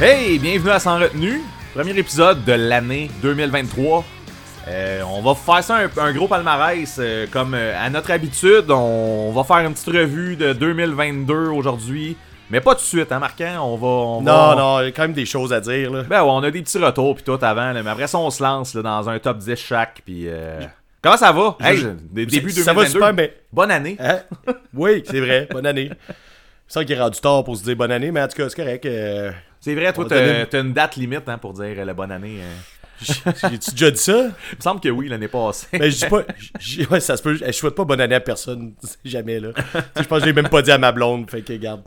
Hey, bienvenue à Sans Retenue, premier épisode de l'année 2023. Euh, on va faire ça un, un gros palmarès euh, comme euh, à notre habitude. On, va faire une petite revue de 2022 aujourd'hui. Mais pas tout de suite, hein, Marquant? On va. on Non, va- non, il y a quand même des choses à dire, là. Ben ouais, on a des petits retours puis tout avant, là, mais après ça, on se lance là, dans un top 10 chaque. Puis. Comment ça va? Hey, Je- début ça va 2022. super, mais. Bonne année. Hein? Oui, c'est vrai, bonne année. C'est ça qui est rendu tard pour se dire bonne année, mais en tout cas, c'est correct. C'est vrai, toi, On donner t'as une- date limite hein, pour dire euh, la bonne année. euh. J'ai-tu déjà dit ça? Il me semble que oui, l'année passée. Mais je dis pas. j- ouais, ça se peut. Je souhaite pas bonne année à personne. Jamais, là. Je pense que je l'ai même pas dit à ma blonde. Fait que, regarde.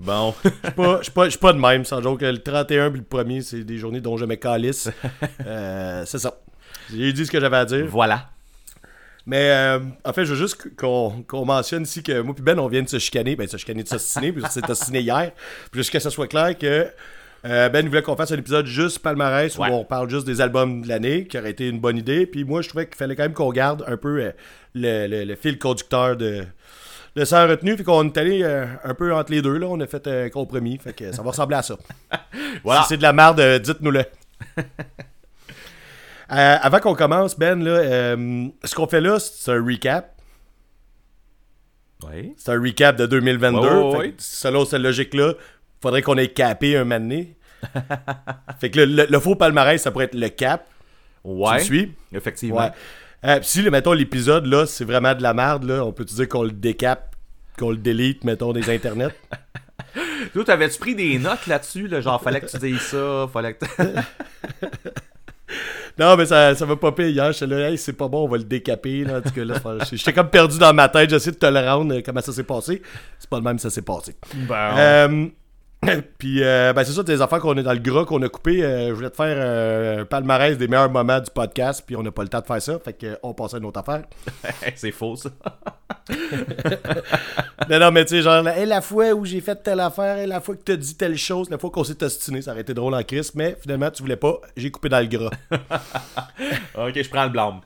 Bon. Je suis pas, je suis pas, je pas de même, sans joke. Le 31 puis le 1er, c'est des journées dont je me calisse. Euh, c'est ça. J'ai dit ce que j'avais à dire. voilà. Mais euh, en fait, je veux juste qu'on mentionne ici que moi et Ben, on vient de se chicaner. Ben, se chicaner de s'ostiner, puis c'est ostiné hier. Puis jusqu'à ce que ça soit clair que euh, Ben voulait qu'on fasse un épisode juste palmarès Ouais. où on parle juste des albums de l'année, qui aurait été une bonne idée. Puis moi, je trouvais qu'il fallait quand même qu'on garde un peu euh, le, le- le fil conducteur de. De sans retenue, puis qu'on est allé euh, un peu entre les deux, là. On a fait un compromis, fait que ça va ressembler à ça. Voilà. Si c'est de la merde, dites-nous-le. Avant qu'on commence, Ben, là, ce qu'on fait là, c'est un recap. Oui. C'est un recap de 2022. Ouais, ouais, Fait ouais. que selon cette logique-là, faudrait qu'on ait capé un donné. Fait que le, le- le faux palmarès, ça pourrait être le cap. Ouais. Tu me suis? Effectivement. Ouais. Euh, si, mettons, l'épisode, là, c'est vraiment de la merde, là, on peut-tu dire qu'on le décape, qu'on le délite, mettons, des internets? Toi, t'avais-tu pris des notes là-dessus? Là, genre, fallait que tu dises ça, fallait que. Non, mais ça, ça m'a popé hier. J'étais là, hey, c'est pas bon, on va le décaper. Là. En tout cas, là, c'est- j'étais comme perdu dans ma tête. J'essaie de te le rendre, euh, comment ça s'est passé. C'est pas le même, ça s'est passé. Euh, puis, euh, ben, c'est ça, des affaires qu'on est dans le gras, qu'on a coupé. Euh, je voulais te faire euh, un palmarès des meilleurs moments du podcast, puis on n'a pas le temps de faire ça. Fait qu'on passe à une autre affaire. c'est faux, ça. non, non, mais tu sais, genre, hey, la fois où j'ai fait telle affaire, hey, la fois que t'as dit telle chose, la fois qu'on s'est ostiné, ça aurait été drôle en crise, mais finalement, tu voulais pas. J'ai coupé dans le gras. ok, je prends le blâme.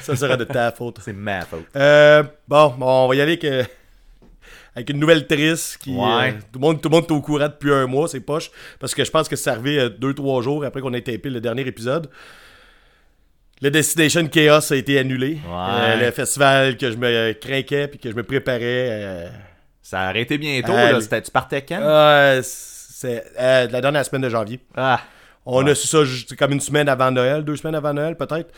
ça serait de ta faute. C'est ma faute. Euh, bon, bon, on va y aller euh, avec une nouvelle triste qui. Ouais. euh, tout le monde, tout le monde est au courant depuis un mois, c'est poche. Parce que je pense que c'est arrivé euh, deux, trois jours après qu'on ait tapé le dernier épisode. Le Destination Chaos a été annulé. Euh, le festival que je me craquais puis que je me préparais. Ça a arrêté bientôt, là. C'était- Tu partais quand? c'est la dernière semaine de janvier. Ah. On Ouais. a su ça juste comme une semaine avant Noël, deux semaines avant Noël peut-être.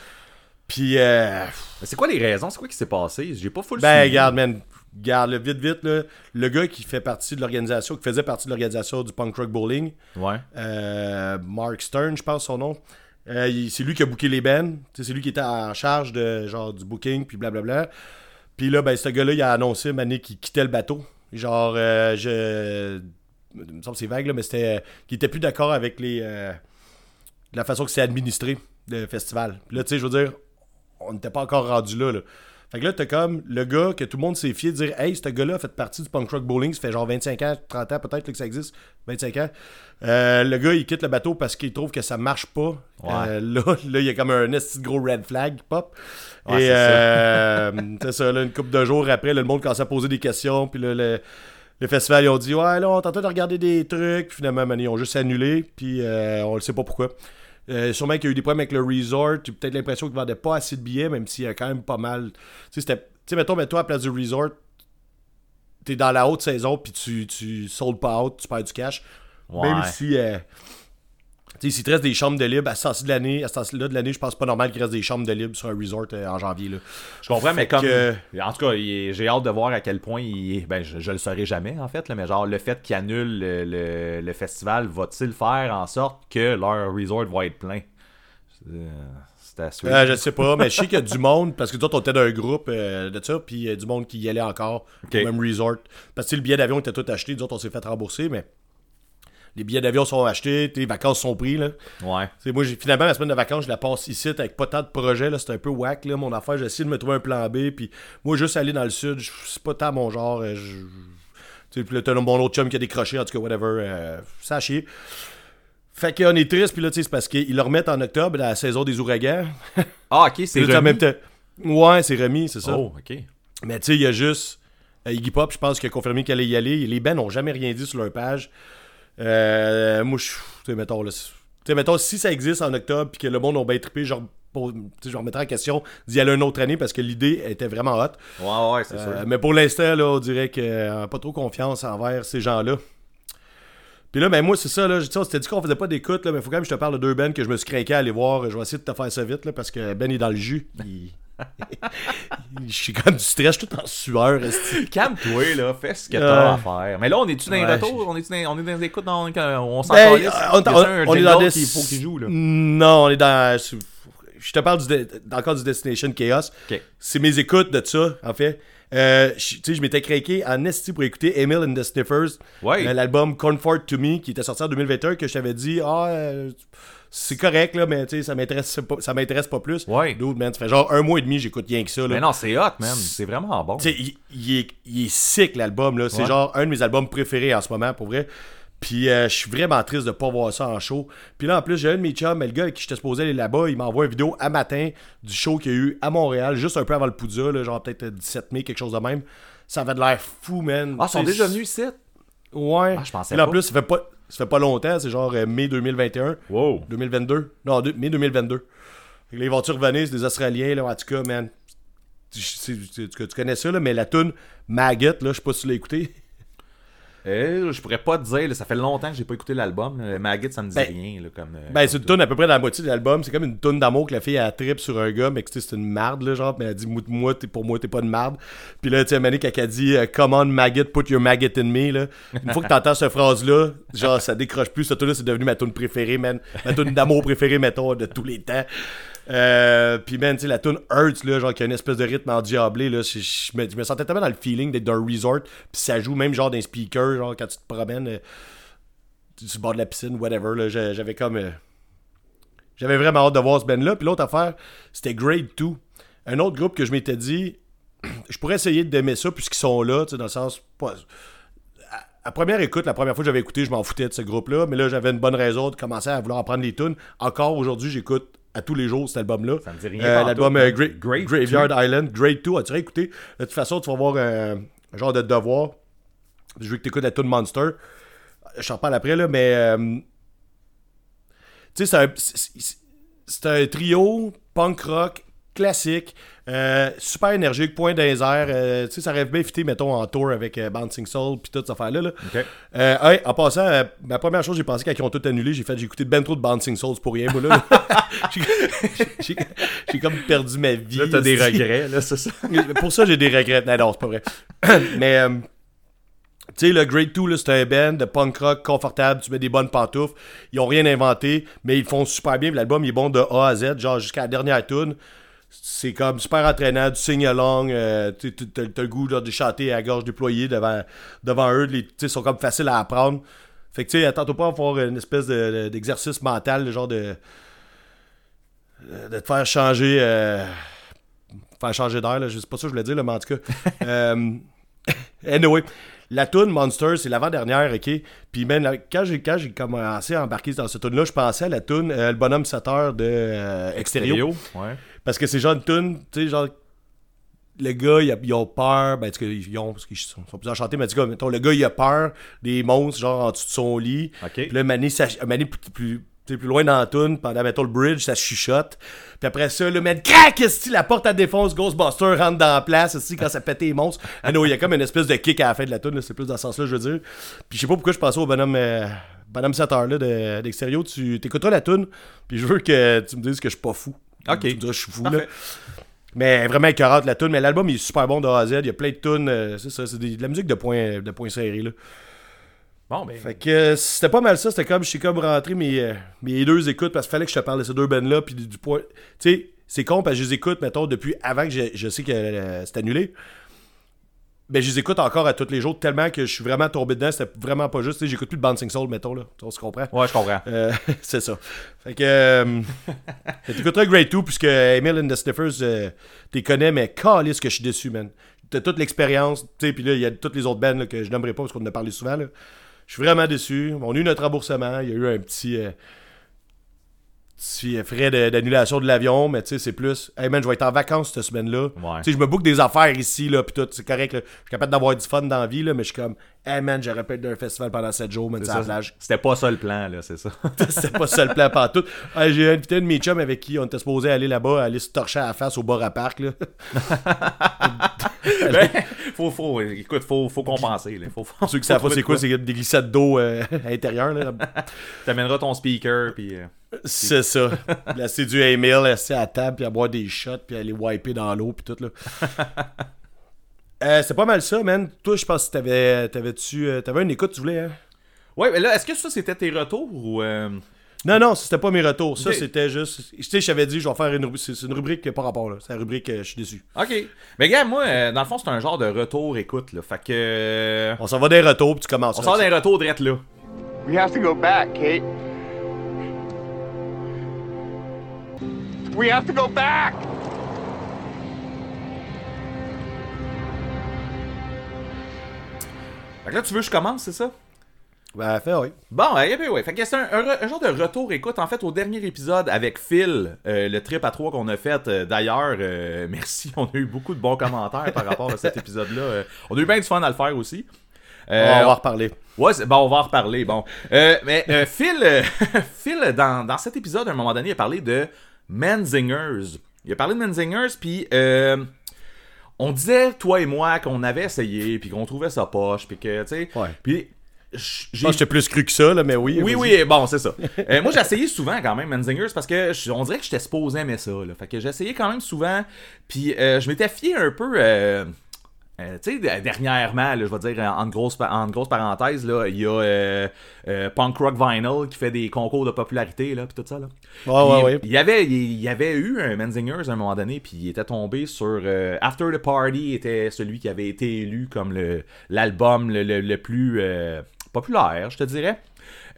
Puis, euh, C'est quoi les raisons? C'est quoi qui s'est passé? J'ai pas full Ben, suivi. regarde, man. Regarde, le vite, vite, là, le gars qui fait partie de l'organisation, qui faisait partie de l'organisation du Punk Rock Bowling, Ouais. euh, Mark Stern, je pense son nom. euh, c'est lui qui a booké les bands. C'est lui qui était en charge de genre du booking, puis blablabla. Puis là, ben, ce gars-là, il a annoncé, mané, qu'il quittait le bateau. Genre, euh, je. Il me semble que c'est vague, là, mais c'était. qu'il était plus d'accord avec les. la façon que c'est administré, le festival. Puis là, tu sais, je veux dire, on n'était pas encore rendu là, là. Fait que là, t'as comme le gars que tout le monde s'est fié de dire Hey, ce gars-là a fait partie du punk rock bowling, ça fait genre 25 ans, 30 ans peut-être que ça existe, 25 ans. Euh, le gars, il quitte le bateau parce qu'il trouve que ça marche pas. Euh, là, là, il y a comme un gros red flag qui pop. Ouais, Et c'est ça. euh, c'est ça, là, une couple de jours après, là, le monde commence à poser des questions, puis là, le, le festival, ils ont dit Ouais, là, on tentait de regarder des trucs, puis finalement, man, ils ont juste annulé, puis euh, on le sait pas pourquoi. Euh, sûrement qu'il y a eu des problèmes avec le resort. J'ai peut-être l'impression qu'ils ne vendaient pas assez de billets, même s'il y a quand même pas mal. Tu sais, c'était- tu mettons, mais toi, à la place du resort, t'es dans la haute saison, puis tu, tu sold pas out, tu perds du cash. Ouais. Même si. euh, tu s'il te reste des chambres de libre à ce temps-ci de l'année, à ce temps-là de l'année, je pense pas normal qu'il reste des chambres de libre sur un resort euh, en janvier. Là. Je comprends, mais comme. que- En tout cas, j'ai hâte de voir à quel point il est. Ben, je, je le saurai jamais, en fait, là, mais genre, le fait qu'il annule le, le- le festival, va-t-il faire en sorte que leur resort va être plein? Euh, je sais pas, mais je sais qu'il y a du monde, parce que nous autres, on était dans un groupe euh, de ça, puis il y a du monde qui y allait encore au même resort. Parce que le billet d'avion était tout acheté, nous autres, on s'est fait rembourser, mais les billets d'avion sont achetés, tes vacances sont prises, là. Ouais. Moi, finalement, la semaine de vacances, je la passe ici avec pas tant de projets. C'est un peu whack, là, mon affaire. J'essaie de me trouver un plan B. Puis moi, juste aller dans le sud, je- c'est pas tant mon genre. euh, je- puis là, t'as mon autre chum qui a décroché, en tout cas, whatever. euh, ça a chier. Fait qu'on est triste, puis là, tu sais, c'est parce qu'ils le remettent en octobre, la saison des ouragans. Ah, ok, c'est remis. même Ouais, c'est remis, c'est ça. Oh, ok. Mais tu sais, il y a juste euh, Iggy Pop, je pense qu'il a confirmé qu'il allait y aller. Les bands n'ont jamais rien dit sur leur page. Euh, moi, je. Tu mettons, là. Mettons, si ça existe en octobre puis que le monde a bien trippé, genre. Pour, je remettrai en question d'y aller une autre année parce que l'idée était vraiment hot. Ouais, ouais, c'est Euh, sûr. mais pour l'instant, on dirait que euh, pas trop confiance envers ces gens-là. Puis là, ben moi, c'est ça, là. Sais, on s'était dit qu'on faisait pas d'écoute, là, mais faut quand même que je te parle de deux Ben que je me suis craqué à aller voir. Je vais essayer de te faire ça vite, là, parce que Ben est dans le jus. Il- Je suis comme du stress, je suis tout en sueur. Calme-toi, là, fais ce que Euh, t'as à faire. Mais là, on est-tu dans les ouais, retours? On est-tu dans, on est dans les écoutes? dans- on s'en Ben, calisse? on, est dans des... qu'il faut qu'il joue, là? Non, on est dans... Je te parle du, de- encore du Destination Chaos. C'est mes écoutes de ça, en fait. Euh, tu sais, je m'étais craqué en esti pour écouter Emil and the Sniffers, Ouais. euh, l'album Comfort to Me qui était sorti en 2021 que je t'avais dit ah euh, c'est correct là mais tu sais ça m'intéresse pas ça m'intéresse pas plus. Ouais. Dude, man, ça fait genre un mois et demi j'écoute rien que ça là. Mais non, c'est hot, man. C'est vraiment bon. Tu sais, il, est, est sick l'album là, c'est Ouais. genre un de mes albums préférés en ce moment pour vrai. Puis euh, je suis vraiment triste de pas voir ça en show. Puis là en plus, j'ai un de mes chums, mais le gars avec qui j'étais supposé aller là-bas, il m'envoie une vidéo à matin du show qu'il y a eu à Montréal, juste un peu avant le Poudja, là, genre peut-être 17 mai, quelque chose de même. Ça avait de l'air fou, man. Ah, ils sont déjà venus ici? Ouais. Ah, je pensais Puis là, en plus, ça fait pas, ça fait pas longtemps, c'est genre euh, mai 2021. Wow. 2022. Non, mai 2022. Fait que là, ils vont-tu revenir, c'est des Australiens, là, en tout cas, man. Tu, tu- tu- tu- tu connais ça, là, mais la tune Maggot, là, je sais pas si tu l'as écouté. Euh, je pourrais pas te dire, là, ça fait longtemps que j'ai pas écouté l'album. Maggot, ça me dit Ben, rien. Là, comme, euh, Ben, c'est une tune à peu près dans la moitié de l'album. C'est comme une tune d'amour que la fille a trip sur un gars, mais que c'est une marde, là, genre. Mais elle dit, moi, pour moi, t'es pas une marde. Puis là, tu sais, Mané, quand elle dit, euh, Come on, maggot, put your maggot in me, là. Une fois que t'entends cette phrase-là, genre, ça décroche plus. Cette tune-là, c'est devenu ma tune préférée, man. Ma tune d'amour préférée, mettons, de tous les temps. Euh, puis man, tu sais, la tune Hurts, là, genre, qui a une espèce de rythme endiablé, là, je, me, sentais tellement dans le feeling d'être dans un resort, puis ça joue même genre d'un speaker, genre, quand tu te promènes euh, le bord de la piscine, whatever, là, j'a- j'avais comme... euh, j'avais vraiment hâte de voir ce band-là. Puis l'autre affaire, c'était Grade 2. Un autre groupe que je m'étais dit, je pourrais essayer d'aimer ça puisqu'ils sont là, tu sais, dans le sens... À, première écoute, la première fois que j'avais écouté, je m'en foutais de ce groupe-là, mais là, j'avais une bonne raison de commencer à vouloir apprendre les tunes. Encore aujourd'hui, j'écoute à tous les jours cet album-là. Ça me dit rien Euh, L'album euh, Gra- Graveyard Island, Grade 2. As-tu écouté? De toute façon, tu vas avoir un, un genre de devoir. Je veux que tu écoutes la tune Monster. Je t'en parle après, là, mais... euh, tu sais, un, c'est un trio punk rock classique, euh, super énergique, point airs. euh, tu sais, ça rêve bien fité, mettons, en tour avec euh, Bouncing Soul puis toute cette affaire-là. Là. Euh, hey, en passant, ma première chose, j'ai pensé quand ils ont tout annulé, j'ai fait, j'ai écouté ben trop de Bouncing Souls pour rien, moi, là. J'ai- comme perdu ma vie. Là, t'as des regrets, là, c'est ça. Pour ça, j'ai des regrets. Non, non, c'est pas vrai. Mais, tu sais, le Grade 2, là, c'est un band de punk rock confortable. Tu mets des bonnes pantoufles. Ils ont rien inventé, mais ils font super bien. L'album, il est bon de A à Z, genre jusqu'à la dernière tune. C'est comme super entraînant, du sing-along. euh, t'as le goût genre, de chanter à gorge déployée devant, devant eux. Ils sont comme faciles à apprendre. Fait que, tu sais, attends-toi pas à faire une espèce de- de- d'exercice mental, le genre de. de te faire changer. euh, faire changer d'air, là, je sais pas ça que je voulais dire, là, mais en tout cas. euh, anyway, la tune Monster, c'est l'avant-dernière, ok? Puis, là, quand j'ai quand j'ai commencé à embarquer dans cette tune-là, je pensais à la tune euh, Le bonhomme 7 heures de euh, Extérieur. Ouais. Parce que c'est genre une tune, tu sais, genre. Le gars, il ils ont peur, ben, en tout cas, ils ont, parce qu'ils sont, sont plus enchantés, mais en tout le gars, il a peur des monstres, genre, en dessous de son lit. Ok. Puis là, Mané, ça, Mané plus, plus, tu sais, plus loin dans la tune, pendant, mettons, le bridge, ça chuchote. Puis après ça, le man, crac, est la porte à défonce, Ghostbuster rentre dans la place, aussi quand ça pète les monstres. Ah non, il y a comme une espèce de kick à la fin de la tune, là, c'est plus dans ce sens-là, je veux dire. Puis je sais pas pourquoi je pensais au bonhomme, euh, bonhomme 7 heures, là, de- d'extérieur. Tu t'écouteras la tune, puis je veux que tu me dises que je suis pas fou. Ok. Tu me diras que je suis fou, là. Mais vraiment écœurante la tune. Mais l'album il est super bon de A à Z. Il y a plein de tunes. euh, c'est ça, c'est des- de la musique de point, de point serré. Là. Bon, ben. Fait que euh, c'était pas mal ça. C'était comme, je suis comme rentré mes, euh, mes deux écoutes parce qu'il fallait que je te parle de ces deux bands là Puis du, du point. Tu sais, c'est con parce que je les écoute, mettons, depuis avant que je, je sais que c'est annulé. Ben, je les écoute encore à tous les jours tellement que je suis vraiment tombé dedans. C'était vraiment pas juste. J'écoute plus de Bouncing Soul, mettons, là. On se comprend. Ouais, je comprends. Euh, c'est ça. Fait que. Euh, T'écouteras Great 2 puisque Emil and the Sniffers, euh, t'es connais, mais calisse que je suis déçu, man. T'as toute l'expérience, tu sais, puis là, il y a toutes les autres bands là, que je nommerai pas parce qu'on en a parlé souvent. là. Je suis vraiment déçu. On a eu notre remboursement. Il y a eu un petit. Petit frais de- d'annulation de l'avion, mais tu sais, c'est plus. Hey man, je vais être en vacances cette semaine-là. Ouais. Tu sais, je me boucle des affaires ici, là, puis tout, c'est correct. là. Je suis capable d'avoir du fun dans la vie, là, mais je suis comme. Hey man, j'aurais pu être d'un festival pendant 7 jours, man, C'est la ça. plage. C'était pas ça le plan, là, c'est ça. C'était pas ça le plan partout. Hey, J'ai invité un de mes chums avec qui on était supposé aller là-bas, aller se torcher à la face au bar à parc. Là. Ben, faut, faut, écoute, faut, faut compenser, là. Faut, faut, Ceux qui savent pas c'est quoi, c'est des glissades d'eau euh, intérieures. Là. T'amèneras ton speaker, puis... euh, C'est ça. Là, c'est du email, rester à la table, puis à boire des shots, puis aller wiper dans l'eau, puis tout, là. Euh, c'est pas mal ça, man. Toi, je pense que t'avais, t'avais-tu, euh, t'avais une écoute, tu voulais, hein? Ouais, mais là, est-ce que ça, c'était tes retours, ou... euh, Non, non, c'était pas mes retours. Ça, c'était juste. Tu sais, je t'avais dit, je vais faire une rubrique. C'est c'est une rubrique par rapport, là. C'est la rubrique, euh, je suis déçu. Ok. Mais gars, moi, dans le fond, c'est un genre de retour écoute, là. Fait que. On s'en va des retours, puis tu commences. On sort d'un retour direct là. We have to go back, Kate. We have to go back! Fait que là, tu veux que je commence, c'est ça? Ben, fait, oui. Bon, ouais, ouais, ouais. Fait que c'est un, un re- un genre de retour écoute. En fait, au dernier épisode avec Phil, euh, le trip à trois qu'on a fait, euh, d'ailleurs, euh, merci, on a eu beaucoup de bons commentaires par rapport à cet épisode-là. On a eu bien du fun à le faire aussi. Euh, on va en reparler. Ouais, bon, on va en reparler. Bon, Euh, mais euh, Phil, Phil dans, dans cet épisode, à un moment donné, il a parlé de Menzingers. Il a parlé de Menzingers, puis euh, on disait, toi et moi, qu'on avait essayé, puis qu'on trouvait ça poche, puis que, tu sais, Ouais. puis j'ai pense que j'étais plus cru que ça, là, mais oui. oui, vas-y. oui, bon, c'est ça. Euh, moi, j'ai essayé souvent quand même Menzingers parce que je- on dirait que j'étais supposé aimer ça. Là. Fait que j'ai essayé quand même souvent. Puis euh, je m'étais fié un peu. euh, euh, tu sais, dernièrement, là, je vais dire en grosse, en grosse parenthèse, là, il y a euh, euh, Punk Rock Vinyl qui fait des concours de popularité, là, puis tout ça. Là. Ouais, ouais. Il y avait, il y avait eu un Menzingers à un moment donné, puis il était tombé sur After the Party était celui qui avait été élu comme le l'album le, le- le plus populaire, je te dirais.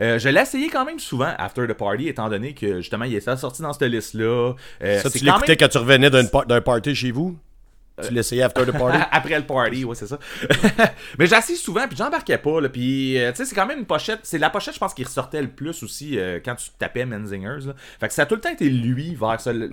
Euh, je l'ai essayé quand même souvent, After the Party, étant donné que justement il était sorti dans cette liste-là. Euh, Ça, tu l'écoutais même- quand tu revenais d'un par- d'un party chez vous? Tu l'essayais after the party? Après le party, ouais, c'est ça. mais j'assise souvent, puis j'embarquais pas, là. Puis, euh, tu sais, c'est quand même une pochette. C'est la pochette, je pense, qui ressortait le plus aussi euh, quand tu tapais Menzingers, là. Fait que ça a tout le temps été lui vers ce-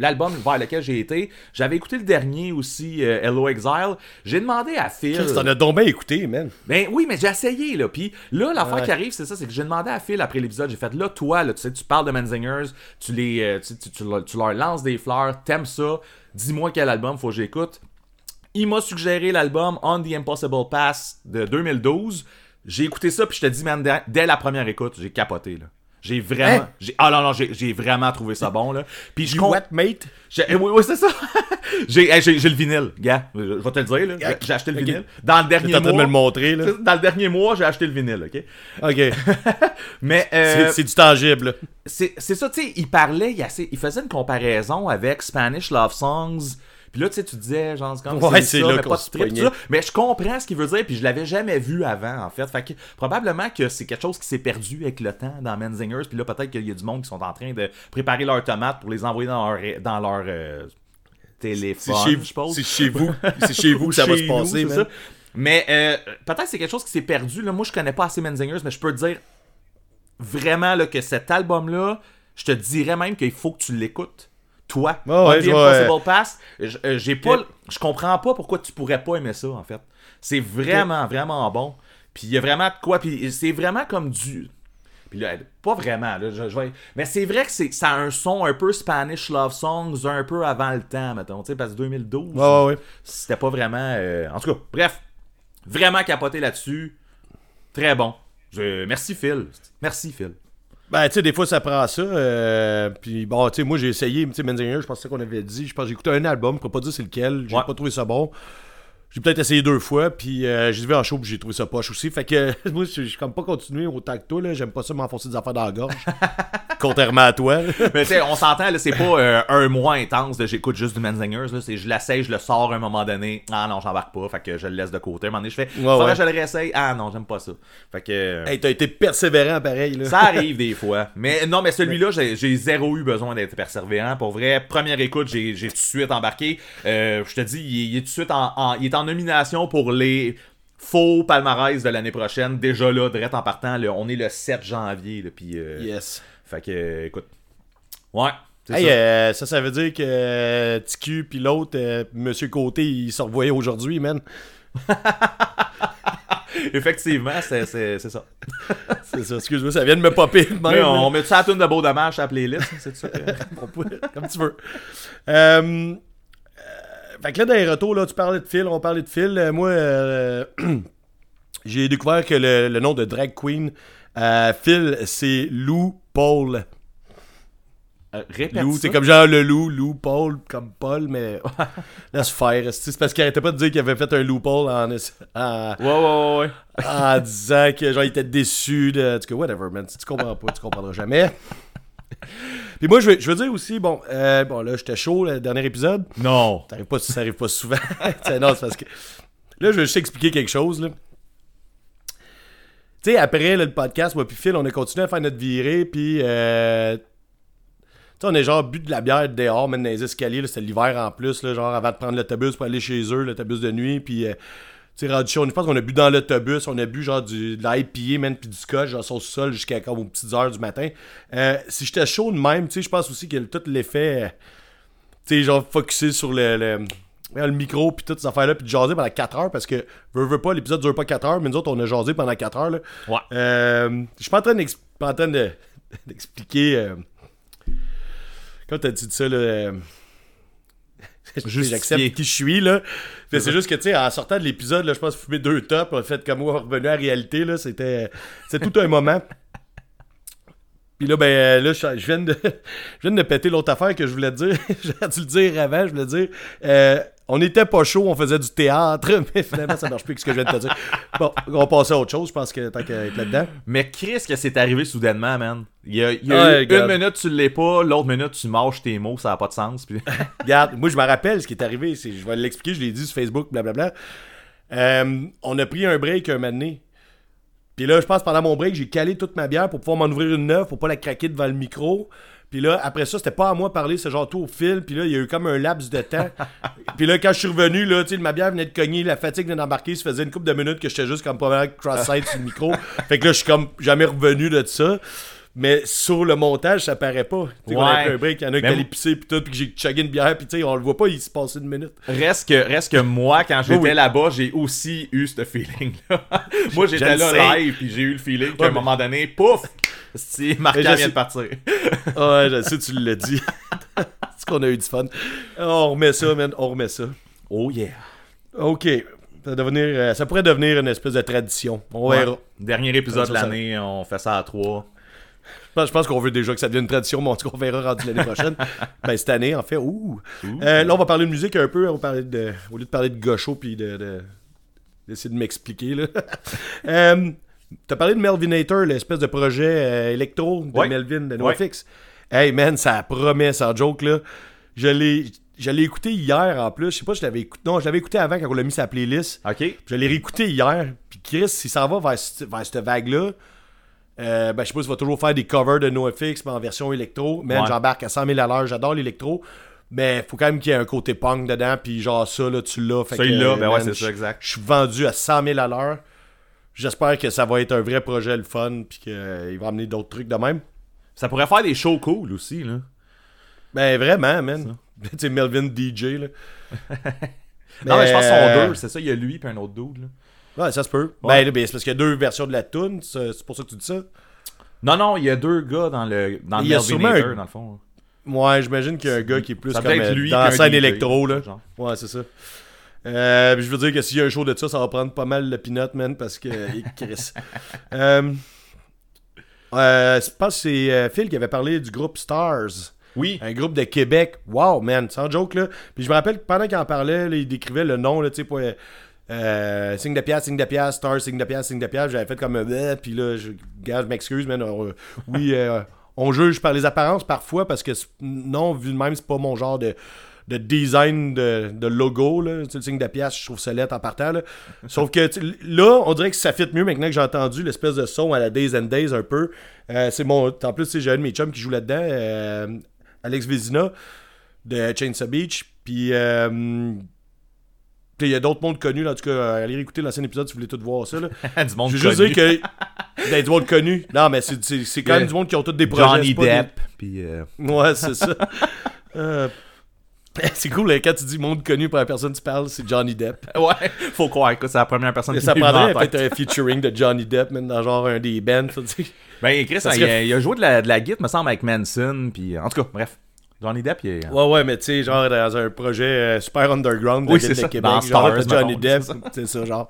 L'album vers lequel j'ai été. J'avais écouté le dernier aussi, euh, Hello Exile. J'ai demandé à Phil. Chris, T'en as donc bien écouté, man. Ben oui, mais j'ai essayé, là. Puis là, l'affaire Ouais. qui arrive, c'est ça, c'est que j'ai demandé à Phil après l'épisode, j'ai fait, là, toi, là, tu sais, tu parles de Menzingers, tu les, euh, tu, tu- tu leur- tu leur lances des fleurs, t'aimes ça, dis-moi quel album faut que j'écoute. Il m'a suggéré l'album On the Impossible Pass de 2012. J'ai écouté ça, puis je te dis, man, dès, dès la première écoute, j'ai capoté, là. J'ai vraiment. Hein? j'ai- Ah non, non, j'ai j'ai vraiment trouvé ça bon, là. Puis je You com- what, mate? j'ai- eh oui, oui, c'est ça. j'ai hey, j'ai- j'ai le vinyle, gars. Je vais te le dire, là. J'ai- acheté le vinyle. Dans le dernier T'es en train de me mois. le montrer, là. Dans le dernier mois, j'ai acheté le vinyle, ok? Ok. Mais euh, C'est- C'est du tangible, là. c'est c'est ça, tu sais, il parlait, il, assez- il faisait une comparaison avec Spanish Love Songs. Puis là, tu sais, tu disais, genre, c'est comme Ouais, c'est c'est ça, là mais pas de strip, tout ça. Mais je comprends ce qu'il veut dire, puis je l'avais jamais vu avant, en fait. Fait que probablement que c'est quelque chose qui s'est perdu avec le temps dans Menzingers. Puis là, peut-être qu'il y a du monde qui sont en train de préparer leurs tomates pour les envoyer dans leur, dans leur euh, C'est téléphone, chez, je suppose. c'est chez vous. C'est chez vous que ça va se nous, passer, c'est man. ça. Mais euh, peut-être que c'est quelque chose qui s'est perdu. Là. Moi, je connais pas assez Menzingers, mais je peux te dire vraiment là, que cet album-là, je te dirais même qu'il faut que tu l'écoutes. Toi, Ouais, ouais, the Impossible Pass, je- euh, j'ai pas, je comprends pas pourquoi tu pourrais pas aimer ça en fait. C'est vraiment, vraiment bon. Puis il y a vraiment de quoi, puis c'est vraiment comme du, puis là, pas vraiment, là, je, je vais- mais c'est vrai que c'est, ça a un son un peu Spanish Love Songs, un peu avant le temps, mettons, tu sais, parce que 2012, Ouais, ouais, ouais. c'était pas vraiment. euh, En tout cas, bref, vraiment capoté là-dessus. Très bon. Je... Merci Phil. Merci Phil. Ben, tu sais, des fois, ça prend ça. euh, puis bon, tu sais, moi, j'ai essayé, tu sais, Menzinger, je pense que c'est ça qu'on avait dit. Je pense j'ai écouté un album, je peux pas dire c'est lequel. J'ai Ouais. pas trouvé ça bon. J'ai peut-être essayé deux fois, puis euh, j'ai vu en show, puis j'ai trouvé ça poche aussi. Fait que moi, je suis comme pas continué autant que toi, là. J'aime pas ça m'enfoncer des affaires dans la gorge. Contrairement à toi. Mais tu sais, on s'entend, là, c'est pas euh, un mois intense de j'écoute juste du Menzingers. Là, c'est je l'essaye, je le sors à un moment donné. Ah non, j'embarque pas. Fait que je le laisse de côté. À un moment donné, je fais. faudrait ouais. que je le réessaye. Ah non, j'aime pas ça. Fait que. euh, hey, t'as été persévérant pareil, là. Ça arrive des fois. Mais non, mais celui-là, j'ai j'ai zéro eu besoin d'être persévérant. Pour vrai, première écoute, j'ai j'ai tout de suite embarqué. Euh, je te dis, il, est- il est tout de suite en, en- il est en nomination pour les faux palmarès de l'année prochaine. Déjà là, direct en partant, là, on est le 7 janvier. Là, puis, euh, Yes. Fait que, euh, écoute. Ouais. c'est Hey, ça. euh, ça, ça veut dire que euh, TQ puis l'autre, Monsieur Côté, ils se revoyaient aujourd'hui, man. Effectivement, c'est ça. C'est ça, excuse-moi, ça vient de me popper même. Mais on, on met ça à la tune de beau dommage sur la playlist, c'est ça? que- comme tu veux. Euh, fait que là, dans les retours, là, tu parlais de Phil, on parlait de Phil. Euh, moi, euh, j'ai découvert que le, le nom de drag queen, euh, Phil, c'est Lou Paul. Euh, Lou, c'est comme genre le loup, Lou Paul, comme Paul, mais laisse faire. C'est parce qu'il arrêtait pas de dire qu'il avait fait un loophole en, en, ouais, ouais, ouais. en disant que genre il était déçu de. En tout cas, whatever, man. Si tu comprends pas, tu comprendras jamais. Puis moi, je veux, je veux dire aussi, bon, euh, bon là, j'étais chaud le dernier épisode. Non. Ça arrive pas, ça arrive pas souvent. Non, c'est parce que. Là, je vais juste expliquer quelque chose, là. Tu sais, après là, le podcast, moi puis Phil, on a continué à faire notre virée, puis. Euh, tu sais, on est genre bu de la bière dehors, même dans les escaliers, c'était l'hiver en plus, là, genre avant de prendre l'autobus pour aller chez eux, l'autobus de nuit, puis. euh, tu sais, rendu chaud, je pense qu'on a bu dans l'autobus, on a bu genre du, de l'IPA, man, puis du scotch, genre sur le sol jusqu'à comme aux petites heures du matin. Euh, si j'étais chaud de même, tu sais, je pense aussi que tout l'effet. euh, tu sais, genre focusé sur le, le, le micro puis toutes ces affaires-là, puis de jaser pendant 4 heures parce que, veux, veux pas, l'épisode dure pas 4 heures, mais nous autres, on a jasé pendant 4 heures. Là. Ouais. Euh, je suis pas en train de- d'expliquer. euh, Quand t'as dit ça, là. J'accepte qui je suis, là. C'est juste que, tu sais, en sortant de l'épisode, là, je pense fumer deux tops, a fait comme moi, revenu à la réalité, là. C'était c'était tout un moment. Puis là, ben, euh, là, je viens de, je viens de péter l'autre affaire que je voulais te dire. J'aurais dû le dire avant, je voulais dire. euh, on était pas chaud, on faisait du théâtre, mais finalement, ça marche plus que ce que je viens de te dire. Bon, on va passer à autre chose, je pense que tant qu'à être là-dedans. Mais Chris, que c'est arrivé soudainement, man. Il y a, il y a Ouais, eu regarde. une minute, tu l'es pas, l'autre minute, tu mâches tes mots, ça a pas de sens. Puis... Regarde, moi je me rappelle ce qui est arrivé, c'est, je vais l'expliquer, je l'ai dit sur Facebook, blablabla. Euh, on a pris un break un moment donné. Puis là, je pense pendant mon break, j'ai calé toute ma bière pour pouvoir m'en ouvrir une neuve, pour pas la craquer devant le micro. Puis là, après ça, c'était pas à moi de parler, c'est genre tout au fil. Puis là, il y a eu comme un laps de temps. Puis là, quand je suis revenu, là, tu sais, ma bière venait de cogner, la fatigue venait d'embarquer. Ça faisait une couple de minutes que j'étais juste comme pas mal cross-side sur le micro. Fait que là, je suis comme jamais revenu de ça. Mais sur le montage, ça paraît pas. Tu sais, a Ouais. pris un break, il y en a qui allaient pisser, puis tout, puis que j'ai chuggé une bière, puis tu sais, on le voit pas, il se passait une minute. Reste que, reste que moi, quand j'étais Oui, là-bas, j'ai aussi eu ce feeling-là. moi, j'étais là sais. live, puis j'ai eu le feeling qu'à Ouais, un mais- moment donné, pouf, si Marc vient sais- de partir. Ah ouais, je sais, tu l'as dit. C'est qu'on a eu du fun. On remet ça, man, on remet ça. Oh yeah. Ok. Ça, devenir, euh, ça pourrait devenir une espèce de tradition. On verra. Dernier épisode de l'année, on fait ça à trois. Je pense, je pense qu'on veut déjà que ça devienne une tradition, mais en tout cas, on verra rendu l'année prochaine. ben, cette année, en fait. Ouh. Euh, là, on va parler de musique un peu. On va parler de, au lieu de parler de gaucho puis de, de- d'essayer de m'expliquer. là. euh, T'as parlé de Melvinator, l'espèce de projet euh, électro de Ouais. Melvin de Ouais. NoFX. Hey man, ça promet sans joke là. Je l'ai, je l'ai écouté hier en plus. Je sais pas si je l'avais écouté. Non, je l'avais écouté avant quand on l'a mis la playlist. OK? Je l'ai réécouté hier. Puis Chris, s'il s'en va vers, vers cette vague-là, euh, ben, je sais pas s'il va toujours faire des covers de NoFX mais en version électro. Man, Ouais. j'embarque à 100 000 à l'heure. J'adore l'électro. Mais faut quand même qu'il y ait un côté punk dedans. Puis genre ça, là, tu l'as. Fait Ça, que, il l'a, euh, ben ouais, man, c'est je- ça, exact. Je suis vendu à 100 000 à l'heure. J'espère que ça va être un vrai projet le fun. Puis qu'il va amener d'autres trucs de même. Ça pourrait faire des shows cool aussi, là. Ben vraiment, man. tu sais, Melvin DJ, là. Non, mais je pense qu'ils euh, sont deux, c'est ça, il y a lui et un autre dude, là. Ouais, ça se peut. Ouais. Ben, là, ben, c'est parce qu'il y a deux versions de la tune. C'est pour ça que tu dis ça. Non, non, il y a deux gars dans le, dans le Il y a un- dans le fond. Ouais, j'imagine qu'il y a un gars qui est plus Ça comme peut être lui dans la scène électro, là. genre. Ouais, c'est ça. Euh, je veux dire que s'il y a un show de ça, ça va prendre pas mal le peanut, man, parce que. Chris. euh, euh, je pense que c'est Phil qui avait parlé du groupe Stars. Oui, Un groupe de Québec. Wow, man, sans joke, là. Puis je me rappelle que pendant qu'il en parlait, là, il décrivait le nom, là, tu sais, pour. Euh, euh, signe de pièce, signe de pièce, star, signe de pièce, signe de pièce. J'avais fait comme bleh, puis là, je, je m'excuse, man. on- euh, oui, euh, on juge par les apparences parfois parce que, non, vu de même, c'est pas mon genre de, de design de, logo, là. Le signe de pièce, je trouve ça lettre en partant. Sauf que, là, on dirait que ça fit mieux maintenant que j'ai entendu l'espèce de son à la Days and Days un peu. Euh, c'est mon. En plus, j'ai un de mes chums qui joue là-dedans, euh, Alex Vézina de Chainsaw Beach. Puis, euh, puis il y a d'autres mondes connus, là, en tout cas, euh, allez écouter l'ancien épisode si vous voulez tout voir ça. Là. du monde Je veux juste dire que. Ben, du monde connu. Non, mais c'est, c'est, c'est quand même du monde qui ont tous des projets. Johnny des- Depp, puis... euh, Ouais, c'est ça. Euh, c'est cool, hein, quand tu dis monde connu par la personne que tu parles, c'est Johnny Depp. Ouais, faut croire que c'est la première personne qui Ça me vient prendrait peut-être un featuring de Johnny Depp, même dans genre un des bands. Ben, Chris, Ça il, serait- il a joué de la, de la guitare, me semble, avec Manson, puis en tout cas, bref. Johnny Depp, il est... Ouais, ouais, mais tu sais, genre dans un projet euh, super underground de Oui, ville de ça. Québec, Dans genre Stars, Johnny Depp, c'est ça. genre.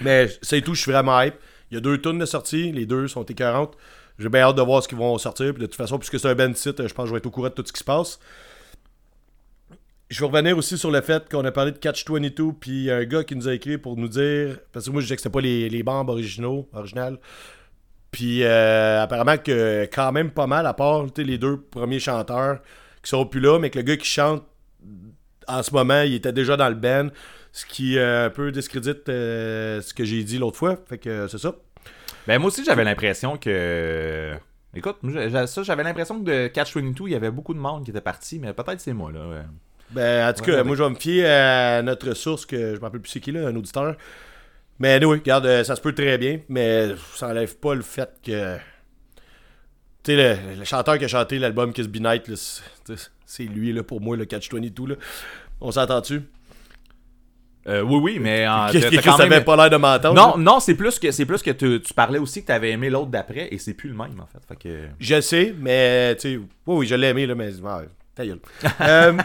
Mais c'est tout, je suis vraiment hype. Il y a deux tunes de sortie, les deux sont écœurantes. J'ai bien hâte de voir ce qu'ils vont sortir. Puis de toute façon, puisque c'est un band site, je pense que je vais être au courant de tout ce qui se passe. Je vais revenir aussi sur le fait qu'on a parlé de Catch-22, puis il y a un gars qui nous a écrit pour nous dire, parce que moi je disais que c'était pas les, les bandes originaux, originales, puis euh, apparemment que quand même pas mal, à part les deux premiers chanteurs qui sont plus là, mais que le gars qui chante en ce moment, il était déjà dans le band, ce qui euh, un peu discrédite euh, ce que j'ai dit l'autre fois. Fait que c'est ça. Ben, moi aussi, j'avais l'impression que... Écoute, ça, j'avais l'impression que de Catch-22, il y avait beaucoup de monde qui était parti, mais peut-être c'est moi, là. ouais. Ben, en tout Ouais, cas, ouais. moi je vais me fier à notre source, que je me rappelle plus c'est qui là, un auditeur. Mais oui, regarde, euh, ça se peut très bien, mais ça enlève pas le fait que. Tu sais, le, le chanteur qui a chanté l'album Kiss Be Night, c'est tu lui là, pour moi, le Catch 22. Là. On s'entend-tu? Euh, oui, oui, mais... en- Qu'est-ce que ça avait pas l'air de m'entendre? Non, non, c'est plus que c'est plus que tu, tu parlais aussi que t'avais aimé l'autre d'après et c'est plus le même en fait. Fait que Je sais, mais tu sais, oui, oui, je l'ai aimé, là, mais ta gueule. Euh,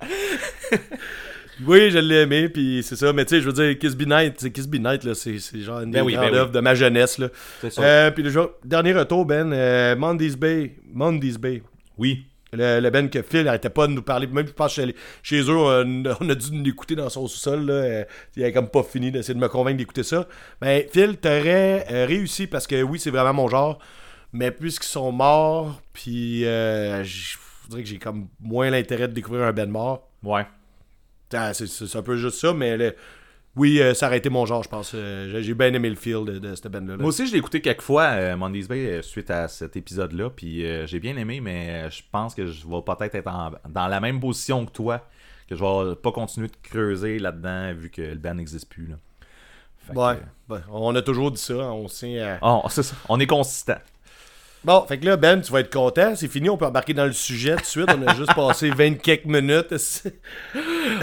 oui, je l'ai aimé, puis c'est ça, mais tu sais, je veux dire, Kiss Be Night, Kiss Be Night, là, c'est genre une Ben des oui, grandes ben oui. de ma jeunesse, là. c'est ça. Euh, puis le jour- dernier retour, Ben, euh, Mondays Bay, Mondays Bay. Oui. Le, le Ben que Phil arrêtait pas de nous parler, même je pense chez, chez eux, on, on a dû l'écouter dans son sous-sol, là. euh, il avait comme pas fini d'essayer de me convaincre d'écouter ça. Ben, Phil, t'aurais euh, réussi parce que oui, c'est vraiment mon genre, mais puisqu'ils sont morts, puis euh, je je dirais que j'ai comme moins l'intérêt de découvrir un Ben mort. Ouais. Ah, c'est- un peu juste ça, mais le- oui, euh, ça aurait été mon genre, je pense. Euh, j'ai- bien aimé le feel de, de cette band-là. là. Moi aussi, je l'ai écouté quelques fois, euh, Mondays Bay, euh, suite à cet épisode-là, puis j'ai bien aimé, mais je pense que je vais peut-être être en- dans la même position que toi, que je vais pas continuer de creuser là-dedans vu que le band n'existe plus. Là. Que, Ouais, on a toujours dit ça, on sait. oh, c'est ça. On est consistant. Bon, fait que là, Ben, tu vas être content. C'est fini, on peut embarquer dans le sujet tout de suite. On a juste passé 20 quelques minutes.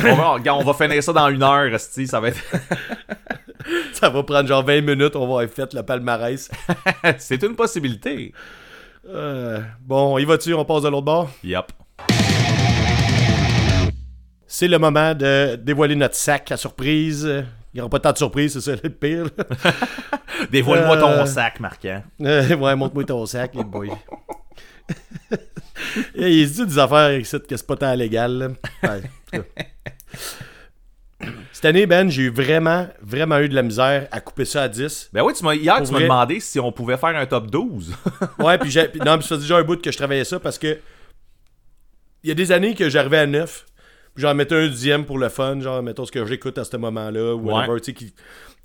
on, va, on va finir ça dans une heure, ça va être. Ça va prendre genre 20 minutes, on va avoir fait le palmarès. c'est une possibilité. Euh, bon, y va-tu, on passe de l'autre bord? Yup. C'est le moment de dévoiler notre sac à surprise. Il n'y aura pas tant de surprises, c'est ça le pire. Dévoile-moi ton Euh, sac, marquant. Euh, ouais, montre-moi ton sac, les boys. Et il se dit des affaires que c'est pas tant légal. Ouais. Cette année, Ben, j'ai eu vraiment, vraiment eu de la misère à couper ça à 10. Ben oui, tu hier, Pour tu m'as demandé si on pouvait faire un top 12. Ouais, puis Non, puis ça fait déjà un bout que je travaillais ça parce que. Il y a des années que j'arrivais à 9. J'en mettais un dixième pour le fun, genre, mettons ce que j'écoute à ce moment-là, ou whatever, Ouais. tu sais, qui.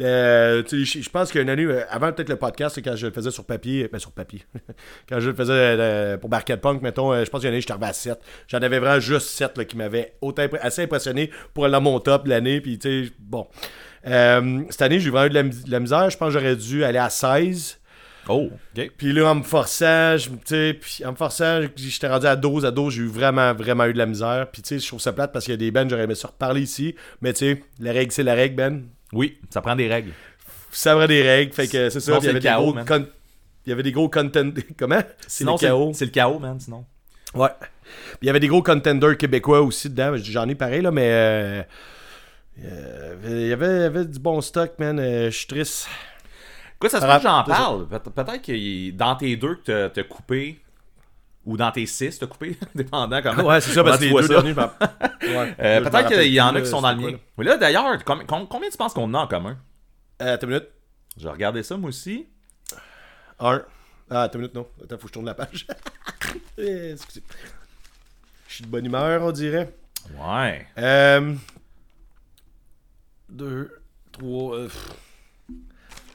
Euh, tu sais, je pense qu'il y a une année, euh, avant peut-être le podcast, c'est quand je le faisais sur papier, ben sur papier, quand je le faisais euh, pour Barcade Punk, mettons, euh, je pense qu'il y a une année, j'étais arrivé à 7. J'en avais vraiment juste 7 là, qui m'avaient assez impressionné pour aller dans mon top l'année, puis tu sais, bon. Euh, cette année, j'ai vraiment eu de la, de la misère, je pense que j'aurais dû aller à 16. Oh, ok. Puis là, en me forçant, tu sais, en me forçant, j'étais rendu à 12, à 12, j'ai eu vraiment, vraiment eu de la misère. Puis tu sais, je trouve ça plate parce qu'il y a des bands, j'aurais aimé ça reparler ici. Mais tu sais, la règle, c'est la règle, Ben. Oui, ça prend des règles. Ça vrai des règles, fait que c'est ça. Sinon, il y avait des chaos, gros con- Il y avait des gros contenders. Comment? C'est le chaos. c'est le chaos, man, sinon. Ouais. Puis il y avait des gros contenders québécois aussi dedans. J'en ai pareil, là, mais. euh, euh, Il y, avait, il y avait du bon stock, man. Euh, Je suis triste. Quoi, ça se Ça peut que j'en parle? Peut- Peut-être que dans tes deux que t'as- t'as coupé, ou dans tes six t'as coupé, dépendant comment. Ouais, c'est ça, parce que tu deux vois Ouais. Euh, Peut-être qu'il y en a qui sont dans le mien. Mais là, d'ailleurs, com- com- combien tu penses qu'on a en commun? Euh, Attends une minute. Je vais regarder ça, moi aussi. Un. Ah, attends une minute, non. Attends, faut que je tourne la page. Eh, Excusez. Je suis de bonne humeur, on dirait. Ouais. Euh... Deux, trois... euh,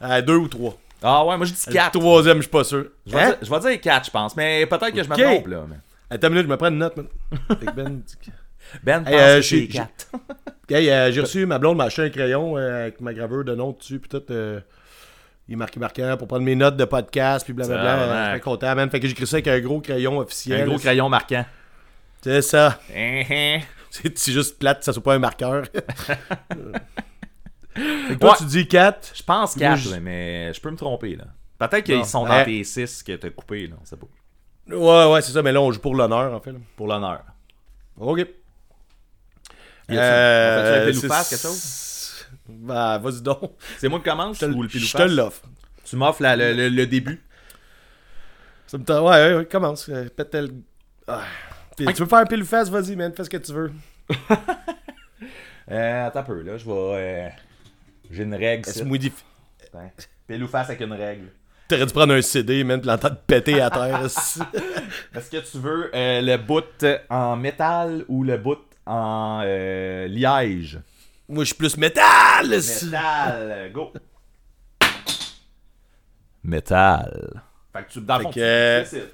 Ah, deux ou trois. Ah ouais, moi je dis Le 4. troisième, je suis pas sûr. Je vais, Hein? dire, je vais dire 4, je pense. Mais peut-être que je me Ok. trompe, là. mais- Attends une minute, je me prends une note, Ben, Ben, pense Hey, euh, que j'ai- c'est 4. Hey, euh, j'ai reçu, ma blonde m'a acheté un crayon euh, avec ma graveur de nom dessus, puis tout. euh, il est marqué marquant pour prendre mes notes de podcast, puis blablabla. Euh, ouais. Je suis content, man. Fait que j'ai écrit ça avec un gros crayon officiel. Un gros crayon marquant. C'est ça. Hein, hein. C'est juste plate, ça soit pas un marqueur? fait que toi, Ouais. tu dis 4. Je pense Moi, 4, je- mais je peux me tromper, là. Peut-être qu'ils sont dans tes 6 que t'as coupé, là. On sait pas. Ouais, ouais, c'est ça, mais là, on joue pour l'honneur, en fait. là. Pour l'honneur. Ok. C'est- face, quelque chose? Bah, vas-y donc. C'est moi qui commence Je te, ou le je te l'offre. Tu m'offres le, le- le début. Ça me tente- Ouais, ouais, commence. Euh, Pète le... Ah. Tu veux faire un pile ou face, vas-y, man, fais ce que tu veux. Euh, attends un peu, là. Je vais. euh, J'ai une règle. Difficile. Attends. Pile ou face avec une règle. T'aurais dû prendre un CD, man, puis l'entendre péter à terre. Est-ce que tu veux euh, le bout en métal ou le bout en euh, liège? Moi, je suis plus métal! Métal, go! Métal. Fait que tu, dans le Fait fond, que, tu euh, décides.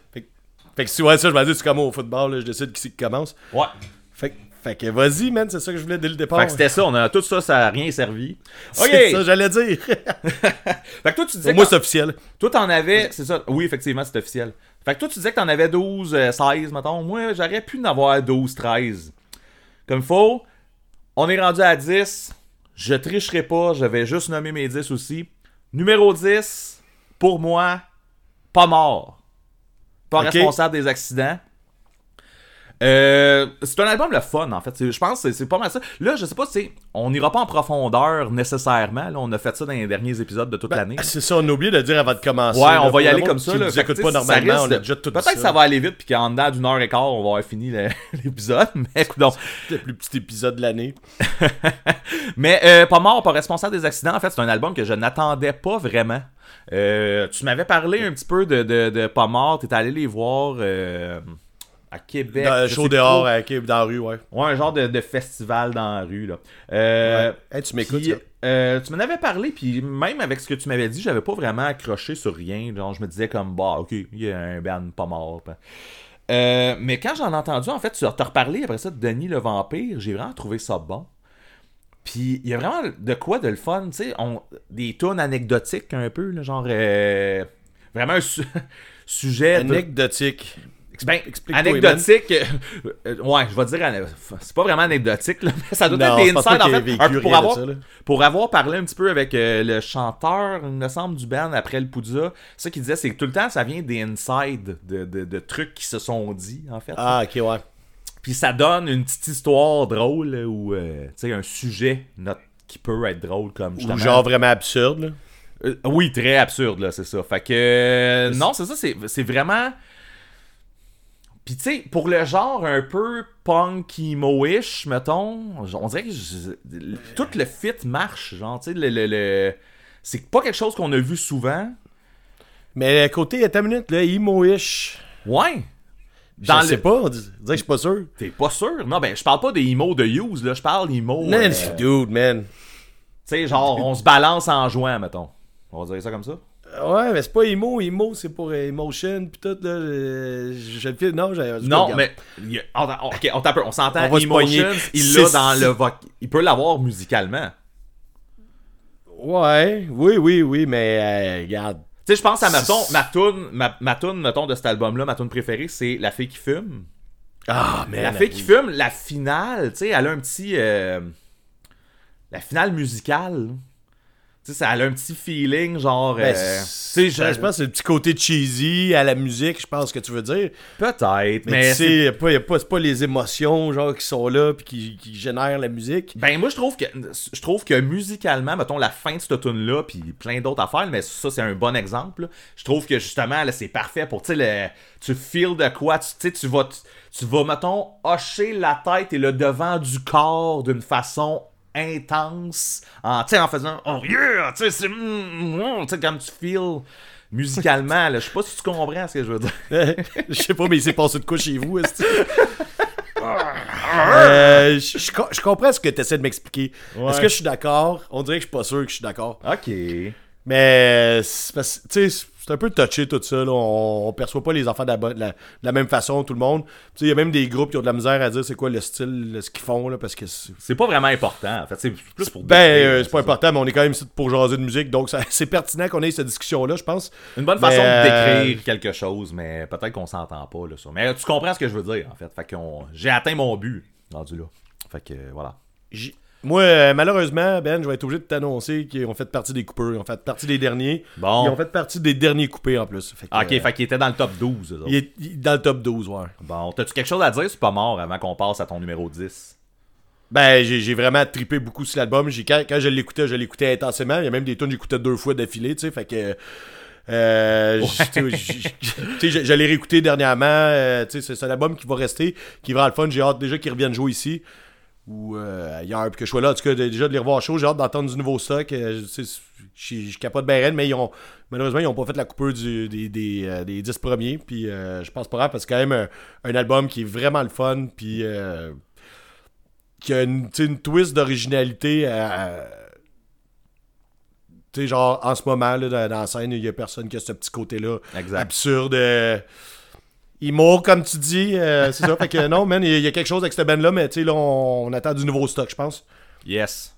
Fait que si ouais, ça, je m'en dis, c'est comme au football, là, je décide qui c'est qui commence. Ouais. Fait, que- fait que vas-y, man, c'est ça que je voulais dès le départ. Fait que c'était ça, on a tout ça, ça a rien servi. C'est Ok! ça, j'allais dire. Fait que toi, tu disais Pour moi, que c'est officiel. toi, t'en avais, c'est ça, oui, effectivement, c'est officiel. Fait que toi, tu disais que t'en avais 12, euh, 16, mettons. Moi, j'aurais pu en avoir 12, 13. Comme faut, on est rendu à 10. Je tricherai pas, je vais juste nommer mes 10 aussi. Numéro 10, pour moi, pas mort. Pas responsable des accidents. Euh, c'est un album le fun en fait. Je pense que c'est- pas mal ça. Là, je sais pas, c'est on n'ira pas en profondeur nécessairement. Là, on a fait ça dans les derniers épisodes de toute l'année. Ah, C'est ça, on a oublié de le dire avant de commencer. Ouais, là, on va y le aller comme ça. Là. écoute tu pas normalement, risque on de- a déjà tout dit Peut-être que ça va aller vite, puis qu'en dedans d'une heure et quart, on va finir le- l'épisode. Mais écoute donc. C'est le plus petit épisode de l'année. Mais euh, Pas mort, pas responsable des accidents, en fait, c'est un album que je n'attendais pas vraiment. Euh, tu m'avais parlé un petit peu de, de, de Pas mort, t'étais allé les voir euh, à Québec. Dans show dehors, à Québec, dans la rue, ouais. Ouais, un genre de, de festival dans la rue. Là. Euh, Ouais. Hey, tu m'écoutes, euh, tu m'en avais parlé, puis même avec ce que tu m'avais dit, j'avais pas vraiment accroché sur rien. Genre, je me disais comme, bah, ok, il y a un band pas mort. puis- Euh, mais quand j'en ai entendu, en fait, tu as reparlé après ça de Denis le Vampire, j'ai vraiment trouvé ça bon. Puis il y a vraiment de quoi de le fun, tu sais, des tunes anecdotiques un peu, là, genre vraiment un su- sujet de- Anecdotique. Ben, anecdotique. euh, euh, ouais, je vais dire, c'est pas vraiment anecdotique, là, mais ça doit Non, être des insides, en fait. un- pour, avoir, ça, pour avoir parlé un petit peu avec euh, le chanteur, il me semble, du band après le Poudza, ça qu'il disait, c'est que tout le temps, ça vient des insides, de, de- de trucs qui se sont dit, en fait. Ah, ok, ouais. Puis ça donne une petite histoire drôle, là, ou, euh, tu sais, un sujet qui peut être drôle, comme Ou genre vraiment absurde, là. Euh, oui, très absurde, là, c'est ça. Fait que. euh, non, c'est ça, c'est vraiment. Puis, tu sais, pour le genre un peu punk emo-ish, mettons, on dirait que je- tout le fit marche. Genre, tu sais, le. le- le- C'est pas quelque chose qu'on a vu souvent. Mais côté, attends une minute, là, emo-ish. Ouais. Dans je sais le. pas, on dirait que je suis pas sûr. T'es pas sûr? Non, ben, je parle pas des emo de Use, là. Je parle emo. Non, euh, c'est- dude, man. Tu sais, genre, on se balance en jouant, mettons. On va dire ça comme ça? Ouais, mais c'est pas emo. Emo, c'est pour euh, emotion, pis tout, là. euh, Je le fais, non, j'ai. Non, mais. on- ok, on, tape, on s'entend. On va se Emotions, pogner. il l'a dans le voc. Il peut l'avoir musicalement. Ouais, oui, oui, oui, mais euh, regarde. Tu sais, je pense à ma tune, ma tune, ma, ma tune, mettons, de cet album-là, ma tune préférée, c'est La fille qui fume. Ah, mais la fille qui fume, la finale, tu sais, elle a un petit. euh, la finale musicale. Tu sais, ça- elle a un petit feeling, genre. Ben, euh, sais, je pense que c'est le petit côté cheesy à la musique, je pense que tu veux dire. Peut-être, Mais, mais. tu c'est- pas, pas, c'est pas les émotions genre qui sont là puis qui, qui génèrent la musique. Ben moi je trouve que je trouve que musicalement mettons la fin de cette tune là puis plein d'autres affaires mais ça c'est un bon exemple. là. Je trouve que justement là c'est parfait pour tu sais le tu feel de quoi tu tu sais tu vas tu, tu vas mettons hocher la tête et le devant du corps d'une façon intense en en faisant oh yeah tu sais mm, mm, sais comme tu feel musicalement je sais pas si tu comprends ce que je veux dire. je sais pas, mais il s'est passé de quoi chez vous, est-ce Euh, je, je co- je comprends ce que tu essaies de m'expliquer. Ouais. Est-ce que je suis d'accord? On dirait que je suis pas sûr que je suis d'accord. OK. Mais tu sais, c'est un peu touché tout ça. Là. On, on perçoit pas les affaires de la, bo- de la- de la même façon, tout le monde. Tu sais, Il y a même des groupes qui ont de la misère à dire c'est quoi le style, le- ce qu'ils font, là, parce que c'est. C'est pas vraiment important, en fait. C'est plus pour. Ben, euh, c'est pas ça. important, mais on est quand même ici pour jaser de musique, donc c'est pertinent qu'on ait cette discussion-là, je pense. Une bonne Mais, façon euh, de décrire quelque chose, mais peut-être qu'on s'entend pas là, ça. Mais tu comprends ce que je veux dire, en fait. Fait qu'on. J'ai atteint mon but, rendu là. Fait que euh, voilà. J'ai- Moi, euh, malheureusement, Ben, je vais être obligé de t'annoncer qu'ils ont fait partie des coupeurs. Ils ont fait partie des derniers. Bon. Ils ont fait partie des derniers coupés en plus. Fait que, ok, euh, fait qu'il était dans le top 12. eux autres. il est il est dans le top 12, ouais. Bon, t'as-tu quelque chose à dire? C'est pas mort avant qu'on passe à ton numéro 10. Ben, j'ai j'ai vraiment trippé beaucoup sur l'album. J'ai- Quand, quand je l'écoutais, je l'écoutais intensément. Il y a même des tunes que j'écoutais deux fois d'affilée, tu sais. Fait que. Euh, j- tu sais, j- j- tu sais, je, je l'ai réécouté dernièrement. euh, tu sais, c'est c'est un album qui va rester, qui va être le fun. J'ai hâte déjà qu'il revienne jouer ici ou euh, ailleurs, puis que je sois là. En tout cas, déjà de les revoir chaud. J'ai hâte d'entendre du nouveau stock. euh, je- je je capote bien raide, mais ils ont, malheureusement, ils n'ont pas fait la coupure du- des, des, euh, des 10 premiers. Puis je pense pas grave parce que c'est quand même un, un album qui est vraiment le fun. Puis. qui a une, une twist d'originalité à- tu sais genre en ce moment là, dans, dans la scène il y a personne qui a ce petit côté là Exact. absurde euh, Imo, comme tu dis, euh, c'est ça. Fait que non, man, il y, a- il y a quelque chose avec cette band-là, mais tu sais, là, on, on attend du nouveau stock, je pense. Yes.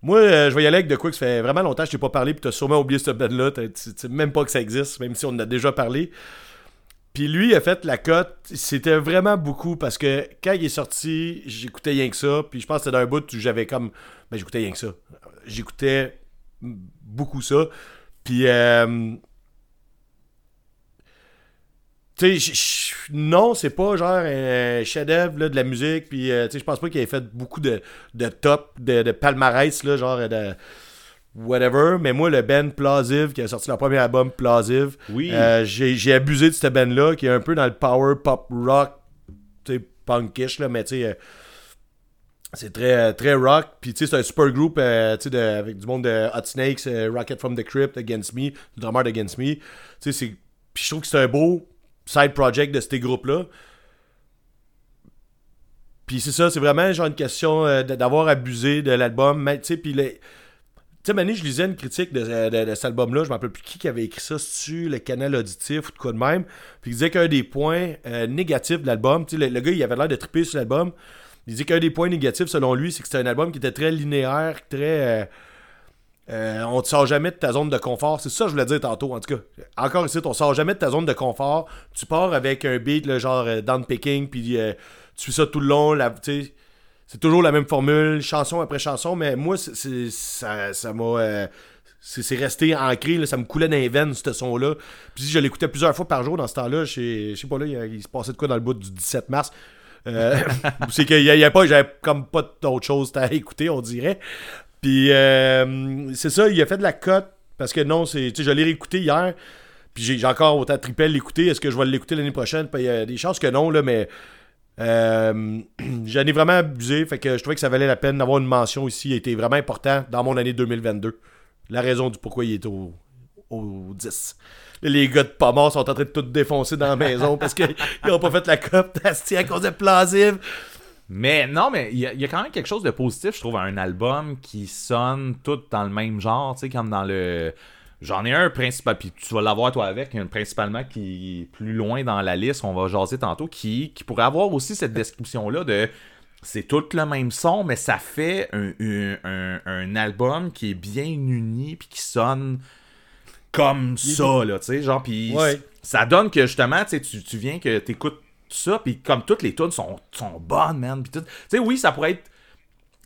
Moi, euh, je vais y aller avec de quoi que ça fait vraiment longtemps que je t'ai pas parlé, puis t'as sûrement oublié cette band-là. Tu sais même pas que ça existe, même si on en a déjà parlé. Puis lui, il a fait la cote. C'était vraiment beaucoup parce que quand il est sorti, j'écoutais rien que ça. Puis je pense que c'était dans un bout où j'avais comme. Ben, j'écoutais rien que ça. J'écoutais beaucoup ça. Puis. euh, Tu sais, non, c'est pas genre un chef-d'œuvre de la musique. Puis, euh, tu sais, je pense pas qu'il ait fait beaucoup de, de top, de, de palmarès, là, genre de whatever. Mais moi, le band Plausive, qui a sorti leur premier album Plausive, Oui. euh, j'ai abusé de cette band-là, qui est un peu dans le power pop rock, tu sais, punkish, là, mais tu sais. euh, c'est très, très rock. Puis, tu sais, c'est un super groupe euh, de- avec du monde de Hot Snakes, euh, Rocket from the Crypt, Against Me, le drummer d'Against Me. Tu sais, je trouve que c'est un beau side project de ces groupes-là. Puis, c'est ça, c'est vraiment genre une question euh, d'avoir abusé de l'album. Mais, Tu sais, puis les. Tu sais, je lisais une critique de, cet album-là. Je me rappelle plus qui qui avait écrit ça. C'est-tu le canal auditif ou de quoi de même? Puis il disait qu'un des points euh, négatifs de l'album, tu sais, le, le gars, il avait l'air de triper sur l'album. Il disait qu'un des points négatifs, selon lui, c'est que c'était un album qui était très linéaire, très. euh, euh, on te sort jamais de ta zone de confort. C'est ça que je voulais dire tantôt, en tout cas. Encore ici, on sort jamais de ta zone de confort. Tu pars avec un beat, le genre euh, down picking, puis euh, tu fais ça tout le long. c'est toujours la même formule, chanson après chanson, mais moi, c'est- ça m'a. euh, c'est resté ancré, là, ça me coulait dans les veines, ce son-là. Puis si je l'écoutais plusieurs fois par jour dans ce temps-là, je sais pas, là, il, se passait de quoi dans le bout du 17 mars. C'est qu'il y pas, j'avais comme pas d'autre chose à écouter, on dirait. Puis euh, c'est ça, il a fait de la cote, parce que non, c'est, je l'ai réécouté hier, puis j'ai, encore autant trippé à l'écouter. Est-ce que je vais l'écouter l'année prochaine? Puis il y a des chances que non, là, mais euh, j'en ai vraiment abusé, fait que je trouvais que ça valait la peine d'avoir une mention ici. Il était vraiment important dans mon année 2022. La raison du pourquoi il est au, au 10. Là, Les gars de pas morts sont en train de tout défoncer dans la maison parce qu'ils n'ont pas fait la d'Asti à cause de plausible. Mais non, mais il y, a- il y a quand même quelque chose de positif, je trouve, à un album qui sonne tout dans le même genre, tu sais, comme dans le. J'en ai un principal, puis tu vas l'avoir toi avec, un principalement qui est plus loin dans la liste, on va jaser tantôt, qui, qui pourrait avoir aussi cette description-là de. C'est tout le même son, mais ça fait un, un- un- album qui est bien uni, puis qui sonne comme ça, là, tu sais, genre, puis Ouais. ça donne que justement, tu sais, tu tu viens que t'écoutes ça, puis comme toutes les tunes sont, sont bonnes, man. Tu sais, oui, ça pourrait être.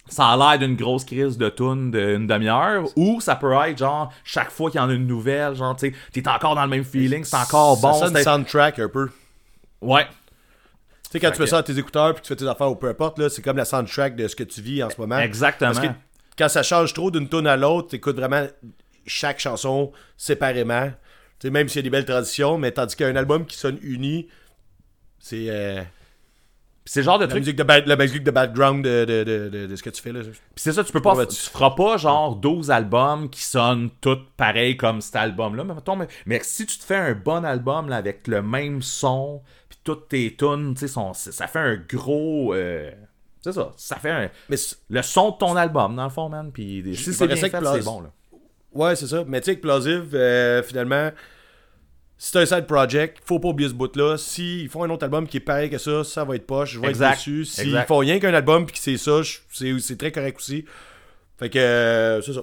Ça a l'air d'une grosse crise de tunes d'une demi-heure, ou ça peut être genre, chaque fois qu'il y en a une nouvelle, genre, tu sais, t'es encore dans le même feeling, c'est encore bon. Ça sonne soundtrack un peu. Ouais. Tu sais, quand Fait tu fais ça à tes écouteurs puis tu fais tes affaires ou peu importe, là, c'est comme la soundtrack de ce que tu vis en ce moment. Exactement. Parce que quand ça change trop d'une tune à l'autre, tu écoutes vraiment chaque chanson séparément. Tu sais, même s'il y a des belles traditions, mais tandis qu'un album qui sonne uni, c'est euh, c'est le genre de la, truc. musique de la musique de background de, de, de, de- ce que tu fais. Là. Puis c'est ça, tu peux pas. Ouais, Tu feras pas genre 12 albums qui sonnent tous pareils comme cet album-là. Mais, mettons, mais, mais si tu te fais un bon album là, avec le même son, puis toutes tes tunes, tu sais, sont- ça fait un gros. euh, c'est ça, ça fait un- Mais le son de ton album, dans le fond, man. Puis si il c'est bien fait, que c'est bon, là. Ouais, c'est ça. Mais tu sais, Explosive, euh, finalement, c'est un side project. Faut pas oublier ce bout-là. S'ils font un autre album qui est pareil que ça, ça va être poche. Je vais Exact. être déçu. S'ils font rien qu'un album puis que c'est ça, c'est c'est très correct aussi. Fait que, euh, c'est ça.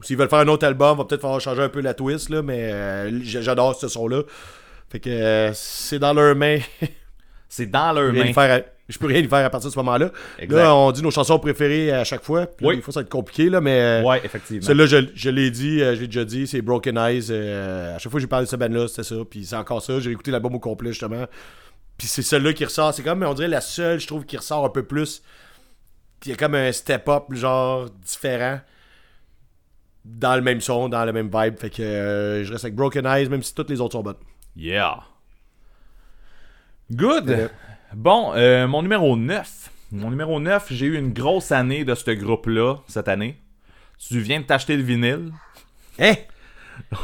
S'ils veulent faire un autre album, va peut-être falloir changer un peu la twist, là, mais euh, j'adore ce son-là. Fait que euh, c'est dans leurs mains. C'est dans leurs mains. faire je peux rien y faire à partir de ce moment-là. Là, on dit nos chansons préférées à chaque fois. Puis là, Oui. des fois, ça va être compliqué, là, mais. euh, Ouais, effectivement. Celle-là, je, je l'ai dit, euh, je l'ai déjà dit, c'est Broken Eyes. euh, à chaque fois que j'ai parlé de cette band-là, c'était ça. Puis c'est encore ça. J'ai écouté l'album au complet, justement. Puis c'est celle-là qui ressort. C'est comme, on dirait, la seule, je trouve, qui ressort un peu plus. Il y a comme un step-up, genre, différent. Dans le même son, dans le même vibe. Fait que euh, je reste avec Broken Eyes, même si toutes les autres sont bonnes. Yeah. Good. Bon, euh, mon numéro 9. Mon numéro 9, j'ai eu une grosse année de ce groupe-là cette année. Tu viens de t'acheter le vinyle. Hein?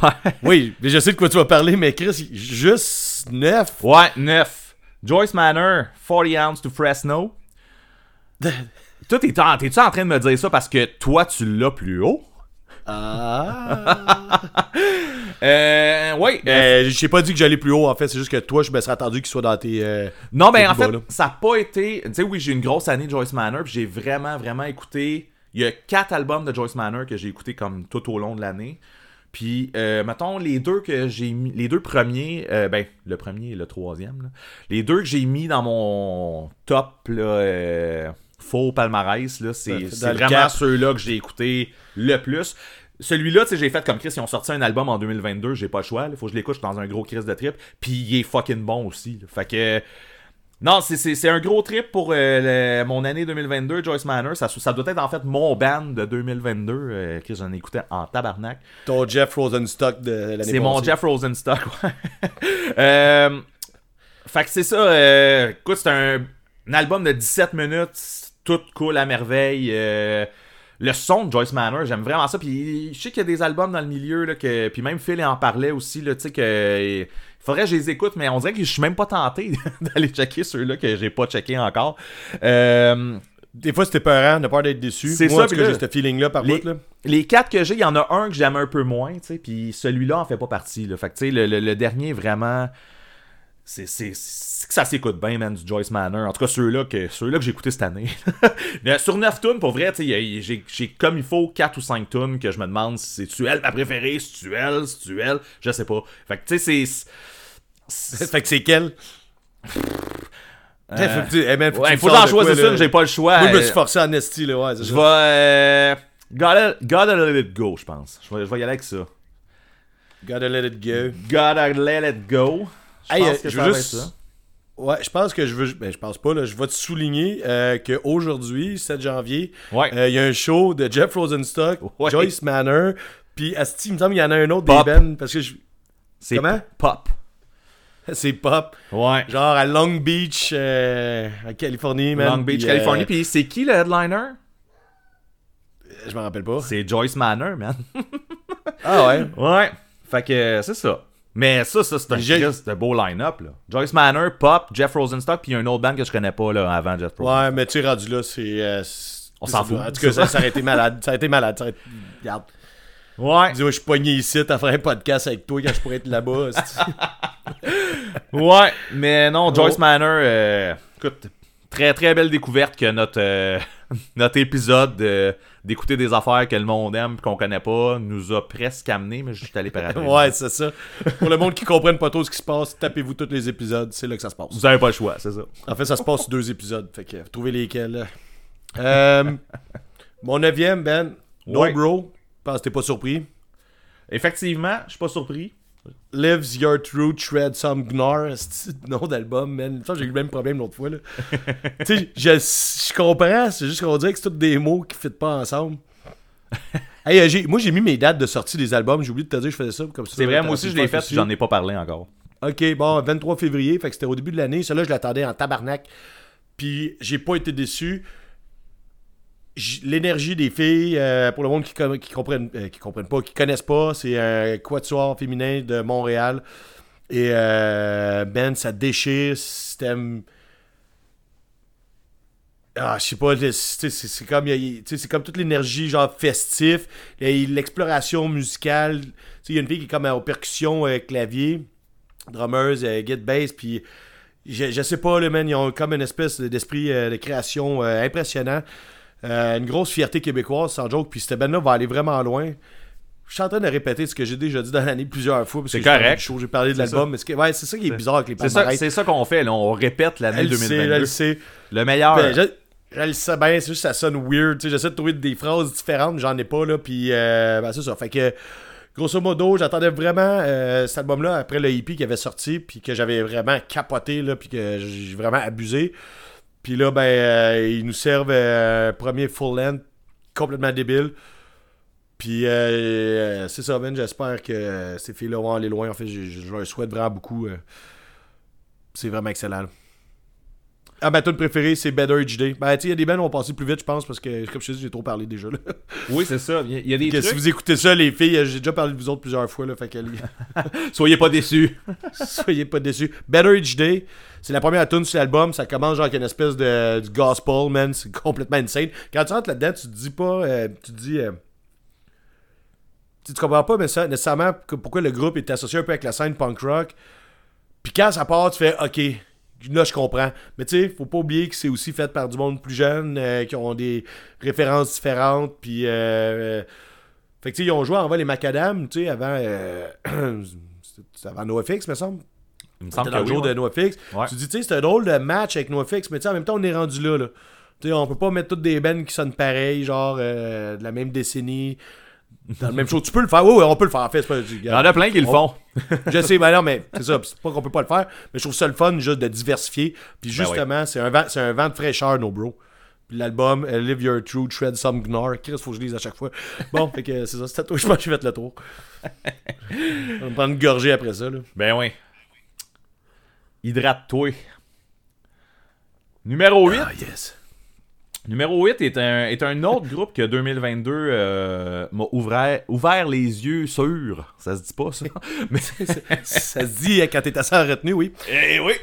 Ouais. Oui, je sais de quoi tu vas parler, mais Chris, juste 9. Ouais, 9. Joyce Manor, 40 ounces to Fresno. Toi, t'es en, t'es-tu en train de me dire ça parce que toi, tu l'as plus haut? Ah. Euh, oui. euh, Euh, J'ai pas dit que j'allais plus haut, en fait. C'est juste que toi, je me serais attendu qu'il soit dans tes. euh, Non, ben C'est en fait, là. ça n'a pas été. Tu sais, oui, j'ai eu une grosse année de Joyce Manor, puis j'ai vraiment, vraiment écouté. Il y a quatre albums de Joyce Manor que j'ai écouté comme tout au long de l'année. Puis, euh, mettons, les deux que j'ai mis. Les deux premiers, euh, ben, le premier et le troisième, là. les deux que j'ai mis dans mon top, là, euh, faux palmarès, là, c'est c'est vraiment ceux-là que j'ai écouté le plus. Celui-là, tu sais, j'ai fait comme Chris, ils ont sorti un album en 2022, j'ai pas le choix, il faut que je l'écoute, dans un gros Chris de trip, puis il est fucking bon aussi. là. Fait que. Non, c'est- un gros trip pour euh, le- mon année 2022, Joyce Manor. Ça, ça doit être en fait mon band de 2022. Euh, Chris, j'en écoutais en tabarnak. ton Jeff Rosenstock de l'année. C'est mon Jeff Rosenstock, ouais. euh, fait que c'est ça. euh, écoute, c'est un, un album de 17 minutes. Tout cool à merveille. Le son de Joyce Manor, j'aime vraiment ça. Puis je sais qu'il y a des albums dans le milieu, là, que, puis même Phil en parlait aussi, là, tu sais, que. Il faudrait que je les écoute, mais on dirait que je suis même pas tenté d'aller checker ceux-là que j'ai pas checké encore. Euh, Des fois, c'était peurant, ne pas d'être déçu. C'est Moi, ça, cas, là, j'ai ce feeling-là par les- bout, là. Les quatre que j'ai, il y en a un que j'aime un peu moins, tu sais, puis celui-là en fait pas partie. Là. Fait que, tu sais, le, le- le dernier, vraiment, c'est, que ça s'écoute bien, man, du Joyce Manor. En tout cas, ceux-là que, ceux-là que j'ai écoutés cette année. Mais sur 9 tunes, pour vrai, j'ai, comme il faut 4 ou 5 tunes que je me demande si c'est-tu elle ma préférée, si tu elle, si tu elle, je sais pas. Fait que, tu sais, c'est... fait que c'est quel Euh, Faut que tu- hey, man, faut que ouais, faut j'en choisisse là? une, j'ai pas le choix. Moi, je me suis forcé en esti, là, ouais, Je vais... Euh, gotta, gotta let it go, je pense. Je vais y aller avec ça. Gotta let it go. Gotta let it go. Je Hey, pense que je veux juste- ça. Ouais, je pense que je veux. Ben, je pense pas, là. Je vais te souligner euh, qu'aujourd'hui, 7 janvier, Ouais. euh, il y a un show de Jeff Rosenstock, Ouais. Joyce Manor, puis Asti, il me semble qu'il y en a un autre Pop. des bands, parce que je- C'est comment? Pop. c'est pop. Ouais. Genre à Long Beach, euh, en Californie, man. Long Beach, Californie. euh, Puis c'est qui le headliner? je m'en rappelle pas. C'est Joyce Manor, man. Ah ouais? Ouais. Fait que c'est ça. Mais ça, ça c'est un beau line-up. Là. Joyce Manor, Pop, Jeff Rosenstock, puis il y a une autre band que je connais pas là, avant Jeff Rosenstock. Ouais, mais tu es rendu là, c'est. euh, On s'en fout. En tout cas, ça, ça aurait été malade. Ça aurait été malade. Ça aurait été- Regarde. Ouais. Dis-moi, je suis pogné ici à faire un podcast avec toi quand je pourrais être là-bas. Ouais. Mais non, Joyce Oh. Manor, euh, écoute, très très belle découverte que notre, euh, notre épisode de- d'écouter des affaires que le monde aime et qu'on connaît pas nous a presque amené, mais je suis allé par après. ouais, c'est ça. Pour le monde qui comprenne pas trop ce qui se passe, tapez-vous tous les épisodes. C'est là que ça se passe. Vous avez pas le choix, c'est ça. En fait, ça se passe sur deux épisodes. Fait que trouvez lesquels. Euh, mon neuvième, Ben. No Ouais. Bro. Je pense que t'es pas surpris. Effectivement, je suis pas surpris. Lives Your Truth Shred Some Gnar. C'est le nom d'album, man. J'ai eu le même problème l'autre fois. tu sais, je, je comprends. C'est juste qu'on dirait que c'est tous des mots qui ne pas ensemble. hey, moi, j'ai mis mes dates de sortie des albums. J'ai oublié de te dire que je faisais ça. comme ça, C'est vrai, moi aussi je l'ai fait, j'en ai pas parlé encore. Ok, bon, 23 février, fait que c'était au début de l'année. Celui-là, je l'attendais en tabarnak. Puis, j'ai pas été déçu. L'énergie des filles, euh, pour le monde qui, qui comprennent, euh, qui comprennent pas, qui connaissent pas, c'est un quatuor féminin de Montréal. Et euh, Ben, ça déchire, système. Ah, je sais pas, c'est comme, comme toute l'énergie, genre festif, l'exploration musicale. Il y a une fille qui est comme aux percussions, euh, clavier, drummeuse, euh, git bass, puis je, je sais pas, le man, ils ont comme une espèce d'esprit euh, de création euh, impressionnant. Euh, une grosse fierté québécoise, sans joke, puis cette band-là va aller vraiment loin. Je suis en train de répéter ce que j'ai déjà dit dans l'année plusieurs fois. parce C'est correct. J'ai parlé de l'album, mais c'est ouais, ça qui est bizarre avec les C'est ça, palmarès. c'est ça qu'on fait, là. On répète l'année Elle le sait, 2022. elle le sait. Le meilleur. Ben, je, je le sais bien, c'est juste que ça sonne weird. J'essaie de trouver des phrases différentes, j'en ai pas, là. Puis, euh, ben, c'est ça. Fait que, grosso modo, j'attendais vraiment euh, cet album-là après le hippie qui avait sorti, puis que j'avais vraiment capoté, là, puis que j'ai vraiment abusé. Puis là, ben, euh, ils nous servent euh, premier full-length complètement débile. Puis, euh, euh, c'est ça, man. J'espère que ces filles-là vont aller loin. En fait, je, je- leur souhaite vraiment beaucoup. c'est vraiment excellent. Ah, ma tune préférée, c'est Better Each Day. Ben, tu sais, il y a des bands qui vont passer plus vite, je pense, parce que, comme je te dis, j'ai trop parlé déjà. Là. Oui, c'est ça. Il y a- il y a des Que si trucs. vous écoutez ça, les filles, j'ai déjà parlé de vous autres plusieurs fois, là. Fait que, Soyez pas déçus. soyez pas déçus. Better Each Day, c'est la première tune sur l'album. Ça commence genre avec une espèce de du gospel, man. C'est complètement insane. Quand tu rentres là-dedans, tu te dis pas. euh, tu te dis. euh, tu tu comprends pas mais ça, nécessairement pourquoi le groupe est associé un peu avec la scène punk rock. Puis quand ça part, tu fais OK, là je comprends. Mais tu sais, faut pas oublier que c'est aussi fait par du monde plus jeune euh, qui ont des références différentes. Puis. euh, fait que tu sais, ils ont joué en les macadam, tu sais, avant. euh, c'était avant NoFX, me semble. Il me semble que le oui, jour ouais. de NoFX. Ouais. Tu dis, tu sais, c'est un drôle de match avec NoFX, mais tu sais, en même temps, on est rendu là. là. Tu sais, on peut pas mettre toutes des bands qui sonnent pareil, genre euh, de la même décennie, dans le même show. Tu peux le faire, oui, oui, on peut le faire. En fait, c'est pas. Il y en a plein qui le On- font. Je sais, ben non, mais c'est ça. C'est pas qu'on peut pas le faire, mais je trouve ça le fun juste de diversifier. Puis Ben justement, c'est un, vent, c'est un vent de fraîcheur, no bro. Puis l'album euh, Live Your Truth, Shred Some Gnar. Chris, faut que je lise à chaque fois. Bon, fait que c'est ça, tout. Je pense que j'ai fait le tour. On va me prendre une gorgée après ça, là. Ben oui. Hydrate-toi. Numéro 8. Ah, yes. Numéro 8 est un, est un autre groupe que 2022 euh, m'a ouvert, ouvert les yeux sur. Ça se dit pas, ça? Mais Ça se dit euh, quand t'es assez en retenue, oui. Eh oui!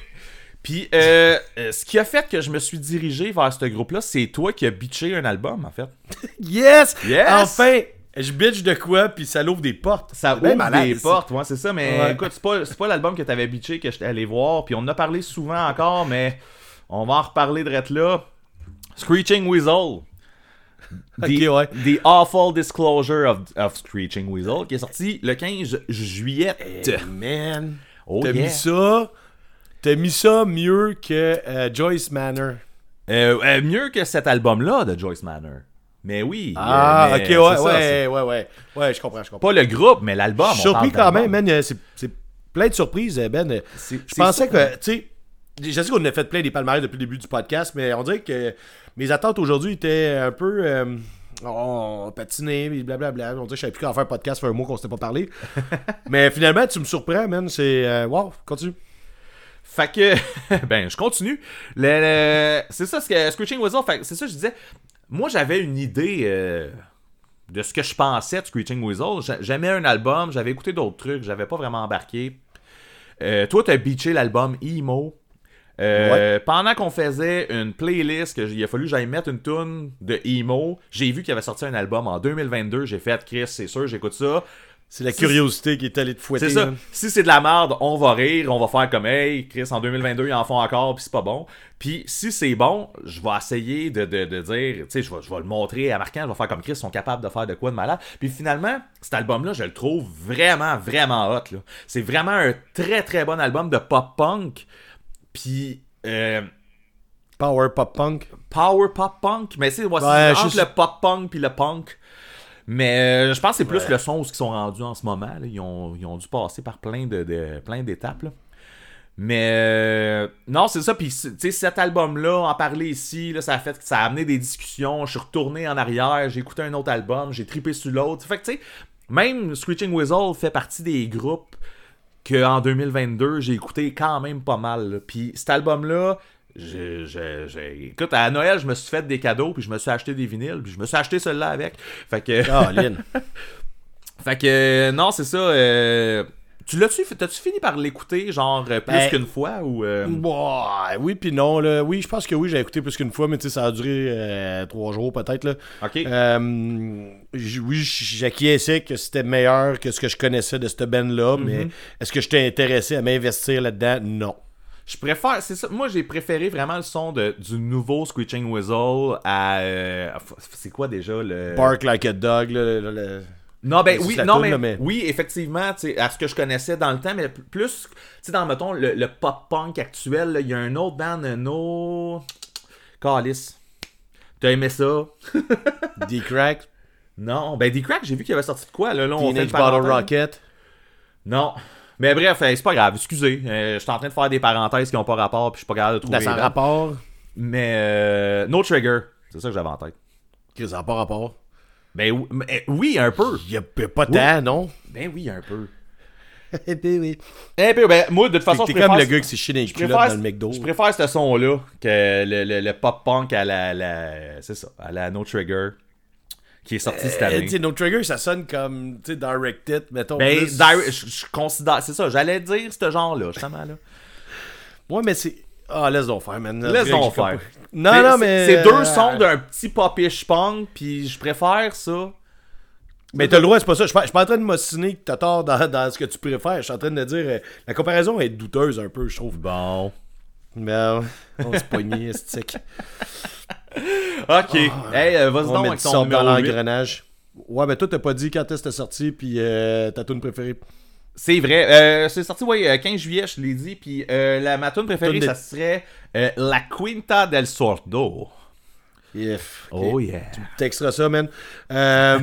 Puis, euh, euh, ce qui a fait que je me suis dirigé vers ce groupe-là, c'est toi qui as bitché un album, en fait. Yes! Yes! Enfin! Je bitch de quoi, puis ça l'ouvre des portes. Ça ouvre malade, des portes, ouais, c'est ça, mais Ouais. écoute, c'est pas, pas l'album que t'avais bitché que j'étais allé voir, puis on en a parlé souvent encore, mais on va en reparler de là. Screeching Weasel. The, Ok, ouais. The Awful Disclosure of, of Screeching Weasel, qui est sorti le 15 juillet. Eh, man. Oh T'as yeah. mis ça. T'as mis ça mieux que euh, Joyce Manor. Euh, euh, mieux que cet album-là de Joyce Manor. Mais oui. Ah, ok, ouais, ça, ouais, ouais, ouais. Ouais, je comprends, je comprends. Pas le groupe, mais l'album. On surpris parle quand même, man. C'est plein de surprises, Ben. Je pensais que, tu sais, je sais qu'on a fait plein des palmarès depuis le début du podcast, mais on dirait que mes attentes aujourd'hui étaient un peu euh, oh, patinées, puis blablabla. On dirait que je savais plus qu'en faire un podcast, fait un mois qu'on s'était pas parlé. mais finalement, tu me surprends, man. C'est. euh, wow, continue. Fait que, ben, je continue. Le, le- c'est ça, ce que Screeching Weasel, fait que c'est ça, je disais. Moi, j'avais une idée euh, de ce que je pensais de Screeching Weasel. J'a- J'aimais un album, j'avais écouté d'autres trucs, j'avais pas vraiment embarqué. Euh, toi, t'as beaché l'album Emo. Euh, Pendant qu'on faisait une playlist, que il a fallu que j'aille mettre une tune de Emo, j'ai vu qu'il avait sorti un album en 2022. J'ai fait, Chris, c'est sûr, j'écoute ça. C'est la Si- curiosité qui est allée te fouetter. C'est ça. Si c'est de la merde, on va rire, on va faire comme hey, Chris, en 2022, ils en font encore, puis c'est pas bon. Puis si c'est bon, je vais essayer de, de, de dire, tu sais, je vais, je vais le montrer à Marquand, je vais faire comme Chris, ils sont capables de faire de quoi de malade. Puis finalement, cet album-là, je le trouve vraiment, vraiment hot. C'est vraiment un très, très bon album de pop-punk. Puis. euh, Power pop punk. power pop punk, mais c'est ouais, entre je- le pop punk puis le punk. Mais euh, je pense que c'est plus le son où ils sont rendus en ce moment. là. Ils, ont, ils ont dû passer par plein de, de- plein d'étapes. là. Mais euh, non, c'est ça. Puis tu sais, cet album-là, en parler ici, là, ça a fait que ça a amené des discussions. Je suis retourné en arrière, j'ai écouté un autre album, j'ai tripé sur l'autre. Fait que tu sais, même Screeching Weasel fait partie des groupes que en 2022 j'ai écouté quand même pas mal. là. Puis cet album-là, je- écoute, à Noël, je me suis fait des cadeaux, puis je me suis acheté des vinyles, puis je me suis acheté celui-là avec. Fait que, Ah, Lynn. fait que non, c'est ça. euh, Tu l'as-tu, t'as-tu fini par l'écouter, genre, euh, plus Ben, qu'une fois, ou... euh, oui, puis non. Là. Oui, je pense que oui, j'ai écouté plus qu'une fois, mais tu sais, ça a duré euh, trois jours peut-être. Là. Ok. Euh, oui, j'acquiesçais que c'était meilleur que ce que je connaissais de cette band-là, mais est-ce que j'étais intéressé à m'investir là-dedans? Non. Je préfère, c'est ça. Moi, j'ai préféré vraiment le son de, du nouveau Screeching Weasel à. euh, c'est quoi déjà le. Bark Like a Dog, là, le- le- Non, ben C'est oui, non, mais, là, mais- oui, effectivement, à ce que je connaissais dans le temps, mais plus, tu sais, dans, mettons, le, le pop-punk actuel, il y a un autre band, no. Calice. T'as aimé ça? D-Crack, Non. Ben, D-Crack, j'ai vu qu'il avait sorti de quoi, là, là on fait Teenage. Bottle Rocket. Non. Mais bref, c'est pas grave, excusez. Euh, je suis en train de faire des parenthèses qui ont pas rapport, puis je suis pas capable de trouver. Ben, sans là. rapport. Mais, euh, No Trigger, c'est ça que j'avais en tête. Ça n'a pas rapport. Ben oui, mais, oui, un peu. Il y a pas tant, non? Ben oui, un peu. Eh ben oui. Un peu, ben moi, de toute façon, je comme le gars qui s'est chié dans les culottes préfère, dans le McDo. je préfère ce son-là que le, le- le pop-punk à la, la- C'est ça, à la No Trigger, qui est sorti cette Euh, année. No Trigger, ça sonne comme, Directed, mettons. Ben, plus. Je, je considère... C'est ça, j'allais dire ce genre-là, justement, là. Ouais, mais c'est... Ah, laisse donc faire, man. Laisse donc faire. Non, non, mais... C'est deux euh, sons d'un petit popish punk, puis je préfère ça. Mais t'as le droit, c'est pas ça. Je suis pas, en train de m'ostiner que t'as tort dans, dans ce que tu préfères. Je suis en train de dire... euh, la comparaison est douteuse un peu, je trouve. Bon. Euh, on se pognait, stick. Ok. hey, euh, vas-y On donc met avec ton dans numéro 8. l'engrenage. Ouais, mais toi, t'as pas dit quand c'était sorti, puis euh, ta tune préférée. C'est vrai. Euh, c'est sorti, euh, 15 juillet, je l'ai dit. Puis euh, la, ma tune préférée, de- ça serait euh, La Quinta del Sordo. If. Oh yeah. T'extras ça, man. Euh,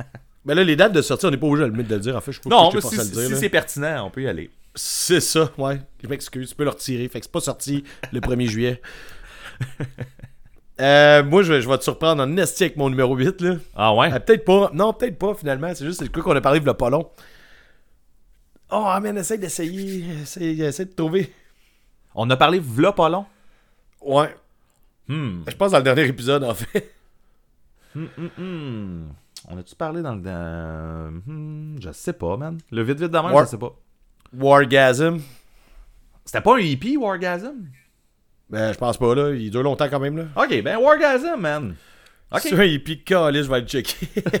mais là, les dates de sortie, on n'est pas obligé de le de le dire. En fait, je peux Non, pas mais que si, le si là. c'est pertinent, on peut y aller. C'est ça, ouais. Je m'excuse, tu peux le retirer. Fait que c'est pas sorti le 1er juillet. Euh, moi, je vais, je vais te surprendre en esti avec mon numéro 8, là. Ah ouais? Ah, peut-être pas. Non, peut-être pas, finalement. C'est juste c'est quoi qu'on a parlé de pas long. Oh, man, essaye d'essayer. Essaye, essaye de trouver. On a parlé v'là pas long. Ouais. Hmm. Je pense dans le dernier épisode, en fait. Hmm, hmm, hmm. On a-tu parlé dans le. dans- Hmm, je sais pas, man. Le vite vite de Ouais. je sais pas. Wargasm. C'était pas un EP, Wargasm? Ben, je pense pas, là. Il dure longtemps quand même, là. Ok, ben Wargasm, man. Ok. C'est un hippie calé, je vais le checker.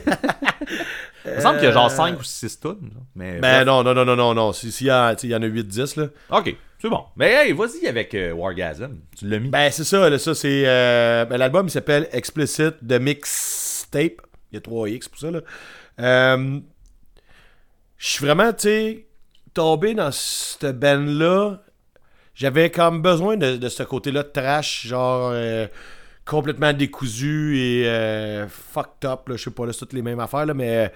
Il me semble qu'il y a genre 5 ou 6 tonnes. Mais ben bref. non, non, non, non, non, non. Si- S'il y, en a 8-10, là. Ok, c'est bon. Mais hey, vas-y avec euh, Wargasm. Tu l'as mis. Ben, c'est ça, là, ça, c'est... euh, ben, l'album, il s'appelle Explicit The Mixtape. Il y a 3 X pour ça, là. Euh, Je suis vraiment, tu sais, tombé dans cette band-là. J'avais comme besoin de, de ce côté-là de trash, genre... complètement décousu et euh, fucked up, là, je sais pas, là, c'est toutes les mêmes affaires, là, mais euh,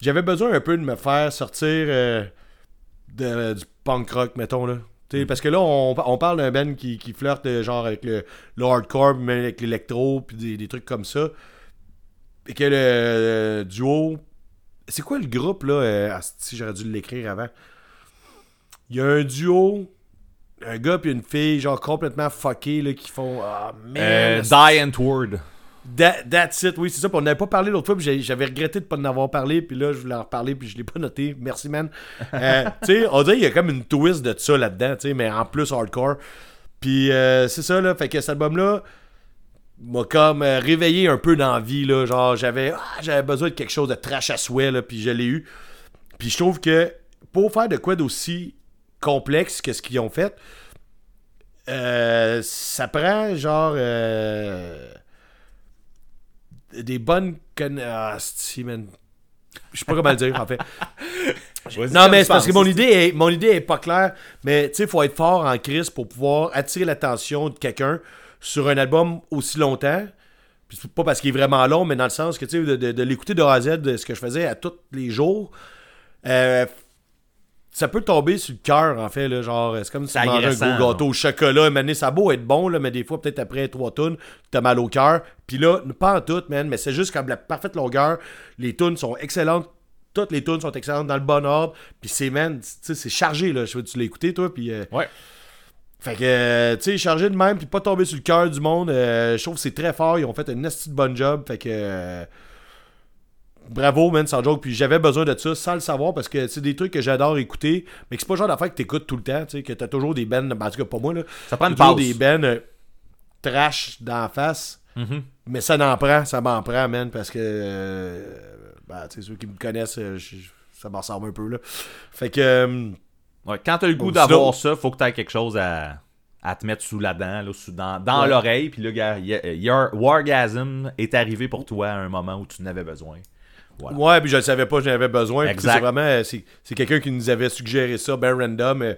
j'avais besoin un peu de me faire sortir euh, de, du punk rock, mettons, là. Sais, Parce que là, on, on parle d'un band qui, qui flirte genre avec le, le hardcore, mais avec l'électro, puis des, des trucs comme ça. Et que le, euh, duo. C'est quoi le groupe là Si j'aurais dû l'écrire avant. Il y a un duo, un gars puis une fille, genre complètement fuckés, là, qui font. Ah, man. Euh, asti- Die and Word. That- that's it, oui, c'est ça. Puis on n'avait pas parlé l'autre fois, puis j'avais regretté de pas en avoir parlé, puis là, je voulais en reparler, puis je l'ai pas noté. Merci, man. Euh, tu sais, on dirait qu'il y a comme une twist de ça là-dedans, tu sais, mais en plus hardcore. Puis euh, c'est ça, là. Fait que cet album-là m'a comme euh, réveillé un peu dans la vie, là. Genre, j'avais ah, j'avais besoin de quelque chose de trash à souhait, là, puis je l'ai eu. Puis je trouve que pour faire de quoi d'aussi complexe que ce qu'ils ont fait, euh, ça prend genre euh, des bonnes ah. Je sais pas comment le dire en fait. Non mais c'est parce que mon idée est mon idée est pas claire, mais tu sais faut être fort en crise pour pouvoir attirer l'attention de quelqu'un sur un album aussi longtemps. Puis c'est pas parce qu'il est vraiment long, mais dans le sens que tu sais de, de- de l'écouter de A à Z, de ce que je faisais à tous les jours. euh, ça peut tomber sur le cœur, en fait, là, genre, c'est comme si tu mangeais un gros gâteau au chocolat, mais ça a beau être bon, là, mais des fois, peut-être après trois tonnes, t'as mal au cœur. Puis là, pas en tout, man, mais c'est juste comme la parfaite longueur. Les tunes sont excellentes. Toutes les tunes sont excellentes dans le bon ordre. Puis c'est, man, tu sais, c'est chargé, là. Je pas, tu l'as écouté, toi, puis... euh, Ouais. fait que, euh, tu sais, chargé de même, puis pas tomber sur le cœur du monde. euh, je trouve que c'est très fort. Ils ont fait un esti de bon job. Fait que. Euh, bravo, man, sans joke. Puis j'avais besoin de ça sans le savoir parce que c'est des trucs que j'adore écouter, mais que c'est pas le genre d'affaire que t'écoutes tout le temps, tu sais, que t'as toujours des bands, en tout cas pas moi, là. Ça prend une toujours pause. des bands euh, trash d'en face. Mhm. Mais ça n'en prend, ça m'en prend, man, parce que. Euh, ben, tu sais, ceux qui me connaissent, euh, je- je- ça m'en ressemble un peu, là. Fait que. euh, Ouais, quand t'as le goût d'avoir ça, faut que t'aies quelque chose à, à te mettre sous la dent, là, sous, dans, dans Ouais. l'oreille. Puis là, gars, y- your Wargasm est arrivé pour toi à un moment où tu n'avais besoin. Voilà. Ouais, puis je le savais pas, j'en avais besoin. C'est vraiment, c'est quelqu'un qui nous avait suggéré ça, ben random, euh,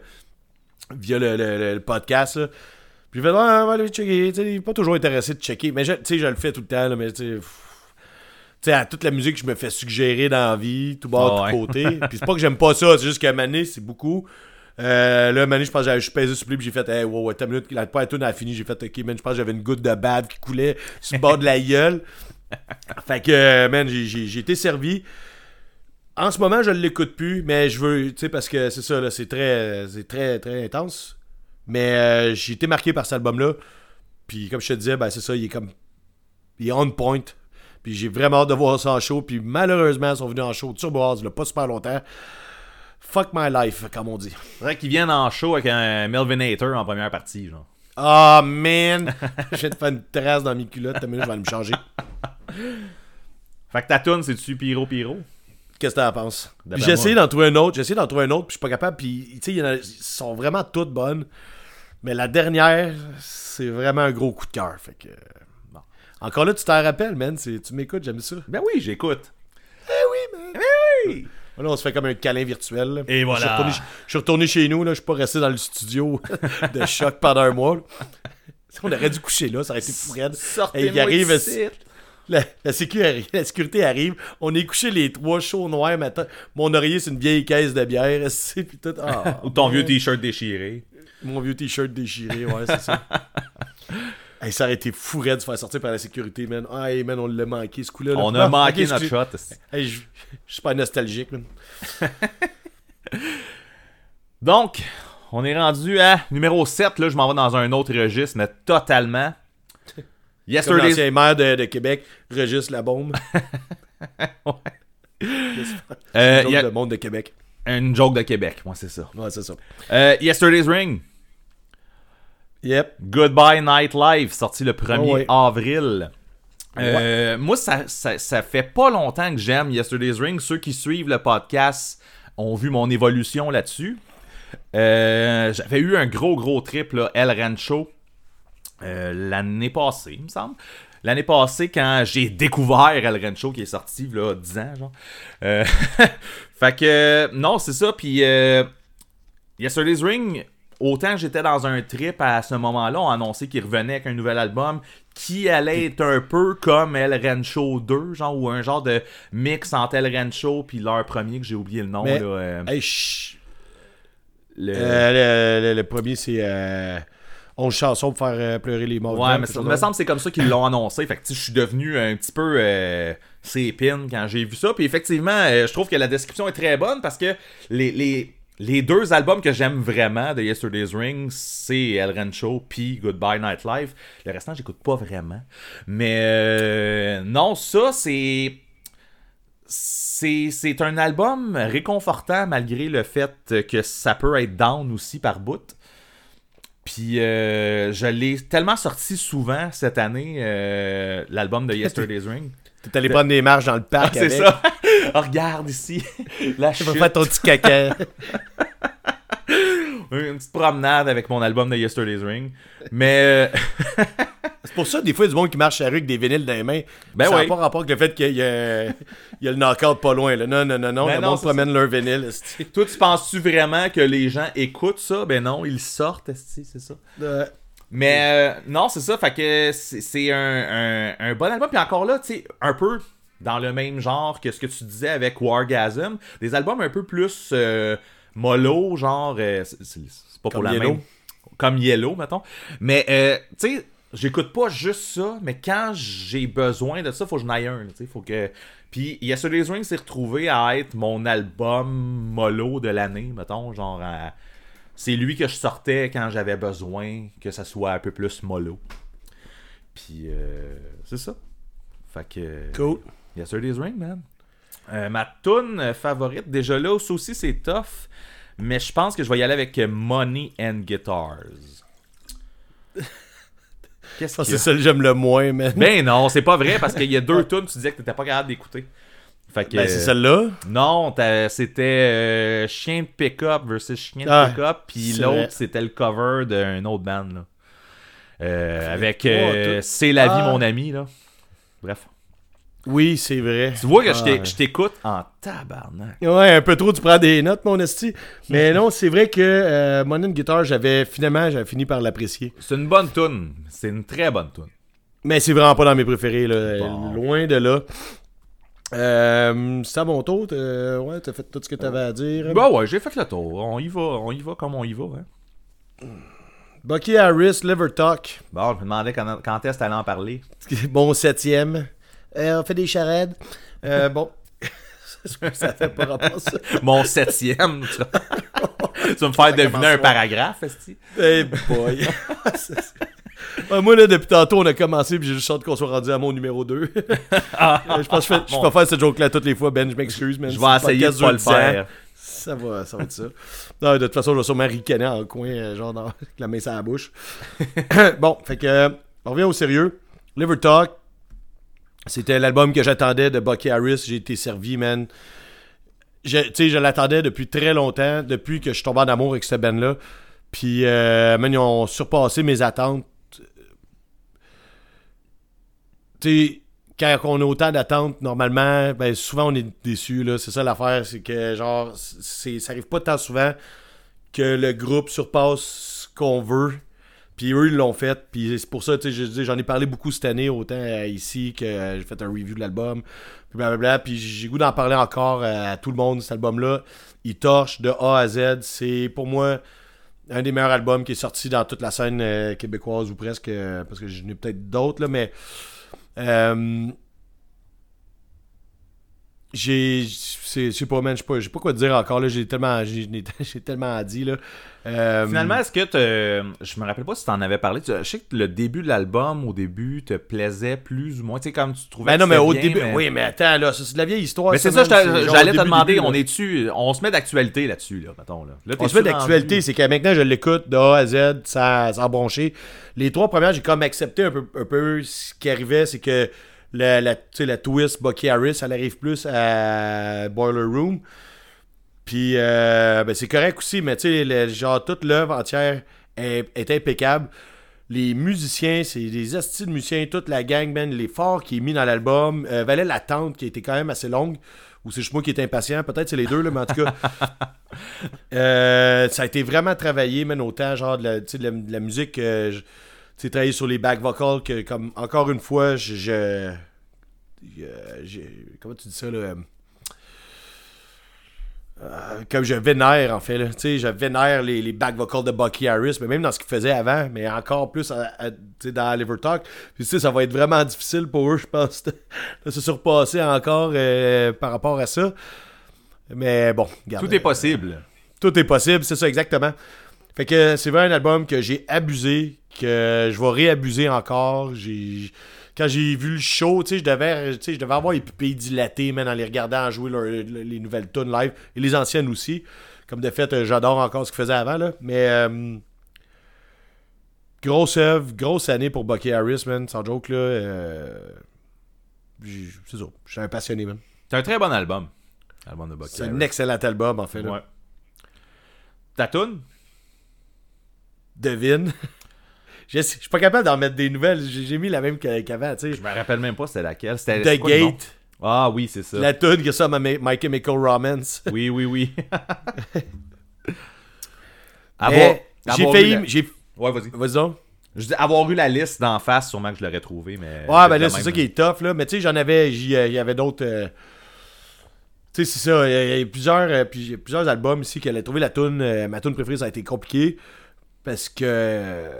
via le, le- podcast. là. Puis ouais, on va aller checker. Il est pas toujours intéressé de checker. Mais je- tu sais, je le fais tout le temps, là, mais tu sais. à toute la musique que je me fais suggérer dans la vie, tout bas, Ah tout ouais. côté. puis c'est pas que j'aime pas ça, c'est juste qu'à Mané, c'est beaucoup. Euh, là, Mané, je pense que j'avais juste pesé sur puis j'ai fait, hey, wow, ouais, minute, la tune a fini, j'ai fait, ok, man, je pense que j'avais une goutte de bave qui coulait sur le bord de la gueule. Fait que, euh, man, j'ai- été servi. En ce moment, je ne l'écoute plus, mais je veux, tu sais, parce que c'est ça, là, c'est très, c'est très, très intense. Mais euh, j'ai été marqué par cet album-là. Puis comme je te disais, ben c'est ça, il est comme, il est on point. Puis j'ai vraiment hâte de voir ça en show. Puis malheureusement, ils sont venus en show Turbo House, là, pas super longtemps. Fuck my life, comme on dit. Faudrait qu'ils viennent en show avec un Melvin Hater en première partie, genre. Ah, man! je vais te faire une trace dans mes culottes. T'as une minute, je vais aller me changer. Fait que ta tune, c'est-tu Pyro Pyro? Qu'est-ce que t'en penses? J'ai essayé d'en trouver un autre, j'ai essayé d'en trouver un autre, puis je suis pas capable, puis tu sais, ils sont vraiment toutes bonnes. Mais la dernière, c'est vraiment un gros coup de cœur. Fait que. bon. Encore là, tu t'en rappelles, man. c'est- Tu m'écoutes, j'aime ça. Ben oui, j'écoute. Là, on se fait comme un câlin virtuel. Et voilà. Je suis retourné, je suis retourné chez nous, là. Je suis pas resté dans le studio de choc pendant un mois. On aurait dû coucher là, ça aurait été fou raide. Sortez-moi Et il arrive, d'ici. La, la, sécurité arrive, on est couché les trois chauds noirs matin. Mon oreiller, c'est une vieille caisse de bière, esti, puis tout. Ah, Ou ton vieux t-shirt déchiré. Mon vieux t-shirt déchiré, ouais, c'est ça. Hey, ça aurait été fou de se faire sortir par la sécurité, man. Ah, hey, man, on l'a manqué ce coup-là. là. On a Ah, manqué ok, notre shot. Hey, je suis pas nostalgique, man. Donc, on est rendu à numéro 7. Là, je m'en vais dans un autre registre, mais totalement. Comme l'ancien maire de, de Québec, Régis la bombe. Euh, Joke y a- de monde de Québec. une joke de Québec, moi c'est ça. Ouais, c'est ça. Euh, Yesterday's Ring, Yep. Goodbye Nightlife, sorti le 1er Oh ouais. avril. Euh, Moi, ça, ça, ça fait pas longtemps que j'aime Yesterday's Ring. Ceux qui suivent le podcast ont vu mon évolution là-dessus. Euh, J'avais eu un gros, gros trip, là, El Rancho, euh, l'année passée, il me semble. L'année passée, quand j'ai découvert El Rancho, qui est sorti, là, 10 ans, genre. Fait que, non, c'est ça. Puis, Yesterday's Ring, autant que j'étais dans un trip à ce moment-là, on a annoncé qu'il revenait avec un nouvel album qui allait être un peu comme El Rancho 2, genre, ou un genre de mix entre El Rancho puis leur premier, que j'ai oublié le nom, Mais- là. euh, Hey, le- Euh, le, le- le premier, c'est euh, 11 chansons pour faire euh, pleurer les morts. Ouais, mais ça me semble que c'est comme ça qu'ils l'ont annoncé. Fait que je suis devenu un petit peu euh, sépine quand j'ai vu ça. Puis effectivement, euh, je trouve que la description est très bonne parce que les, les, les deux albums que j'aime vraiment de Yesterday's Ring, c'est El Rancho puis Goodbye Nightlife. Le restant, j'écoute pas vraiment. Mais euh, non, ça, c'est. C'est, un album réconfortant malgré le fait que ça peut être down aussi par bout. Puis euh, je l'ai tellement sorti souvent cette année, euh, l'album de Yesterday's Ring. T'es allé prendre des marches dans le parc C'est avec. ça. Oh, regarde ici. La chute. faire ton petit caca. Une petite promenade avec mon album de Yesterday's Ring. Mais euh, c'est pour ça, des fois, il y a du monde qui marche la rue avec des vinyles dans les mains. Ben ça n'a oui. pas rapport avec le fait qu'il y a, il y a le knockout pas loin. Là. Non, non, non, non. Ben le non, monde c'est promène leur vinyle. toi, tu penses-tu vraiment que les gens écoutent ça? Ben non, ils sortent, c'est ça. Euh, Mais euh, non, c'est ça. Fait que c'est un, un- un bon album. Puis encore là, tu sais, un peu dans le même genre que ce que tu disais avec Wargasm. Des albums un peu plus euh, mollo, genre. euh, c'est pas pour Comme la Yellow. même. Comme Yellow, mettons. Mais, euh, tu sais, j'écoute pas juste ça, mais quand j'ai besoin de ça, faut que je n'aille un. là, Tu sais, faut que. Puis Yesterday's Ring s'est retrouvé à être mon album mollo de l'année, mettons, genre à- c'est lui que je sortais quand j'avais besoin que ça soit un peu plus mollo. Puis, euh, c'est ça. Fait que. Cool. Yesterday's Ring, man. Euh, ma tune favorite, déjà là, aussi c'est tough, mais je pense que je vais y aller avec Money and Guitars. Qu'est-ce qu'il y c'est ça que j'aime le moins, man. Ben non, c'est pas vrai parce qu'il y a deux tunes, tu disais que t'étais pas capable d'écouter. Fait que, Ben, c'est celle-là? Non, c'était euh, Chien de Pick-up versus Chien de Ah, Pick-up, puis l'autre c'était le cover d'un autre band là. Euh, avec euh. C'est la vie Ah. mon ami là. Bref. Oui, c'est vrai. Tu vois que je t'ai- Ah. je t'écoute en tabarnak. Ouais, un peu trop, tu prends des notes, mon esti. Mais non, c'est vrai que euh, Money and Guitar, j'avais finalement, j'avais fini par l'apprécier. C'est une bonne tune, c'est une très bonne tune. Mais c'est vraiment pas dans mes préférés, là. Bon. Loin de là. Euh, c'est à mon tour. t'as- Ouais, t'as fait tout ce que t'avais à dire. Bah ouais, j'ai fait le tour. On y va, on y va comme on y va. Hein. Bucky Harris, Liver Talk. Bon, je me demandais quand, quand est-ce que t'allais en parler? Bon septième. Euh, on fait des charades. Euh, bon. ça fait pas rapport ça. Mon septième, tu vas, tu vas me faire deviner un paragraphe, esti. Hey boy. Ouais, moi, là, depuis tantôt, on a commencé, puis j'ai juste hâte qu'on soit rendu à mon numéro 2. je pense que je, fais- je peux pas faire cette joke-là toutes les fois, Ben. Je m'excuse, man. Je vais essayer de pas le dure 10 ans. faire. Ça va, ça va être ça. Non, de toute façon, je vais sûrement ricaner en coin, euh, genre dans, avec la main sur la bouche. bon, fait que, euh, on revient au sérieux. Liver Talk, c'était l'album que j'attendais de Bucky Harris. J'ai été servi, man. Je- Tu sais, je l'attendais depuis très longtemps, depuis que je suis tombé en amour avec cette band-là. Puis, euh, man, ils ont surpassé mes attentes. Tu quand on a autant d'attentes, normalement, ben souvent on est déçu. C'est ça l'affaire, c'est que, genre, c'est, ça arrive pas tant souvent que le groupe surpasse ce qu'on veut. Puis eux, ils l'ont fait. Puis c'est pour ça, tu sais, je j'en ai parlé beaucoup cette année, autant euh, ici que euh, j'ai fait un review de l'album. Puis blablabla. Puis j'ai goût d'en parler encore euh, à tout le monde, cet album-là. Il torche de A à Z. C'est pour moi un des meilleurs albums qui est sorti dans toute la scène québécoise ou presque. parce que j'en ai peut-être d'autres, là, mais. Euh, j'ai c'est je sais pas man pas, quoi te dire encore là j'ai tellement j'ai tellement dit là Euh, Finalement, est-ce que te- je me rappelle pas si t'en avais parlé. Tu- Je sais que le début de l'album, au début, te plaisait plus ou moins. Tu sais, comme tu trouvais ben non mais au bien, début mais- oui mais attends là c'est de la vieille histoire Mais c'est ça, j'allais te demander, début, on est-tu, on se met d'actualité là-dessus, là, mettons, là. Là, on se met d'actualité c'est que maintenant je l'écoute de A à Z sans, sans broncher les trois premières j'ai comme accepté un peu, un peu ce qui arrivait c'est que la, la, tu sais, la twist Bucky Harris elle arrive plus à Boiler Room Puis euh, ben, c'est correct aussi, mais tu sais, le- genre toute l'œuvre entière est, est impeccable. Les musiciens, c'est des astis de musiciens, toute la gang, man, l'effort qui est mis dans l'album, euh, valait l'attente qui était quand même assez longue. Ou c'est juste moi qui est impatient, peut-être c'est les deux, là, mais en tout cas. euh, ça a été vraiment travaillé, man, autant genre de la, tu sais, de la, de la musique. euh, sais, travaillé sur les back vocals, que comme encore une fois, je. comment tu dis ça, là? euh, euh, comme je vénère en fait là. tu sais je vénère les, les back vocals de Bucky Harris mais même dans ce qu'il faisait avant mais encore plus à- à- tu sais, dans Liver Talk puis tu sais ça va être vraiment difficile pour eux je pense de, de se surpasser encore euh, par rapport à ça mais bon regarde, Tout est euh, possible. tout est possible, c'est ça exactement. Fait que c'est vraiment un album que j'ai abusé, que je vais réabuser encore. J'ai quand j'ai vu le show, tu sais, je devais, je devais avoir les pupilles dilatées, même en les regardant jouer leur- les nouvelles tunes live et les anciennes aussi. Comme de fait, j'adore encore ce qu'il faisait avant là, mais euh, grosse œuvre, grosse année pour Bucky Harris, man, sans joke là. euh, c'est ça, je suis un passionné, man. C'est un très bon album. Album de Bucky C'est un excellent album en fait. Là. Ouais. Ta toune? Devine. Je sais- je suis pas capable d'en mettre des nouvelles. J'ai mis la même qu'a- qu'avant, tu Je sais. me rappelle même pas c'était laquelle. C'était The quoi? Gate, Ah oui, c'est ça. la tune que ça, ma My Chemical Romance. Oui, oui, oui. Avoir, J'ai failli. la- J'ai... Ouais, vas-y. Vas-y donc. Je dis avoir eu la liste d'en face, sûrement que je l'aurais trouvé, mais. Ouais, ben là, c'est ça qui est tough, là. Mais tu sais, j'en avais. j'y- Il y avait d'autres. euh, Tu sais, c'est ça. Il y a- plusieurs, euh, plusieurs albums ici qu'elle a trouvé la tune. euh, ma tune préférée, ça a été compliqué. Parce que.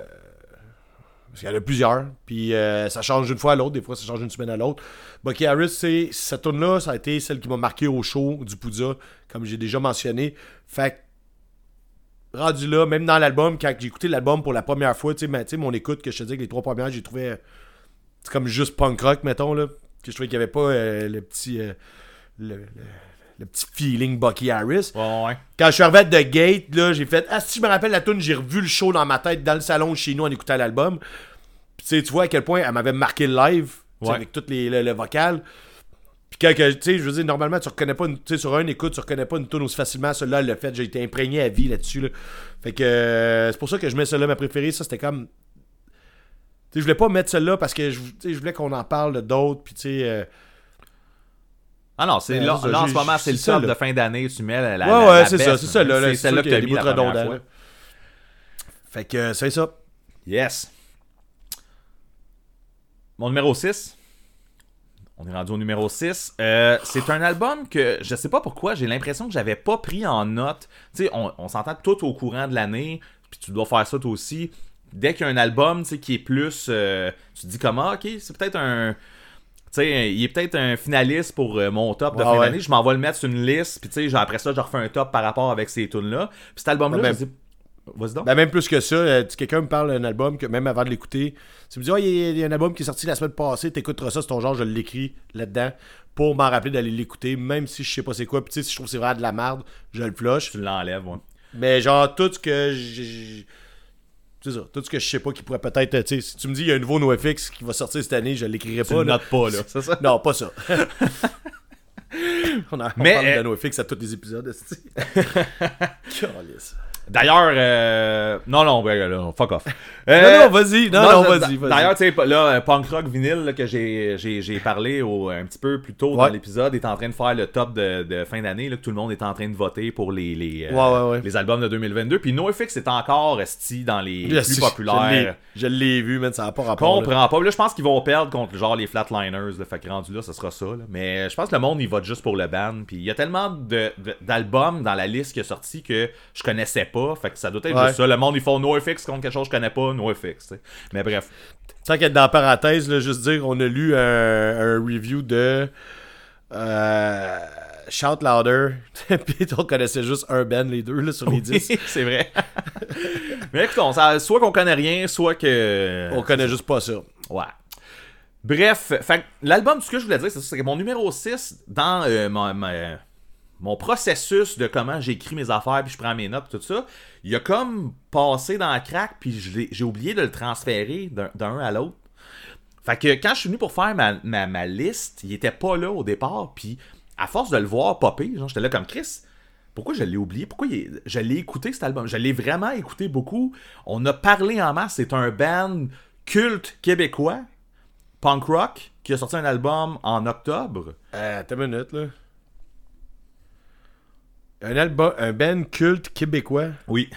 Parce qu'il y en a plusieurs. Puis euh, ça change d'une fois à l'autre. Des fois, ça change d'une semaine à l'autre. Bucky Harris, c'est, cette tune-là, ça a été celle qui m'a marqué au show du Poudja, comme j'ai déjà mentionné. Fait que, rendu là, même dans l'album, quand j'ai écouté l'album pour la première fois, tu sais, sais, mon écoute, que je te dis que les trois premières, j'ai trouvé. C'est comme juste punk rock, mettons, là. Que je trouvais qu'il n'y avait pas euh, le petit. euh, le petit feeling Bucky Harris. Ouais, ouais. Quand je suis arrivé de Gate, là, j'ai fait Ah, si je me rappelle la tune, j'ai revu le show dans ma tête dans le salon chez nous en écoutant l'album. Puis tu vois à quel point elle m'avait marqué le live, Ouais. avec toutes les le, le vocal. Puis quand tu sais, je veux dire, normalement, tu reconnais pas, une- tu sais, sur un écoute, tu reconnais pas une tune aussi facilement. Celle-là, elle l'a fait, j'ai été imprégné à vie là-dessus. là. Fait que euh, c'est pour ça que je mets celle-là ma préférée. Ça, c'était comme. Tu sais, je voulais pas mettre celle-là parce que je, voulais qu'on en parle d'autres. Puis tu sais. euh, Ah non, c'est Ouais, là, en ce moment, c'est le top de fin d'année. Tu mets la. la ouais, ouais, c'est ça, c'est ça. Là, C'est celle-là que qu'il y t'as a mis la première fois. Fait que c'est ça. Yes. Mon numéro 6. On est rendu au numéro 6. Euh, c'est un album que je sais pas pourquoi, j'ai l'impression que j'avais pas pris en note. Tu sais, on, on s'entend tout au courant de l'année, puis tu dois faire ça toi aussi. Dès qu'il y a un album tu sais, qui est plus. euh, tu te dis comment, ok, c'est peut-être un. Tu sais, il est peut-être un finaliste pour euh, mon top de fin ouais. d'année. Je m'en vais le mettre sur une liste, puis tu sais, après ça, je refais un top par rapport avec ces tunes-là. Puis cet album-là, ben-. Vas-y donc. Ben, même plus que ça, euh, si quelqu'un me parle d'un album que même avant de l'écouter, tu me dis, oh, il y, a- il y a un album qui est sorti la semaine passée, t'écouteras ça, c'est ton genre, je l'écris là-dedans pour m'en rappeler d'aller l'écouter, même si je sais pas c'est quoi. Puis tu sais, si je trouve que c'est vraiment de la merde, je le flush. tu l'enlèves, ouais. Mais genre, tout ce que j'ai. C'est ça, tout ce que je sais pas qui pourrait peut-être. euh, Tu sais, si tu me dis, il y a un nouveau NoFX qui va sortir cette année, je l'écrirai pas. là. pas, là. C'est ça? Non, pas ça. on, a, on Mais, parle euh, de NoFX à tous les épisodes. D'ailleurs, euh... non, non, ben, là, fuck off. Non, Euh, non, vas-y. Non, non, vas-y. D'ailleurs, tu sais, là, euh, Punk Rock Vinyl, là, que j'ai, parlé au, un petit peu plus tôt dans l'épisode, est en train de faire le top de, de fin d'année, que tout le monde est en train de voter pour les, les, euh, Ouais, ouais, ouais. les albums de 2022. Puis NoFX est encore esti dans les Je plus sais, populaires. l'ai- Je l'ai vu, man, ça n'a pas rapport. là. Comprends pas. Là, je pense qu'ils vont perdre contre genre les Flatliners. Là, fait que rendu là, ce sera ça. là. Mais je pense que le monde, il vote juste pour le band. Puis il y a tellement de- de- d'albums dans la liste qui est sorti que je connaissais pas. Fait que ça doit être Ouais. juste ça. Le monde, ils font NoFX contre quelque chose que je connais pas. NoFX. tu sais. Mais bref. Tant qu'être dans la parenthèse, là, juste dire, on a lu un, un review de euh, Shout Louder. Puis on connaissait juste un band, les deux, là, sur les 10. c'est vrai. Mais écoute, on, ça- soit qu'on connaît rien, soit que. On connaît juste pas ça. Ouais. Bref, l'album, ce que je voulais dire, c'est que mon numéro 6, dans euh, ma- mon processus de comment j'écris mes affaires, puis je prends mes notes, tout ça, il a comme passé dans la craque, puis j'ai oublié de le transférer d'un à l'autre. Fait que quand je suis venu pour faire ma, liste, il était pas là au départ, puis à force de le voir popper, genre, j'étais là comme Chris. Pourquoi je l'ai oublié? Pourquoi je l'ai écouté cet album? Je l'ai vraiment écouté beaucoup. On a parlé en masse. C'est un band culte québécois, punk rock, qui a sorti un album en octobre. Euh, minute, là. Un album, un band culte québécois? Oui.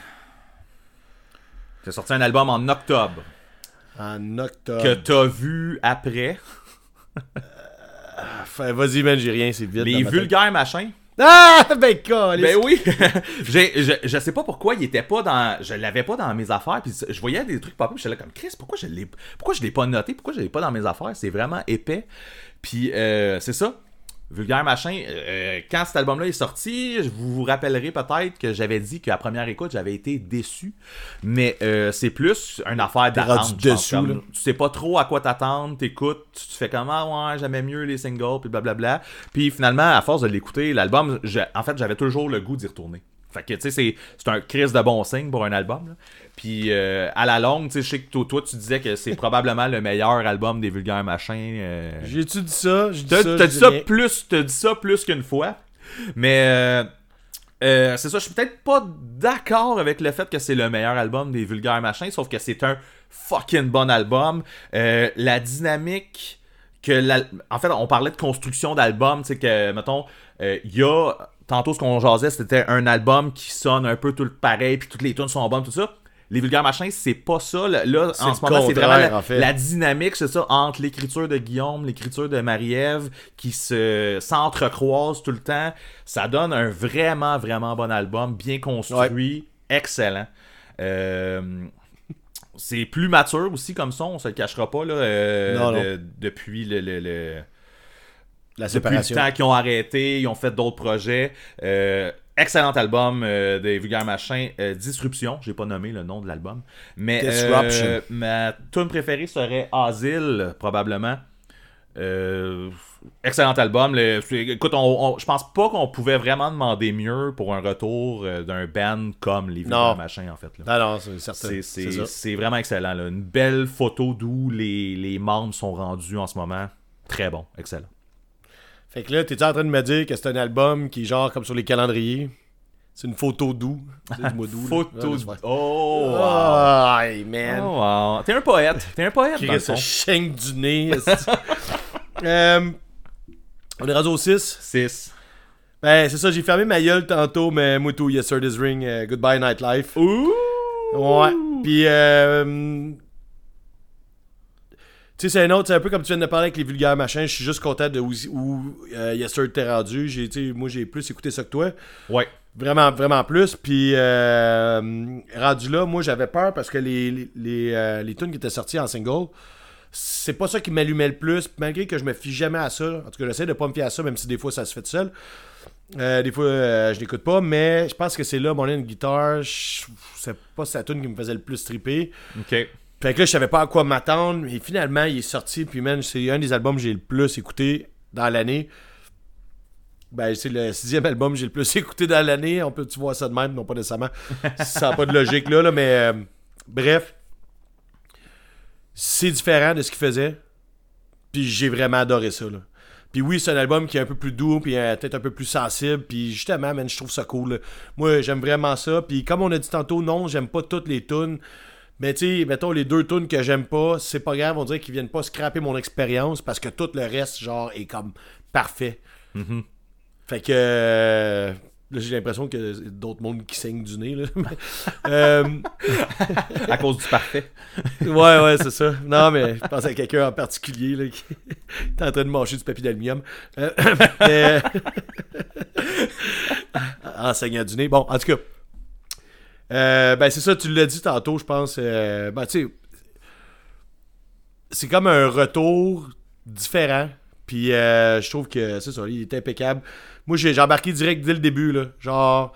A sorti un album en octobre. en octobre. Que t'as vu après. Enfin, Vas-y, man, j'ai rien, c'est vite. Les vulgaires machins. Ah, ben, câlisse. Ben oui! J'ai- je, je sais pas pourquoi il était pas dans. Je l'avais pas dans mes affaires. Puis je voyais des trucs. Puis j'étais là comme Chris, pourquoi je l'ai. Pourquoi je l'ai pas noté? Pourquoi je l'ai pas dans mes affaires? C'est vraiment épais. Puis euh, c'est ça. Vulgaire machin. euh, quand cet album-là est sorti, vous vous rappellerez peut-être que j'avais dit qu'à première écoute, j'avais été déçu. Mais euh, c'est plus une affaire d'attente. comme. Tu sais pas trop à quoi t'attendre, t'écoutes, tu te fais comment, ouais, j'aimais mieux les singles, puis blablabla. Puis finalement, à force de l'écouter, l'album, en fait, j'avais toujours le goût d'y retourner. Fait que, tu sais, c'est, c'est un crise de bon signe pour un album. là. Puis, euh, à la longue, tu sais, je sais que toi, toi, tu disais que c'est probablement le meilleur album des vulgaires machins. euh, J'ai-tu dit ça? J'ai dit ça, dit ça plus, t'as dit ça plus qu'une fois. Mais euh, c'est ça, je suis peut-être pas d'accord avec le fait que c'est le meilleur album des vulgaires machins, sauf que c'est un fucking bon album. La dynamique que la- en fait, on parlait de construction d'album, tu sais que mettons, euh, il y a tantôt ce qu'on jasait, c'était un album qui sonne un peu tout le pareil, puis toutes les tunes sont bonnes, tout ça. Les vulgaires machins, c'est pas ça. Là, en ce moment, c'est vraiment la, en fait. la dynamique, c'est ça, entre l'écriture de Guillaume, l'écriture de Marie-Ève, qui se s'entrecroisent tout le temps. Ça donne un vraiment, vraiment bon album, bien construit, excellent. Euh, c'est plus mature aussi comme son, on se le cachera pas, là, euh, Non, de- depuis le- le- le, La depuis le séparation. temps qu'ils ont arrêté, ils ont fait d'autres projets. Euh, excellent album euh, des Vulgaires Machins. Euh, Disruption, j'ai pas nommé le nom de l'album. Mais Disruption. euh, ma tune préférée serait Asile, probablement. Euh, excellent album. Le- écoute, on, on- je pense pas qu'on pouvait vraiment demander mieux pour un retour euh, d'un band comme les. Vulgaires Machins, en fait. là. Non, non, c'est certain. C'est- vraiment excellent. là. Une belle photo d'où les, les membres sont rendus en ce moment. Très bon, excellent. Fait que là, t'es en train de me dire que c'est un album qui est genre comme sur les calendriers? C'est une photo doux. C'est du. Photo. Vrai. Oh, wow. Oh, hey, man. Oh, wow. T'es un poète. T'es un poète, dans le fond. du nez. Euh, on est rendu au 6. 6. Ben, c'est ça, j'ai fermé ma gueule tantôt, mais moi tout, Yes Sir This Ring, euh, Goodbye Nightlife. Ouh! Ouais. Puis, euh, tu sais, c'est un autre, c'est un peu comme tu viens de parler avec les vulgaires machins. Je suis juste content de où, où euh, Yes Sir t'es rendu. J'ai, sais, moi, j'ai plus écouté ça que toi. Ouais. Vraiment, vraiment plus. Puis, euh, rendu là, moi, j'avais peur parce que les, les, les, euh, les tunes qui étaient sorties en single, c'est pas ça qui m'allumait le plus. Malgré que je me fie jamais à ça. En tout cas, j'essaie de pas me fier à ça, même si des fois ça se fait tout seul. Euh, des fois, euh, je l'écoute pas, mais je pense que c'est là, mon de guitare, je- c'est pas sa tune qui me faisait le plus triper. Ok. Fait que là, je savais pas à quoi m'attendre. Et finalement, il est sorti. Puis, man, c'est un des albums que j'ai le plus écouté dans l'année. Ben, c'est le sixième album que j'ai le plus écouté dans l'année. On peut-tu voir ça de même? Non, pas nécessairement. ça n'a pas de logique là, là mais euh, bref. C'est différent de ce qu'il faisait. Puis j'ai vraiment adoré ça. Là. Puis oui, c'est un album qui est un peu plus doux, puis euh, peut-être un peu plus sensible. Puis justement, man, je trouve ça cool. là. Moi, j'aime vraiment ça. Puis comme on a dit tantôt, non, j'aime pas toutes les tunes. Mais tu sais, mettons les deux tunes que j'aime pas, c'est pas grave, on dirait qu'ils viennent pas scraper mon expérience parce que tout le reste, genre, est comme parfait. Mhm. Fait que euh, là, j'ai l'impression que d'autres mondes qui saignent du nez. Là. Euh, À cause du parfait. ouais, ouais, c'est ça. Non, mais je pense à quelqu'un en particulier là, qui est en train de mâcher du papier d'aluminium. Euh, en saignant du nez. Bon, en tout cas. Euh, ben, c'est ça, tu l'as dit tantôt, je pense. euh, ben, tu sais. C'est comme un retour différent. Puis, euh, je trouve que c'est ça, il est impeccable. Moi, j'ai embarqué direct dès le début, là. Genre,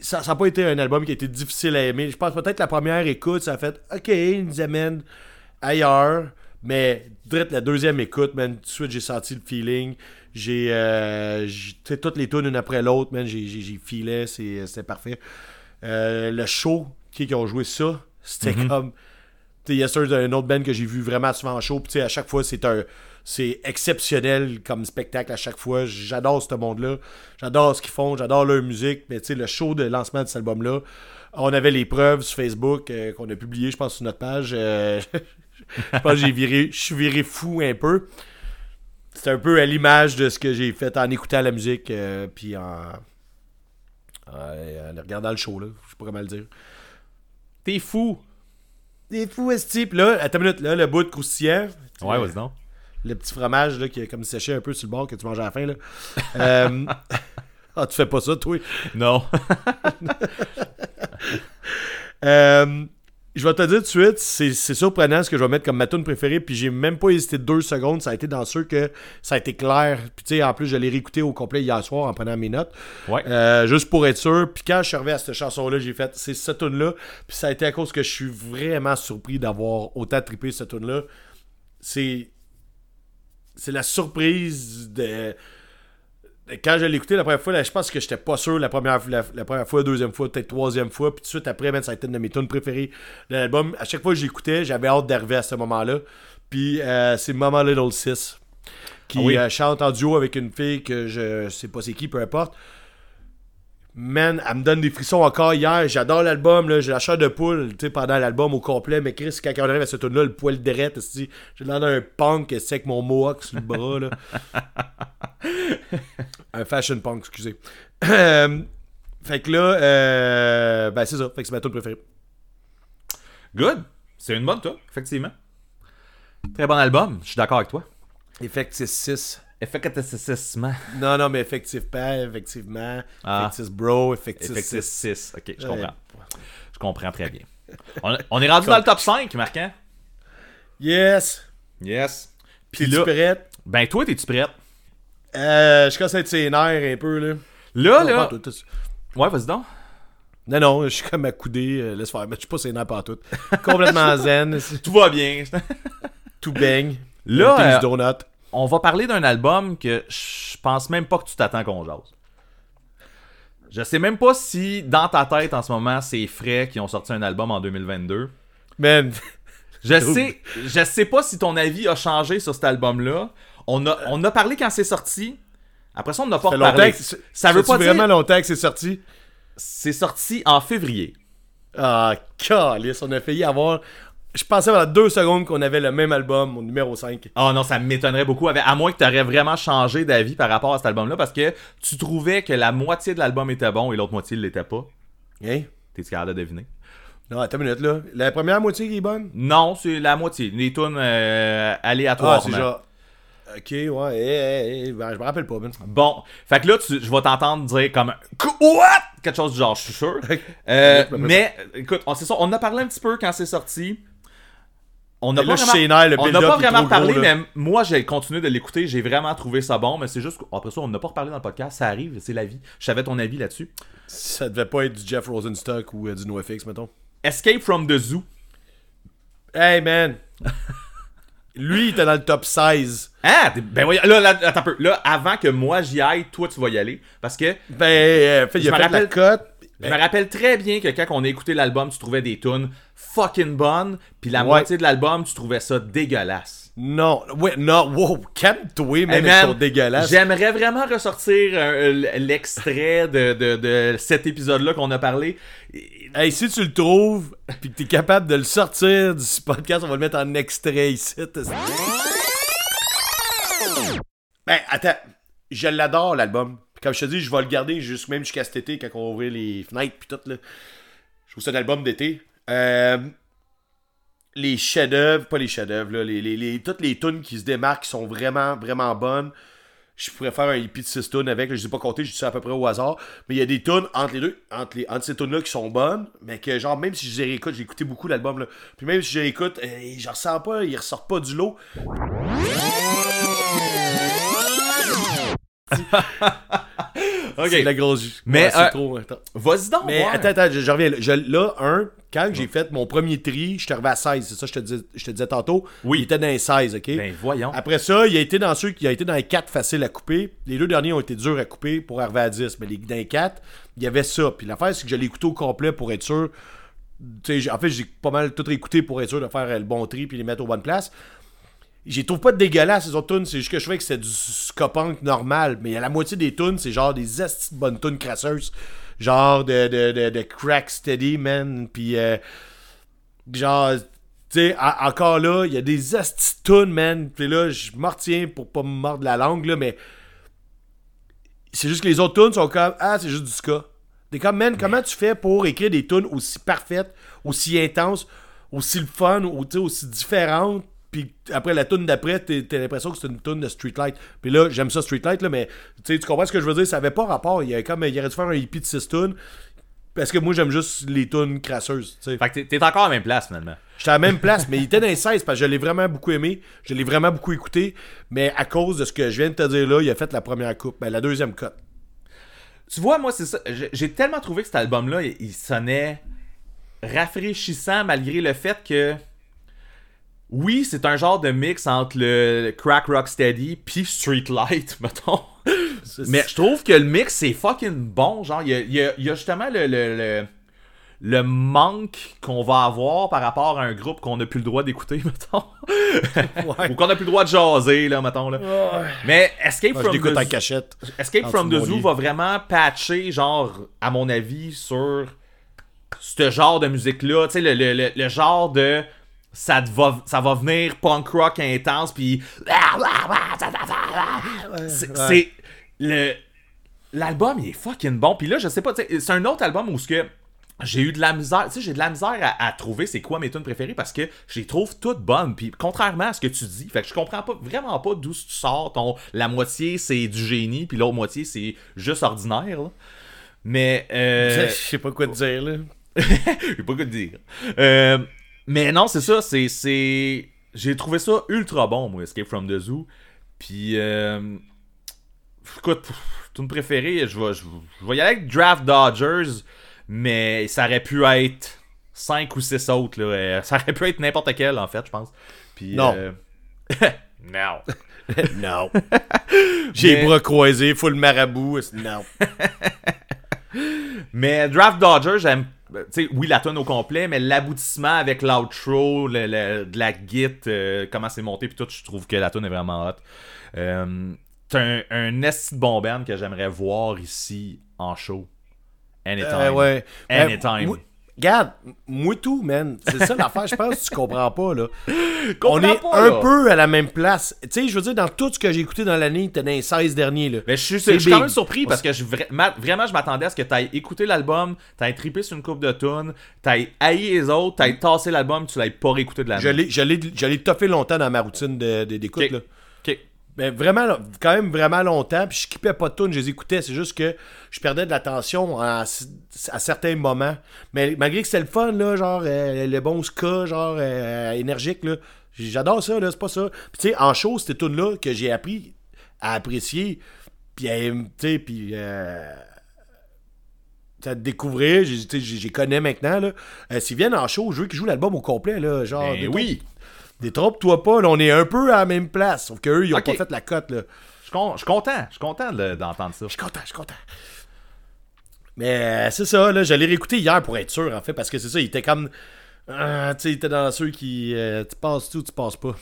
ça n'a pas été un album qui a été difficile à aimer. Je pense peut-être la première écoute, ça a fait OK, il nous amène ailleurs. Mais direct la deuxième écoute, man, tout de suite j'ai senti le feeling. J'ai euh, toutes les tunes une après l'autre, man, j'ai filé, c'était parfait. Euh, le show qui, qui ont joué ça, c'était comme. Tu sais, Yes Sir, c'est un autre band que j'ai vu vraiment souvent en show. Puis, à chaque fois, c'est un. C'est exceptionnel comme spectacle à chaque fois. J'adore ce monde-là. J'adore ce qu'ils font. J'adore leur musique. Mais tu sais, le show de lancement de cet album-là, on avait les preuves sur Facebook euh, qu'on a publiées, je pense, sur notre page. Euh, je pense que j'ai viré. Je suis viré fou un peu. C'est un peu à l'image de ce que j'ai fait en écoutant la musique puis en, en, en regardant le show là, je sais pas comment le dire. T'es fou. Des fous esti, Puis là, attends une minute, là, le bout de croustillant. Ouais, vas-y donc. le petit fromage là, qui est comme séché un peu sur le bord que tu manges à la fin là. Euh, ah, tu fais pas ça, toi? Non. Euh, je vais te dire tout de suite, c'est c'est surprenant ce que je vais mettre comme ma tune préférée, puis j'ai même pas hésité deux secondes, ça a été dans ceux que ça a été clair. Puis tu sais, en plus, je l'ai réécouté au complet hier soir en prenant mes notes. Ouais. Euh, juste pour être sûr. Puis quand je suis arrivé à cette chanson-là, j'ai fait c'est cette tune-là. Puis ça a été à cause que je suis vraiment surpris d'avoir autant trippé cette tune-là. C'est. C'est la surprise de. Quand je l'ai écouté la première fois, là, je pense que j'étais pas sûr la première, la, la première fois, la deuxième fois, peut-être troisième fois. Puis tout de suite après, man, ça a été une de mes tunes préférées de l'album. À chaque fois que j'écoutais, j'avais hâte d'arriver à ce moment-là. Puis euh, c'est Mama Little Sis qui Ah oui. euh, chante en duo avec une fille que je sais pas c'est qui, peu importe. Man, elle me donne des frissons encore hier. J'adore l'album. J'ai la chair de poule, pendant l'album au complet. Mais Chris, quand on arrive à ce tune là le poil direct, j'ai l'air d'un punk, avec mon mohawk sur le bras, là. Un fashion punk, excusez. Euh, fait que là, euh, ben c'est ça. Fait que c'est ma tune préférée. Good. C'est une bonne, toi, effectivement. Très bon album. Je suis d'accord avec toi. Effectif 6. Effectivement. Non, non, mais effectivement, effectivement. Ah. Effectif bro, effectif Effectif 6. 6. Ok, je Ouais. comprends. Je comprends très bien. On, on est rendu dans le top 5, Marquant. Yes. Yes. Puis là, prête? ben toi, t'es-tu prête? Euh, je commence à être ses nerfs un peu, là. Là, là. Ouais, vas-y donc. Non, non, je suis comme accoudé. euh, laisse faire. Mais je suis pas ses nerfs pas tout. Complètement zen. Tout va bien. Tout baigne. Là, euh, on va parler d'un album que je pense même pas que tu t'attends qu'on jase. Je sais même pas si dans ta tête en ce moment c'est frais qui ont sorti un album en 2022. Man, Je sais, je sais pas si ton avis a changé sur cet album-là. On a, on a parlé quand c'est sorti. Après ça, on n'a pas reparlé. c'est- Ça veut pas dire- vraiment longtemps que c'est sorti? C'est sorti en février. Ah, calice, on a failli avoir. Je pensais pendant deux secondes qu'on avait le même album, mon numéro 5. Oh non, ça m'étonnerait beaucoup, à moins que tu aurais vraiment changé d'avis par rapport à cet album-là, parce que tu trouvais que la moitié de l'album était bon et l'autre moitié ne l'était pas. Hein? T'es-tu capable de deviner? Non, attends une minute là. La première moitié qui est bonne? Non, c'est la moitié. Les tunes euh, Ah, aléatoirement. c'est genre. Ok, ouais, eh, eh, eh, ben, je me rappelle pas, man. Bon, fait que là, tu- je vais t'entendre dire comme What? Quelque chose du genre, je suis sûr. Euh, mais, écoute, on, c'est ça, on en a parlé un petit peu quand c'est sorti. On n'a pas vraiment, le on build-up pas vraiment parlé, gros, mais moi, j'ai continué de l'écouter. J'ai vraiment trouvé ça bon, mais c'est juste qu'après ça, on n'a pas reparlé dans le podcast. Ça arrive, c'est la vie. Je savais ton avis là-dessus. Ça devait pas être du Jeff Rosenstock ou euh, du NoFX, mettons. Escape from the Zoo. Hey, man! Lui, il était dans le top 16. Ah, ben voyons, là, là, attends un peu. Là, avant que moi j'y aille, toi, tu vas y aller. Parce que Ben, euh, fait, il Je a me fait la rappelle-. Je me rappelle très bien que quand on a écouté l'album, tu trouvais des tunes fucking bonnes, puis la Ouais. moitié de l'album, tu trouvais ça dégueulasse. Non, ouais, non, wow, calme-toi, man, Hey, dégueulasse. J'aimerais vraiment ressortir euh, l'extrait de, de, de cet épisode-là qu'on a parlé. Hey, si tu le trouves, pis que t'es capable de le sortir du podcast, on va le mettre en extrait ici. Ben, attends, je l'adore l'album. Comme je te dis, je vais le garder juste même jusqu'à cet été quand on va ouvrir les fenêtres puis tout là. Je trouve ça un album d'été. Euh, les chefs-d'œuvre, pas les chefs-d'œuvre, toutes les tunes qui se démarquent sont vraiment, vraiment bonnes. Je pourrais faire un hippie de 6 tunes avec, je sais pas compter, je dis ça à peu près au hasard. Mais il y a des tunes entre les deux, entre, ces tunes-là qui sont bonnes, mais que genre, même si je les réécoute, j'ai écouté beaucoup l'album. Puis même si je les réécoute, euh, ressens pas, ils ressortent pas du lot. Ok. C'est la grosse. Mais, Ouais, c'est euh, trop. Vas-y donc. Mais voir. attends, attends, je, je reviens. là. Je- là, un, quand j'ai fait mon premier tri, je suis arrivé à 16. C'est ça que je te, dis- je te disais tantôt. Oui. Il était dans les 16, ok? Ben voyons. Après ça, il a été dans ceux qui a été dans les 4 faciles à couper. Les deux derniers ont été durs à couper pour arriver à 10. Mais les, dans les 4, il y avait ça. Puis l'affaire, c'est que je l'ai écouté au complet pour être sûr. En fait, j'ai pas mal tout réécouté pour être sûr de faire le bon tri puis les mettre aux bonnes places. J'y trouve pas de dégueulasse, ces autres tunes. C'est juste que je fais que c'est du scopunk normal. Mais à la moitié des tunes, c'est genre des astis de bonnes tunes crasseuses. Genre de, de, de, crack steady, man. Puis, euh, genre, tu sais, encore là, il y a des astis de tunes, man. Puis là, je m'en retiens pour pas me mordre la langue, là, mais c'est juste que les autres tunes sont comme, ah, c'est juste du ska. T'es comme, man, comment tu fais pour écrire des tunes aussi parfaites, aussi intenses, aussi le fun, aussi différentes, puis après la tune d'après, t'as l'impression que c'est une tune de Streetlight. Puis là, j'aime ça Streetlight, là, mais tu sais, tu comprends ce que je veux dire? Ça avait pas rapport. Il y avait comme, il aurait dû faire un hippie de 6 tunes. Parce que moi, j'aime juste les tunes crasseuses. Fait que t'es- encore à la même place finalement. J'étais à la même place, mais il était dans les 16 parce que je l'ai vraiment beaucoup aimé. Je l'ai vraiment beaucoup écouté. Mais à cause de ce que je viens de te dire là, il a fait la première coupe. Ben, la deuxième cote. Tu vois, moi, c'est ça. J'ai j'ai tellement trouvé que cet album-là, il, il sonnait rafraîchissant malgré le fait que. Oui, c'est un genre de mix entre le crack rocksteady puis streetlight, mettons. Mais je trouve que le mix c'est fucking bon. Genre, il y a, il y a- il y a justement le, le, le, le manque qu'on va avoir par rapport à un groupe qu'on n'a plus le droit d'écouter, mettons. Ouais. Ou qu'on n'a plus le droit de jaser, là, mettons. Là. Mais Escape from the cachette. Escape from the Zoo va vraiment patcher, genre, à mon avis, sur ce genre de musique-là. Tu sais, le, le, le, le genre de. Ça, te va, ça va venir punk rock intense, puis. C'est. le L'album, il est fucking bon. Puis là, je sais pas, tu sais, c'est un autre album où ce que. J'ai eu de la misère, tu sais, j'ai de la misère à, à trouver c'est quoi mes tunes préférées parce que je les trouve toutes bonnes. Puis contrairement à ce que tu dis, fait que je comprends pas vraiment pas d'où tu sors ton la moitié c'est du génie puis l'autre moitié c'est juste ordinaire. là. Mais euh, Je sais pas quoi te dire, là. j'ai pas quoi te dire. Euh, mais non, c'est ça, c'est c'est j'ai trouvé ça ultra bon moi Escape from the Zoo. Puis euh, écoute, pff, tune préférée, je vais je, je vais y aller avec Draft Dodgers, mais ça aurait pu être 5 ou 6 autres là, Euh, ça aurait pu être n'importe quel en fait, je pense. Puis Non. euh, Non. non. J'ai Mais- les bras croisés, full marabout. Non. Mais Draft Dodger, j'aime. Sais, oui, la tune au complet, mais l'aboutissement avec l'outro, le, le- de la git, euh, comment c'est monté, puis tout, je trouve que la tune est vraiment hot. Euh, c'est un, un esti de bon band que j'aimerais voir ici en show. Anytime. Euh, ouais. Ben, Anytime. Regarde, moi tout, man. C'est ça l'affaire, je pense que tu comprends pas, là. Comprends On est pas, un là. peu à la même place. Tu sais, je veux dire, dans tout ce que j'ai écouté dans l'année, t'es dans les 16 derniers, là. Mais je suis, C'est je suis quand même surpris parce que je, vraiment, je m'attendais à ce que tu aies écouté l'album, tu aies trippé sur une coupe de tunes, tu aies haï les autres, tu aies tassé l'album, tu l'aies pas réécouté de la Je l'ai- toffé longtemps dans ma routine d'écoute, là. Mais vraiment, là, quand même vraiment longtemps, puis je kippais pas de tunes, je les écoutais, c'est juste que je perdais de l'attention à, à certains moments. Mais malgré que c'était le fun, là, genre euh, le bon ska, genre euh, énergique, là, j'adore ça, là, c'est pas ça. Puis tu sais, en show, ces tunes-là que j'ai appris à apprécier, puis à, tu sais, puis... euh, à découvrir, j'ai- connais maintenant, là. Euh, S'ils viennent en show, je veux qu'ils jouent l'album au complet, là, genre... Ben oui. Détrompe-toi pas, là, on est un peu à la même place. Sauf qu'eux, ils ont pas fait la cote, là. Je suis content, je suis content de- d'entendre ça. Je suis content, je suis content. Mais euh, c'est ça, là, j'allais réécouter hier pour être sûr, en fait, parce que c'est ça, il était comme. euh, tu sais, il était dans ceux qui. euh, tu passes tout, tu passes pas.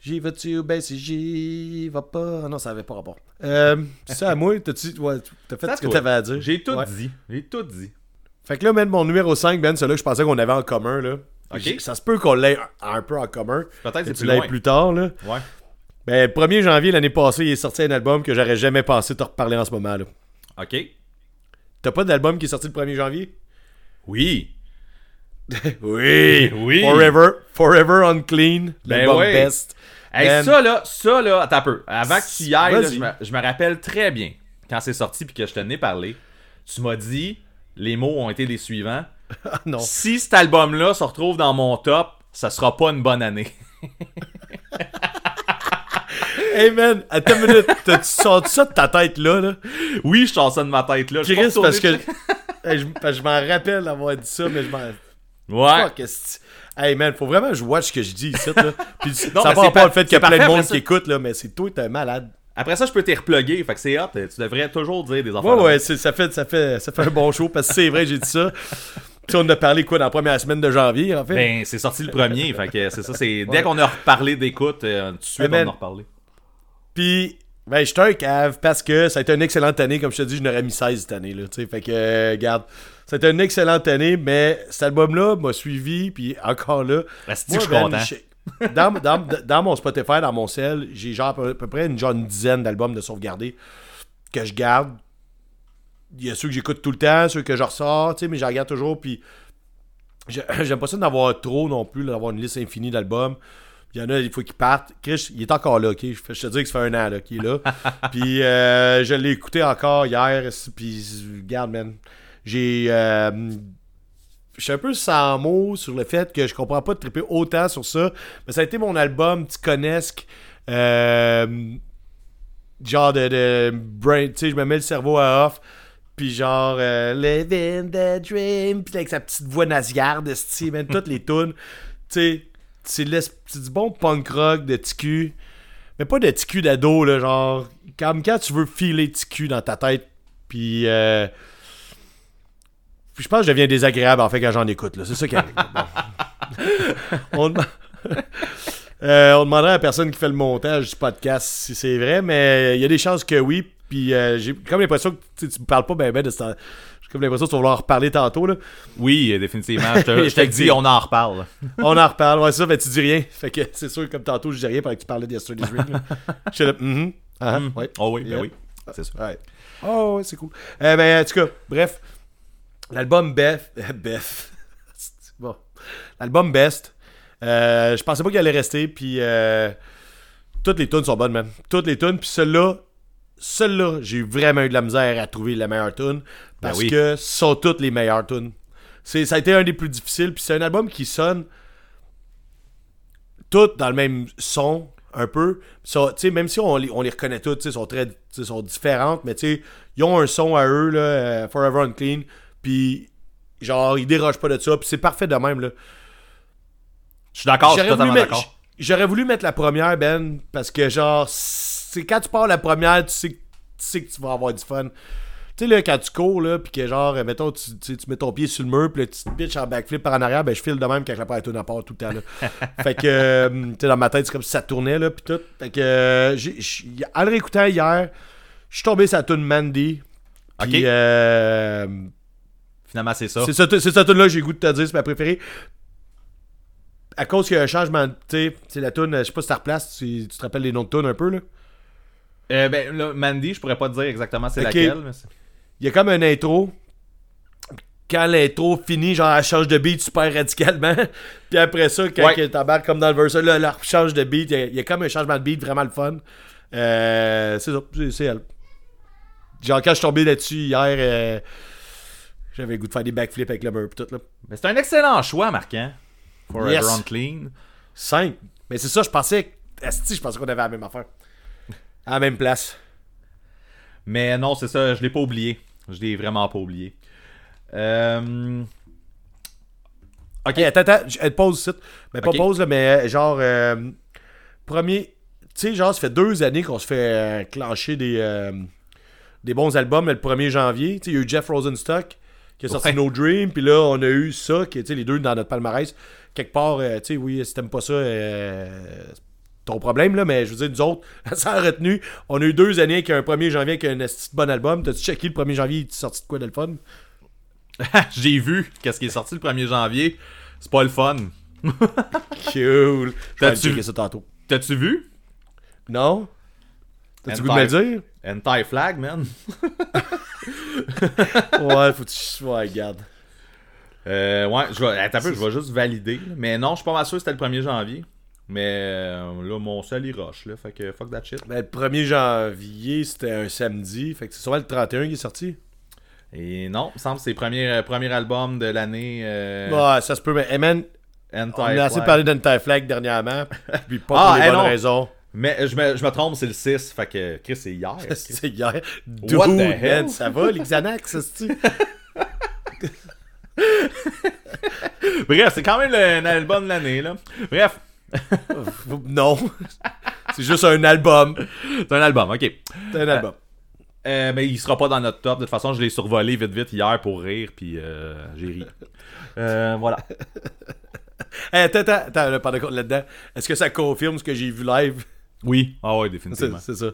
J'y vas-tu, ben si j'y vas pas? Non, ça avait pas rapport. Euh, c'est ça, à moi, t'as-tu. Ouais, t'as fait Ça, ce que t'avais à dire? J'ai tout Ouais. dit. J'ai tout dit. Fait que là, man, mon numéro 5, Ben, celui-là que je pensais qu'on avait en commun, là. Ça se peut qu'on l'ait un, peu en commun. Peut-être que tu l'aies plus tard, là. Ouais. Ben, 1er janvier l'année passée, il est sorti un album que j'aurais jamais pensé te reparler en ce moment, là. Ok. T'as pas d'album qui est sorti le 1er janvier? Oui. Oui! Oui. Forever, Forever Unclean, Ben ouais. best. Hey, ça là, ça là, attends un peu. Avant que tu y ailles, là, je, me, je me rappelle très bien quand c'est sorti puis que je te n'ai parlé. Tu m'as dit, les mots ont été les suivants. Ah non. Si cet album-là se retrouve dans mon top, ça sera pas une bonne année. Hey man, attends une minute, t'as-tu sorti ça de ta tête là, là? Oui, je sors ça de ma tête là. Chris, parce que. Hey, je m'en rappelle d'avoir dit ça, mais je m'en. Ouais. Fuck, Hey man, faut vraiment que je watch ce que je dis ici, là. Puis Non, ça c'est pas le fait qu'il y a plein de monde qui écoute, là, mais c'est toi, t'es un malade. Après ça, je peux t'y reploguer. Fait que c'est hot. Tu devrais toujours dire des affaires. Ouais, ouais, ça fait, ça, fait, ça fait un bon show parce que c'est vrai, j'ai dit ça. Tu sais, on a parlé quoi dans la première semaine de janvier, en fait? Ben, c'est sorti le premier. fait que c'est ça. C'est dès qu'on a reparlé d'écoute, euh, tout de suite, Eh ben, on en a reparlé. Puis, ben, je suis un cave parce que ça a été une excellente année. Comme je te dis, je n'aurais mis 16 cette année. Là, fait que, euh, regarde, été une excellente année, mais cet album-là m'a suivi. Puis encore là, moi, je suis man, content? je- dans, dans, dans mon Spotify, dans mon cell, j'ai genre à peu, à peu près une, genre une dizaine d'albums de sauvegardés que je garde. Il y a ceux que j'écoute tout le temps, ceux que je ressors, mais je regarde toujours. Puis, j'aime pas ça d'en avoir trop non plus, d'avoir une liste infinie d'albums. Il y en a, il faut qu'ils partent. Chris, il est encore là, ok? Je je te dis que ça fait un an là, qu'il est là. puis euh, je l'ai écouté encore hier. Puis, regarde, man. J'ai. euh, je suis un peu sans mots sur le fait que je comprends pas de triper autant sur ça. Mais ça a été mon album Ticonesque. Euh, genre de, de brain. Tu sais, je me mets le cerveau à off. Puis genre, euh, Living the Dream. Puis avec sa petite voix nasillarde, man, toutes les tunes. Tu sais, c'est du bon punk rock de TQ. Mais pas de TQ d'ado, là, genre. Comme quand tu veux filer TQ dans ta tête. Puis. Euh, puis je pense que je deviens désagréable en fait quand j'en écoute. là. C'est ça qui arrive. On, Euh, on demanderait à la personne qui fait le montage du podcast si c'est vrai, mais il y a des chances que oui. Puis euh, j'ai comme l'impression que tu me parles pas ben ben de temps- J'ai comme l'impression que tu vas vouloir en reparler tantôt. Là. Oui, définitivement. Je te, je te dis, on en reparle. On en reparle. Ouais, ça, mais tu dis rien. Fait que c'est sûr, comme tantôt, je dis rien pendant que tu parlais de Yesterday's Dream. là. J'étais là, Mm. ouais. Oh oui, ben oui. C'est sûr. Ouais. Oh, ouais, c'est cool. Euh, ben, en tout cas, bref. L'album Beth. Beth. bon. L'album Best. Euh, je pensais pas qu'il allait rester, puis euh, toutes les tunes sont bonnes, man. Toutes les tunes, puis celle-là, celle-là, j'ai vraiment eu de la misère à trouver la meilleure tune, parce oui. que ce sont toutes les meilleures tunes. C'est, ça a été un des plus difficiles, puis c'est un album qui sonne toutes dans le même son, un peu. Ça, même si on les, on les reconnaît toutes, sais, sont très sont différentes, mais ils ont un son à eux, là, euh, Forever Unclean, puis genre, ils dérogent pas de ça, puis c'est parfait de même. Je suis d'accord, je suis totalement d'accord. J'aurais voulu mettre la première, Ben, parce que genre, c'est quand tu pars la première, tu sais, que- tu sais que tu vas avoir du fun. Tu sais, là, quand tu cours, là, pis que genre, mettons, tu, mets ton pied sur le mur, pis là, tu te pitches en backflip par en arrière, ben, je file de même quand la première tourne à part tout le temps, là. fait que, euh, tu sais, dans ma tête, c'est comme si ça tournait, là, pis tout. Fait que, euh, en le réécoutant hier, je suis tombé sur la tune Mandy. Ok. Pis, euh, Finalement, c'est ça. c'est ça, c'est ça tune là j'ai goût de te dire, c'est ma préférée. À cause qu'il y a un changement, tu sais, la tune, je sais pas si ça replace, tu, tu te rappelles les noms de tunes un peu là. Euh, ben, là, Mandy, je pourrais pas te dire exactement c'est laquelle. mais c'est- Il y a comme un intro. Quand l'intro finit, genre elle change de beat super radicalement. Puis après ça, quand Ouais. elle t'embarque comme dans le verse, là, elle change de beat. Il y, a, il y a comme un changement de beat vraiment le fun. Euh, c'est ça, c'est, elle. Genre quand je suis tombé là-dessus hier, euh, j'avais le goût de faire des backflips avec le mur tout là. Mais c'est un excellent choix, Marquant. Forever Yes. on Clean. 5. Mais c'est ça, je pensais. Asti, je pensais qu'on avait la même affaire. À la même place. Mais non, c'est ça, je l'ai pas oublié. Je l'ai vraiment pas oublié. Euh... Ok, attends, attends, j- elle pause ici. Mais pas pause, là, mais euh, genre. euh, premier. Tu sais, genre, ça fait deux années qu'on se fait euh, clencher des. des bons albums le 1er janvier. Tu sais, il y a eu Jeff Rosenstock qui a sorti Ouais. No Dream, puis là, on a eu ça, qui, tu sais, les deux dans notre palmarès. Quelque part, tu sais, oui, si t'aimes pas ça, euh, c'est ton problème, là, mais je veux dire, nous autres, sans retenue, on a eu deux années avec un 1er janvier avec un bon album. T'as-tu checké le 1er janvier, est sorti de quoi de le fun? J'ai vu qu'est-ce qui est sorti le 1er janvier. C'est pas le fun. Cool. T'as-tu- ça tantôt. T'as-tu vu? Non? T'as-tu goût de me le dire? Anti-flag, man. Ouais, faut que tu. Ouais, regarde. Euh, ouais, je vais, attends un peu, je vais juste valider. Mais non, je suis pas mal sûr que c'était le 1er janvier. Mais euh, là, mon seul, il rush, là. Fait que fuck that shit. Ben, le 1er janvier, c'était un samedi. Fait que c'est sûrement le 31 qui est sorti. Et non, il me semble que c'est le premier, euh, premier album de l'année euh, Ouais, ça se peut, mais hey, man, on a assez parlé d'Anti-Flag dernièrement. Puis pas Ah, pour les hey, bonnes non. raisons. Mais je me, je me trompe, c'est le 6. Fait que Chris, c'est hier. C'est hier. Dude, What the hell? ça va, les Xanax, c'est Bref, c'est quand même le- un album de l'année, là. Bref, Non. c'est juste un album. c'est un album, ok. C'est un album. Euh, mais il sera pas dans notre top. De toute façon, je l'ai survolé vite vite hier pour rire, puis euh, j'ai ri. Euh, voilà. Hey, attends, attends, attends, là-dedans. Est-ce que ça confirme ce que j'ai vu live? Oui. Ah ouais, définitivement. c'est ça.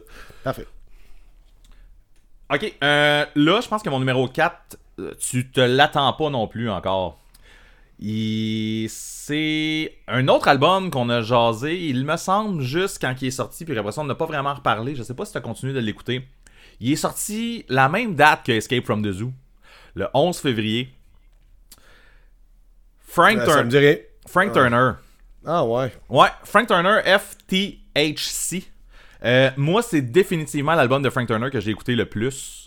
Parfait. Ok, euh, là, je pense que mon numéro 4, euh, tu te l'attends pas non plus encore. Il... C'est un autre album qu'on a jasé, il me semble, juste quand il est sorti, puis après ça, on n'a pas vraiment reparlé. Je sais pas si tu as continué de l'écouter. Il est sorti la même date que Escape from the Zoo, le 11 février. Frank, Euh, Turn- ça me dirait. Frank Turner. Ah ouais. Ouais, Frank Turner, FTHC. Euh, moi, c'est définitivement l'album de Frank Turner que j'ai écouté le plus.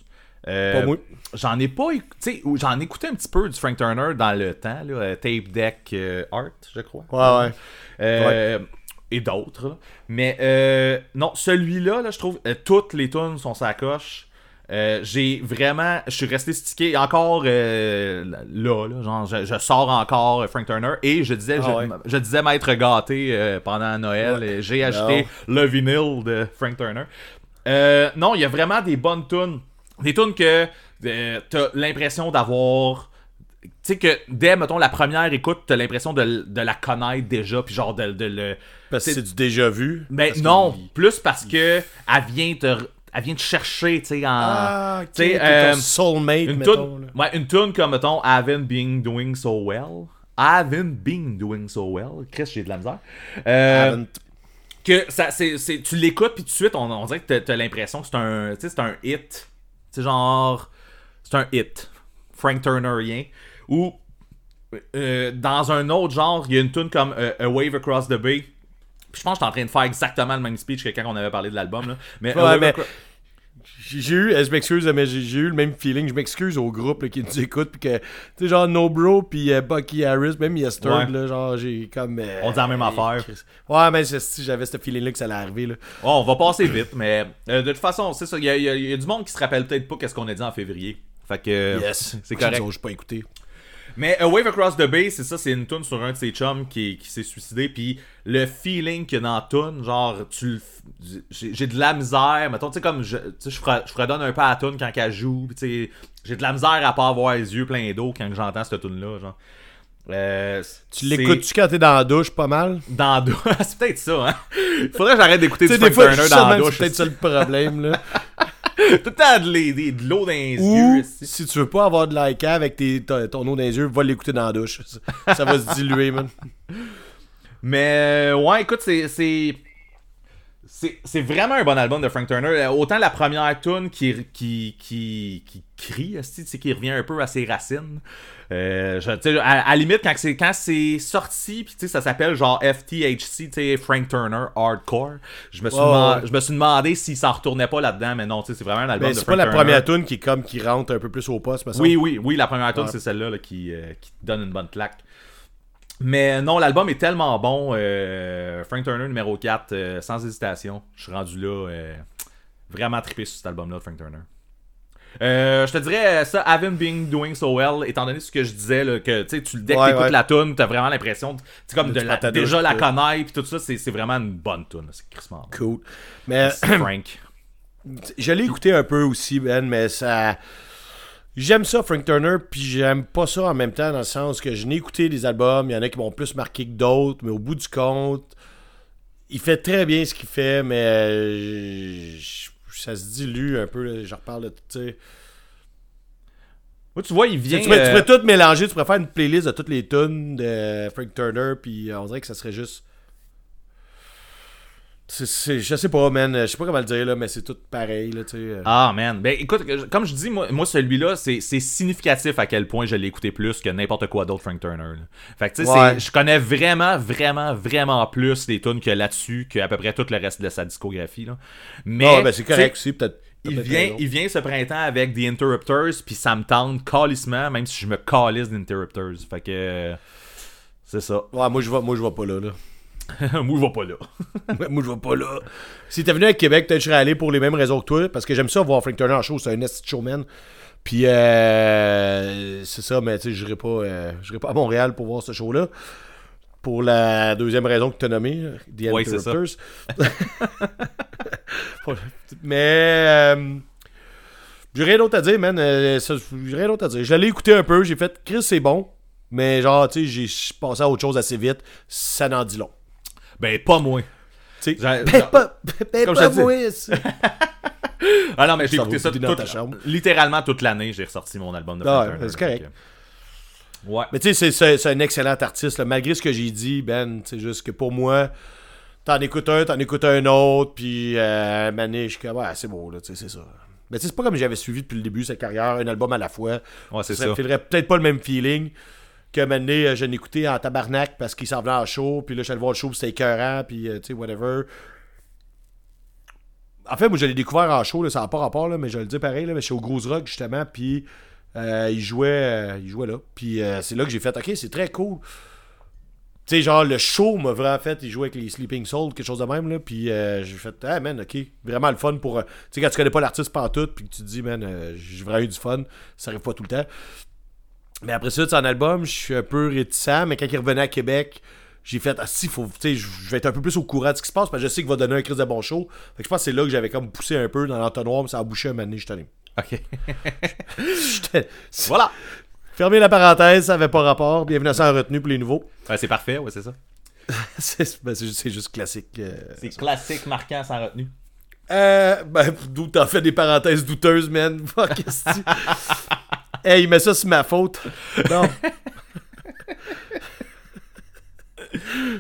Euh. J'en ai pas écouté. J'en ai écouté un petit peu du Frank Turner dans le temps, là, euh, Tape Deck euh, Art, je crois. Ouais, ouais. Euh, Et d'autres. Mais non, celui-là, là, je trouve, toutes les tunes sont sa coche. J'ai vraiment, je suis resté stické encore là, là, genre je, je sors encore Frank Turner et je disais, Ah je, ouais. je disais m'être gâté pendant Noël. Ouais. et J'ai acheté le vinyle de Frank Turner. Non, il y a vraiment des bonnes tunes, des tunes que euh, t'as l'impression d'avoir tu sais que dès, mettons, la première écoute, t'as l'impression de, de la connaître déjà, puis genre de, de le... Parce que C'est- du déjà vu. Ben Parce non, plus parce que elle vient te, elle vient te chercher, tu sais, en... Ah, ok. tu sais, t'es ton euh, soulmate, une mettons. tune, ouais, une tune comme, mettons, I haven't been doing so well. I haven't been doing so well. Chris, j'ai de la misère. Euh, que ça, c'est, tu l'écoutes, puis tout de suite, on, on dirait que t'as, l'impression que c'est un, c'est un hit. C'est genre, c'est un hit. Frank Turner, rien. Ou, euh, dans un autre genre, il y a une tune comme euh, A Wave Across the Bay. Puis je pense que je suis en train de faire exactement le même speech que quand on avait parlé de l'album. Là. Mais, A Ouais, Wave mais- J'ai eu, je m'excuse, mais j'ai eu le même feeling. Je m'excuse au groupe là, qui nous écoute. Puis que, tu sais, genre No Bro, puis euh, Bucky Harris, même Yesterday, Ouais. là, genre, j'ai comme. euh, On dit la même affaire. Ouais, mais si j'avais ce feeling-là que ça allait arriver, là. Oh, on va passer vite, mais euh, de toute façon, c'est ça. Il y, a- y y du monde qui se rappelle peut-être pas qu'est-ce qu'on a dit en février. Fait que. Yes. C'est correct. Je pas écouté. Mais A Wave Across the Bay, c'est ça, c'est une tune sur un de ses chums qui, qui s'est suicidé, puis le feeling qu'il y a dans la tune, genre, tu j'ai de la misère, mettons, tu sais, comme, je, tu sais, je, je fredonne un peu à la tune quand elle joue, puis tu sais, j'ai de la misère à pas avoir les yeux pleins d'eau quand j'entends cette tune-là, genre. Euh, Tu l'écoutes-tu quand t'es dans la douche, pas mal? Dans la douche, c'est peut-être ça, hein. Faudrait que j'arrête d'écouter du Frank Turner dans la douche. c'est peut-être ça le problème, là. Tout le temps de l'eau de, de l'eau dans les Ou, yeux. esti. si tu veux pas avoir de like avec tes, ton, ton eau dans les yeux, va l'écouter dans la douche. Ça, ça va se diluer, man. Mais euh, ouais, écoute, c'est c'est c'est c'est vraiment un bon album de Frank Turner. Euh, Autant la première tune qui qui qui qui crie, sais, qui revient un peu à ses racines. Euh, je- à, la limite quand c'est quand c'est sorti, puis ça s'appelle genre FTHC, Frank Turner Hardcore. Je me suis Ouais, deman- ouais. je me suis demandé s'il s'en retournait pas là-dedans, mais non, c'est vraiment un album de c'est Frank pas la Turner. première tune qui est comme qui rentre un peu plus au poste. Oui, oui, oui, la première tune, Ouais. c'est celle-là là, qui, euh, qui donne une bonne claque. Mais non, l'album est tellement bon. euh, Frank Turner numéro 4, euh, sans hésitation. Je suis rendu là, euh, vraiment trippé sur cet album-là de Frank Turner. Je te dirais ça, Haven't Been Doing So Well, étant donné ce que je disais, là, que tu dès que Ouais, t'écoutes ouais. la tune, t'as vraiment l'impression, comme de la- déjà la connaître, puis tout ça, c'est vraiment une bonne tune. C'est crissement. Cool. Mais Frank. je l'ai écouté un peu aussi, Ben, mais ça. J'aime ça, Frank Turner, puis j'aime pas ça en même temps, dans le sens que je n'ai écouté des albums, il y en a qui m'ont plus marqué que d'autres, mais au bout du compte, il fait très bien ce qu'il fait, mais euh, je- ça se dilue un peu, je reparle de, tu sais. Moi, tu vois, il vient. tu pourrais, euh, tout mélanger, tu pourrais faire une playlist de toutes les tunes de Frank Turner, puis on dirait que ça serait juste. C'est- je sais pas, man. Je sais pas comment le dire, là, mais c'est tout pareil, là, tu sais. euh. Ah man, ben écoute, comme je dis, moi, moi celui-là, c'est c'est significatif à quel point je l'ai écouté plus que n'importe quoi d'autre Frank Turner. là. Fait que tu sais, Ouais. je connais vraiment, vraiment, vraiment plus les tunes que là-dessus qu'à peu près tout le reste de sa discographie. Là. Mais Ah, ben, c'est correct aussi, peut-être. Il vient, il vient ce printemps avec The Interrupters, puis ça me tente calissement, même si je me calisse d'Interrupters. Fait que. euh, C'est ça. Ouais, moi, je vais, moi, je vais pas là, là. moi, je vais pas là. moi, je vais pas là. Si t'es venu à Québec, peut-être je serais allé pour les mêmes raisons que toi, parce que j'aime ça voir Frank Turner en show, c'est un esti de showman. Puis, euh, c'est ça, mais tu sais, je n'irai pas, euh, j'irai pas à Montréal pour voir ce show-là. Pour la deuxième raison que tu as nommée, The Ouais, c'est ça. Mais, euh, j'ai rien d'autre à dire, man. euh, j'ai rien d'autre à dire. Je l'ai écouté un peu, j'ai fait, Chris, c'est bon. Mais genre, tu sais, j'ai passé à autre chose assez vite. Ça n'en dit long. Ben, pas moi. Tu sais, J'ai- ben, pas, ben, Comme pas je moi, Ah non, mais j'ai écouté ça dans ta toute- chambre. littéralement toute l'année. J'ai ressorti mon album de Ah c'est correct. Que- Ouais. Mais tu sais, c'est- un excellent artiste. là. Malgré ce que j'ai dit, Ben, c'est juste que pour moi, t'en écoutes un, t'en écoutes un autre, puis euh, Mané, je suis comme, ouais, c'est beau, là, tu sais, c'est ça. Mais tu sais, c'est pas comme j'avais suivi depuis le début sa carrière, un album à la fois. Ouais, c'est ça. ça. me filerait peut-être pas le même feeling que Mané, euh, je écouté en tabarnak parce qu'il s'en venait en show, puis là, je suis voir le show, c'était écœurant, puis euh, tu sais, whatever. En fait, moi, je l'ai découvert en show, là, ça n'a pas rapport, là, mais je le dire pareil, là, mais je suis au Groove Rock, justement, puis euh, il, jouait, il jouait là. Puis c'est là que j'ai fait, OK, c'est très cool. Tu sais, genre, le show m'a vraiment fait, il jouait avec les Sleeping Souls, quelque chose de même, là, puis j'ai fait, ah, man, OK, vraiment le fun pour... tu sais, quand tu connais pas l'artiste pantoute, puis que tu te dis, man, j'ai vraiment eu du fun, ça arrive pas tout le temps. Mais après ça, tu sais, en album, je suis un peu réticent, mais quand il revenait à Québec, j'ai fait, ah si, faut, tu sais, je vais être un peu plus au courant de ce qui se passe, parce que je sais qu'il va donner un crise de bon show. Fait que je pense que c'est là que j'avais comme poussé un peu dans l'entonnoir, mais ça a bouché un donné, je allé. Ok. Voilà. Fermez la parenthèse, ça avait pas rapport. Bienvenue à ça en retenue pour les nouveaux. Ouais, c'est parfait, ouais, c'est ça. c'est ben, c'est juste, c'est juste classique. euh. C'est classique, marquant, sans retenue. Euh, ben, d'où t'en fais des parenthèses douteuses, man. Fuck, qu'est-ce que tu- Hey, il met ça sur ma faute. Non.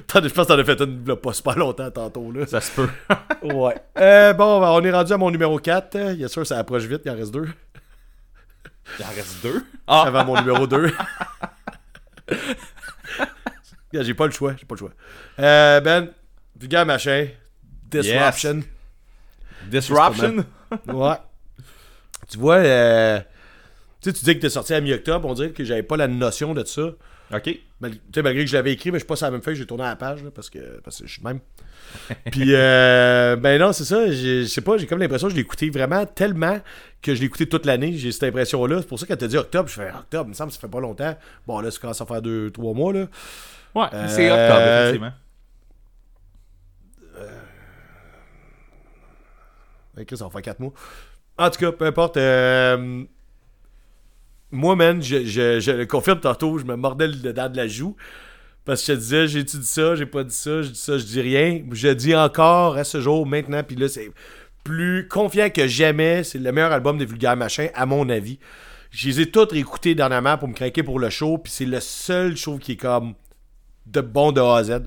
Attendez, je pense que t'en as fait une là, pas super longtemps tantôt, là. Ça se peut. Ouais. Euh, bon, on est rendu à mon numéro 4. Euh, Bien sûr, ça approche vite, il en reste deux. Il en reste deux? Ah, Avant mon numéro 2. j'ai pas le choix, j'ai pas le choix. Euh, ben, vulgaire machin. Disruption. Disruption? Ouais. Tu vois, euh, tu sais, tu dis que t'es sorti à mi-octobre, on dirait que j'avais pas la notion de ça. Ok. Tu sais, malgré que je l'avais écrit, mais je suis pas sur la même feuille, j'ai tourné à la page, là, parce, que, parce que je suis de même. Puis, euh, ben non, c'est ça, je sais pas, j'ai comme l'impression que je l'ai écouté vraiment tellement que je l'ai écouté toute l'année, j'ai cette impression-là. C'est pour ça que t'as dit octobre, je fais octobre, il me semble que ça fait pas longtemps. Bon, là, ça commence à faire 2-3 mois, là. Ouais, Euh, c'est octobre, effectivement. Ok, ça va faire 4 mois. En tout cas, peu importe. euh, moi, man, je, le confirme tantôt, je me mordais le dedans de la joue. Parce que je disais, j'ai-tu dit ça, j'ai pas dit ça, je dis ça, je dis rien. Je dis encore à ce jour, maintenant, puis là, c'est plus confiant que jamais. C'est le meilleur album des Vulgaires Machins, à mon avis. Je les ai toutes réécoutés dernièrement pour me craquer pour le show, puis c'est le seul show qui est comme de bon de A à Z.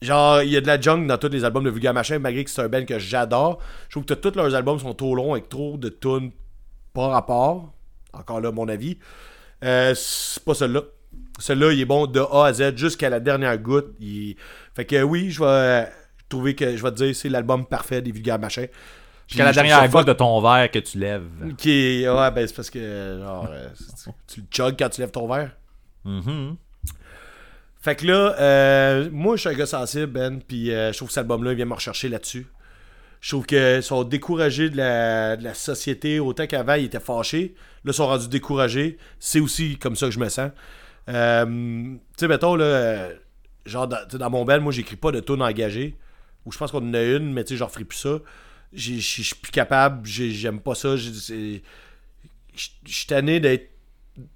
Genre, il y a de la junk dans tous les albums de Vulgaire Machin, malgré que c'est un band que j'adore. Je trouve que tous leurs albums sont trop longs avec trop de tunes par rapport. Encore là, mon avis. Euh, c'est pas celui-là. Celui-là, il est bon de A à Z jusqu'à la dernière goutte. Il- Fait que oui, je vais euh, trouver que je vais te dire c'est l'album parfait des Vulgaires Machins. Jusqu'à la dernière goutte de ton verre que tu lèves. Qui est- Ouais, ben c'est parce que genre, euh, tu le chugs quand tu lèves ton verre? Mhm. Fait que là, euh, moi, je suis un gars sensible, Ben, puis euh, je trouve que cet album-là, il vient me rechercher là-dessus. Je trouve qu'ils sont découragés de la, de la société. Autant qu'avant, ils étaient fâchés. Là, ils sont rendus découragés. C'est aussi comme ça que je me sens. Euh, tu sais, mettons, là, genre, dans, dans mon band, moi, j'écris pas de tune engagée. Ou je pense qu'on en a une, mais tu sais, j'en ferai plus ça. Je suis plus capable. j'ai- J'aime pas ça. je suis tanné d'être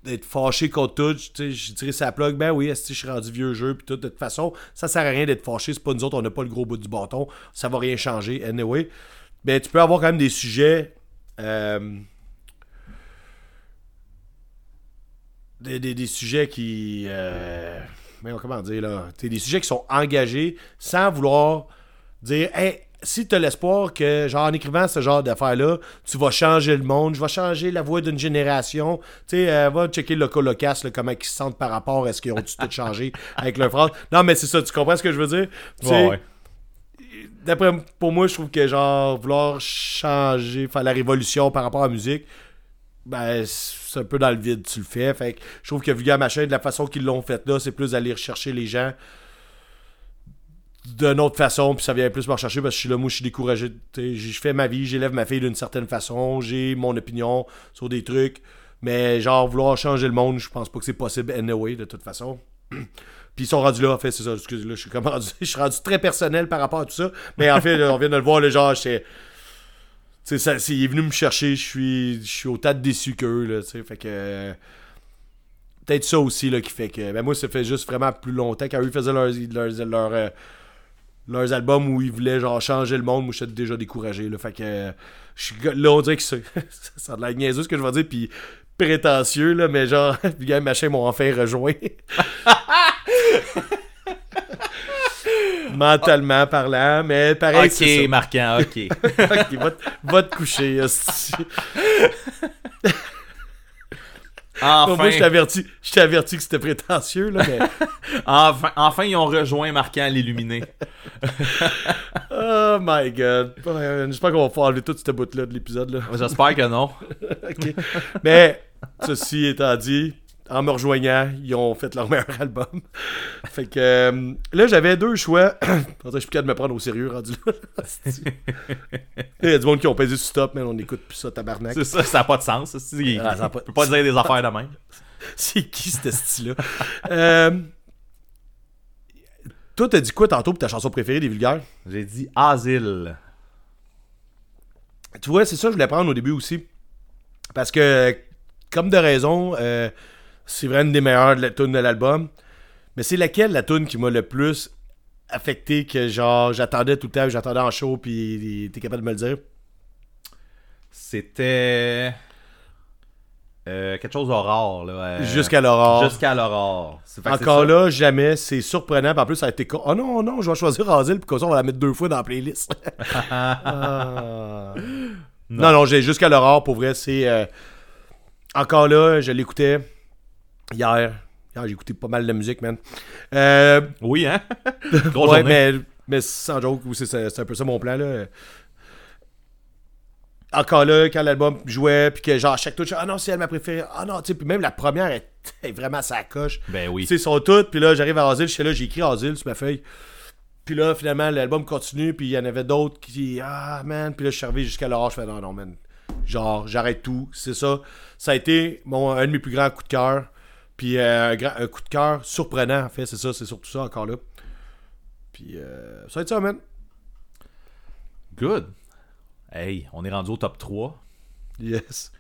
d'être fâché contre tout, j'ai tiré sa plug, ben oui, je suis rendu vieux jeu, puis tout, de toute façon, ça sert à rien d'être fâché, c'est pas nous autres, on n'a pas le gros bout du bâton, ça va rien changer, anyway. Ben, tu peux avoir quand même des sujets, euh, des, sujets qui, euh, comment dire, là, des sujets qui sont engagés, sans vouloir dire, hey, si tu as l'espoir que, genre, en écrivant ce genre d'affaires-là, tu vas changer le monde, je vais changer la voix d'une génération, tu sais, euh, va checker le colocasse, comment ils se sentent par rapport à ce qu'ils ont tout changé avec leur phrase. Non, mais c'est ça, tu comprends ce que je veux dire? Ouais, ouais. D'après, pour moi, je trouve que, genre, vouloir changer, faire la révolution par rapport à la musique, ben, c'est un peu dans le vide, tu le fais. Fait que je trouve que Vulgaire Machin, de la façon qu'ils l'ont fait là, c'est plus d'aller rechercher les gens d'une autre façon, puis ça vient plus me rechercher parce que je suis là, moi, je suis découragé. Je fais ma vie, j'élève ma fille d'une certaine façon, j'ai mon opinion sur des trucs, mais genre, vouloir changer le monde, je pense pas que c'est possible anyway, de toute façon. Puis ils sont rendus là, en fait, c'est ça, excusez là, je suis comme rendu, je suis rendu très personnel par rapport à tout ça, mais en fait, on vient de le voir, le genre, j'étais... Tu sais, c'est- il est venu me chercher, je suis, je suis autant déçu qu'eux, là, tu sais, fait que... Peut-être ça aussi, là, qui fait que... Ben moi, ça fait juste vraiment plus longtemps, quand faisaient leurs, leurs, leurs, euh, leurs albums où ils voulaient, genre, changer le monde, moi, j'étais déjà découragé, là, fait que... euh, je là, on dirait que ça, ça a de la niaiseux, ce que je vais dire, puis prétentieux, là, mais genre, les gars, machin m'ont enfin rejoint. Mentalement parlant, mais pareil, c'est. Ok, marquant, ok. Ok, va, te- va te coucher, Moi, enfin, je t'avertis, je t'ai averti que c'était prétentieux, là, mais... enfin, enfin, ils ont rejoint Marquant l'illuminé. Oh my god. J'espère qu'on va pouvoir enlever toute cette bout-là de l'épisode, là. J'espère que non. Mais, ceci étant dit, en me rejoignant, ils ont fait leur meilleur album. Fait que euh, là, j'avais deux choix. Je suis plus capable de me prendre au sérieux rendu là. Il y a du monde qui ont pesé stop, mais on écoute plus ça, tabarnak. C'est ça, ça n'a pas de sens. ça. Il Ah, ça pas- peut pas dire des affaires de même. C'est qui ce style-là? euh, toi, t'as dit quoi tantôt pour ta chanson préférée des vulgaires? J'ai dit asile. Tu vois, c'est ça que je voulais prendre au début aussi. Parce que, comme de raison, euh, c'est vraiment une des meilleures de la tune de l'album. Mais c'est laquelle la tune qui m'a le plus affecté que genre j'attendais tout le temps, j'attendais en show puis t'es capable de me le dire? C'était. euh, quelque chose d'aurore, là. euh, Jusqu'à l'aurore. Jusqu'à l'aurore. Encore là, jamais, c'est surprenant. Puis en plus, ça a été. Oh non, non, je vais choisir Asile, puis comme ça, on va la mettre deux fois dans la playlist. Ah. Non, non, j'ai jusqu'à l'aurore, pour vrai, c'est. euh, Encore là, je l'écoutais hier. Hier, j'ai écouté pas mal de musique, man. Euh, Oui, hein? Grosse ouais, mais, mais sans joke, c'est un peu ça mon plan, là. encore là, quand l'album jouait, puis que genre, à chaque touche, ah non, c'est elle ma préférée. Ah non, tu sais, puis même la première est, vraiment sa coche. Ben oui. Tu sais, ils sont toutes, puis là, j'arrive à Asile, je suis là, j'ai écrit Asile sur ma feuille. Puis là, finalement, l'album continue, puis il y en avait d'autres qui, ah man, puis là, je suis arrivé jusqu'à l'orage, je fais non, non, man. Genre, j'arrête tout, c'est ça. Ça a été mon, un de mes plus grands coups de cœur. Puis euh, un, coup de cœur surprenant, en fait, c'est ça, c'est surtout ça encore là. Puis euh, ça va être ça, man. Good. Hey, on est rendu au top 3. Yes.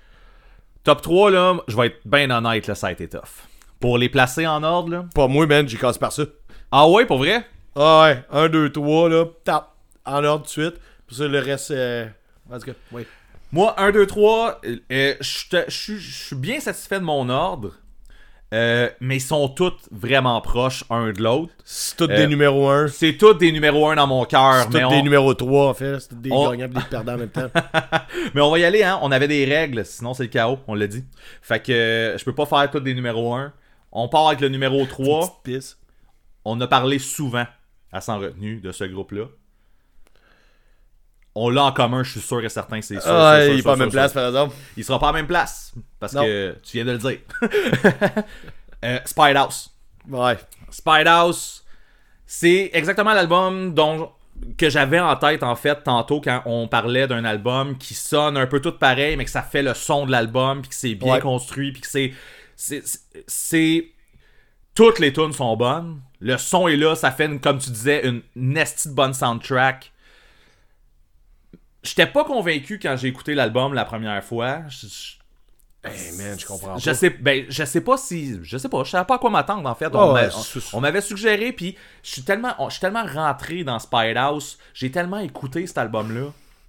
Top 3, là, je vais être bien honnête, là, ça a été tough. Pour les placer en ordre, là. Pas moi, man, j'ai cassé par ça. Ah ouais, pour vrai? Ah ouais, 1, 2, 3, là, tap, en ordre tout de suite. Puis ça, le reste, euh... en tout cas, oui. Moi, 1, 2, 3, euh, euh, je te- je suis- je suis bien satisfait de mon ordre. Euh, mais ils sont tous vraiment proches un de l'autre. C'est tous Euh, des numéros 1. C'est tous des numéros 1 dans mon cœur. C'est tous on- des numéros 3, en fait. C'est tous des On- gagnants et des perdants en même temps. mais on va y aller, hein. On avait des règles, sinon c'est le chaos, on l'a dit. Fait que euh, je peux pas faire tous des numéros 1. On part avec le numéro 3. Petite pisse. On a parlé souvent à Sans Retenue de ce groupe-là. On l'a en commun, je suis sûr et certain, c'est sûr. Ah, sûr, sûr, il pas à même sûr. place, par exemple. Il sera pas à la même place. Parce Non. que tu viens de le dire. euh, Spide House. Ouais. Spide House, c'est exactement l'album dont que j'avais en tête en fait tantôt quand on parlait d'un album qui sonne un peu tout pareil mais que ça fait le son de l'album puis que c'est bien Ouais. construit puis que c'est c'est toutes les tunes sont bonnes le son est là ça fait une- comme tu disais une nestie de bonne soundtrack j'étais pas convaincu quand j'ai écouté l'album la première fois Je- je- Hey, man, je comprends je sais, ben, je sais pas si. Je sais pas, je savais pas à quoi m'attendre en fait. Oh, on ouais, on m'avait suggéré, puis je suis tellement, on- je suis tellement rentré dans Spide House, j'ai tellement écouté cet album-là.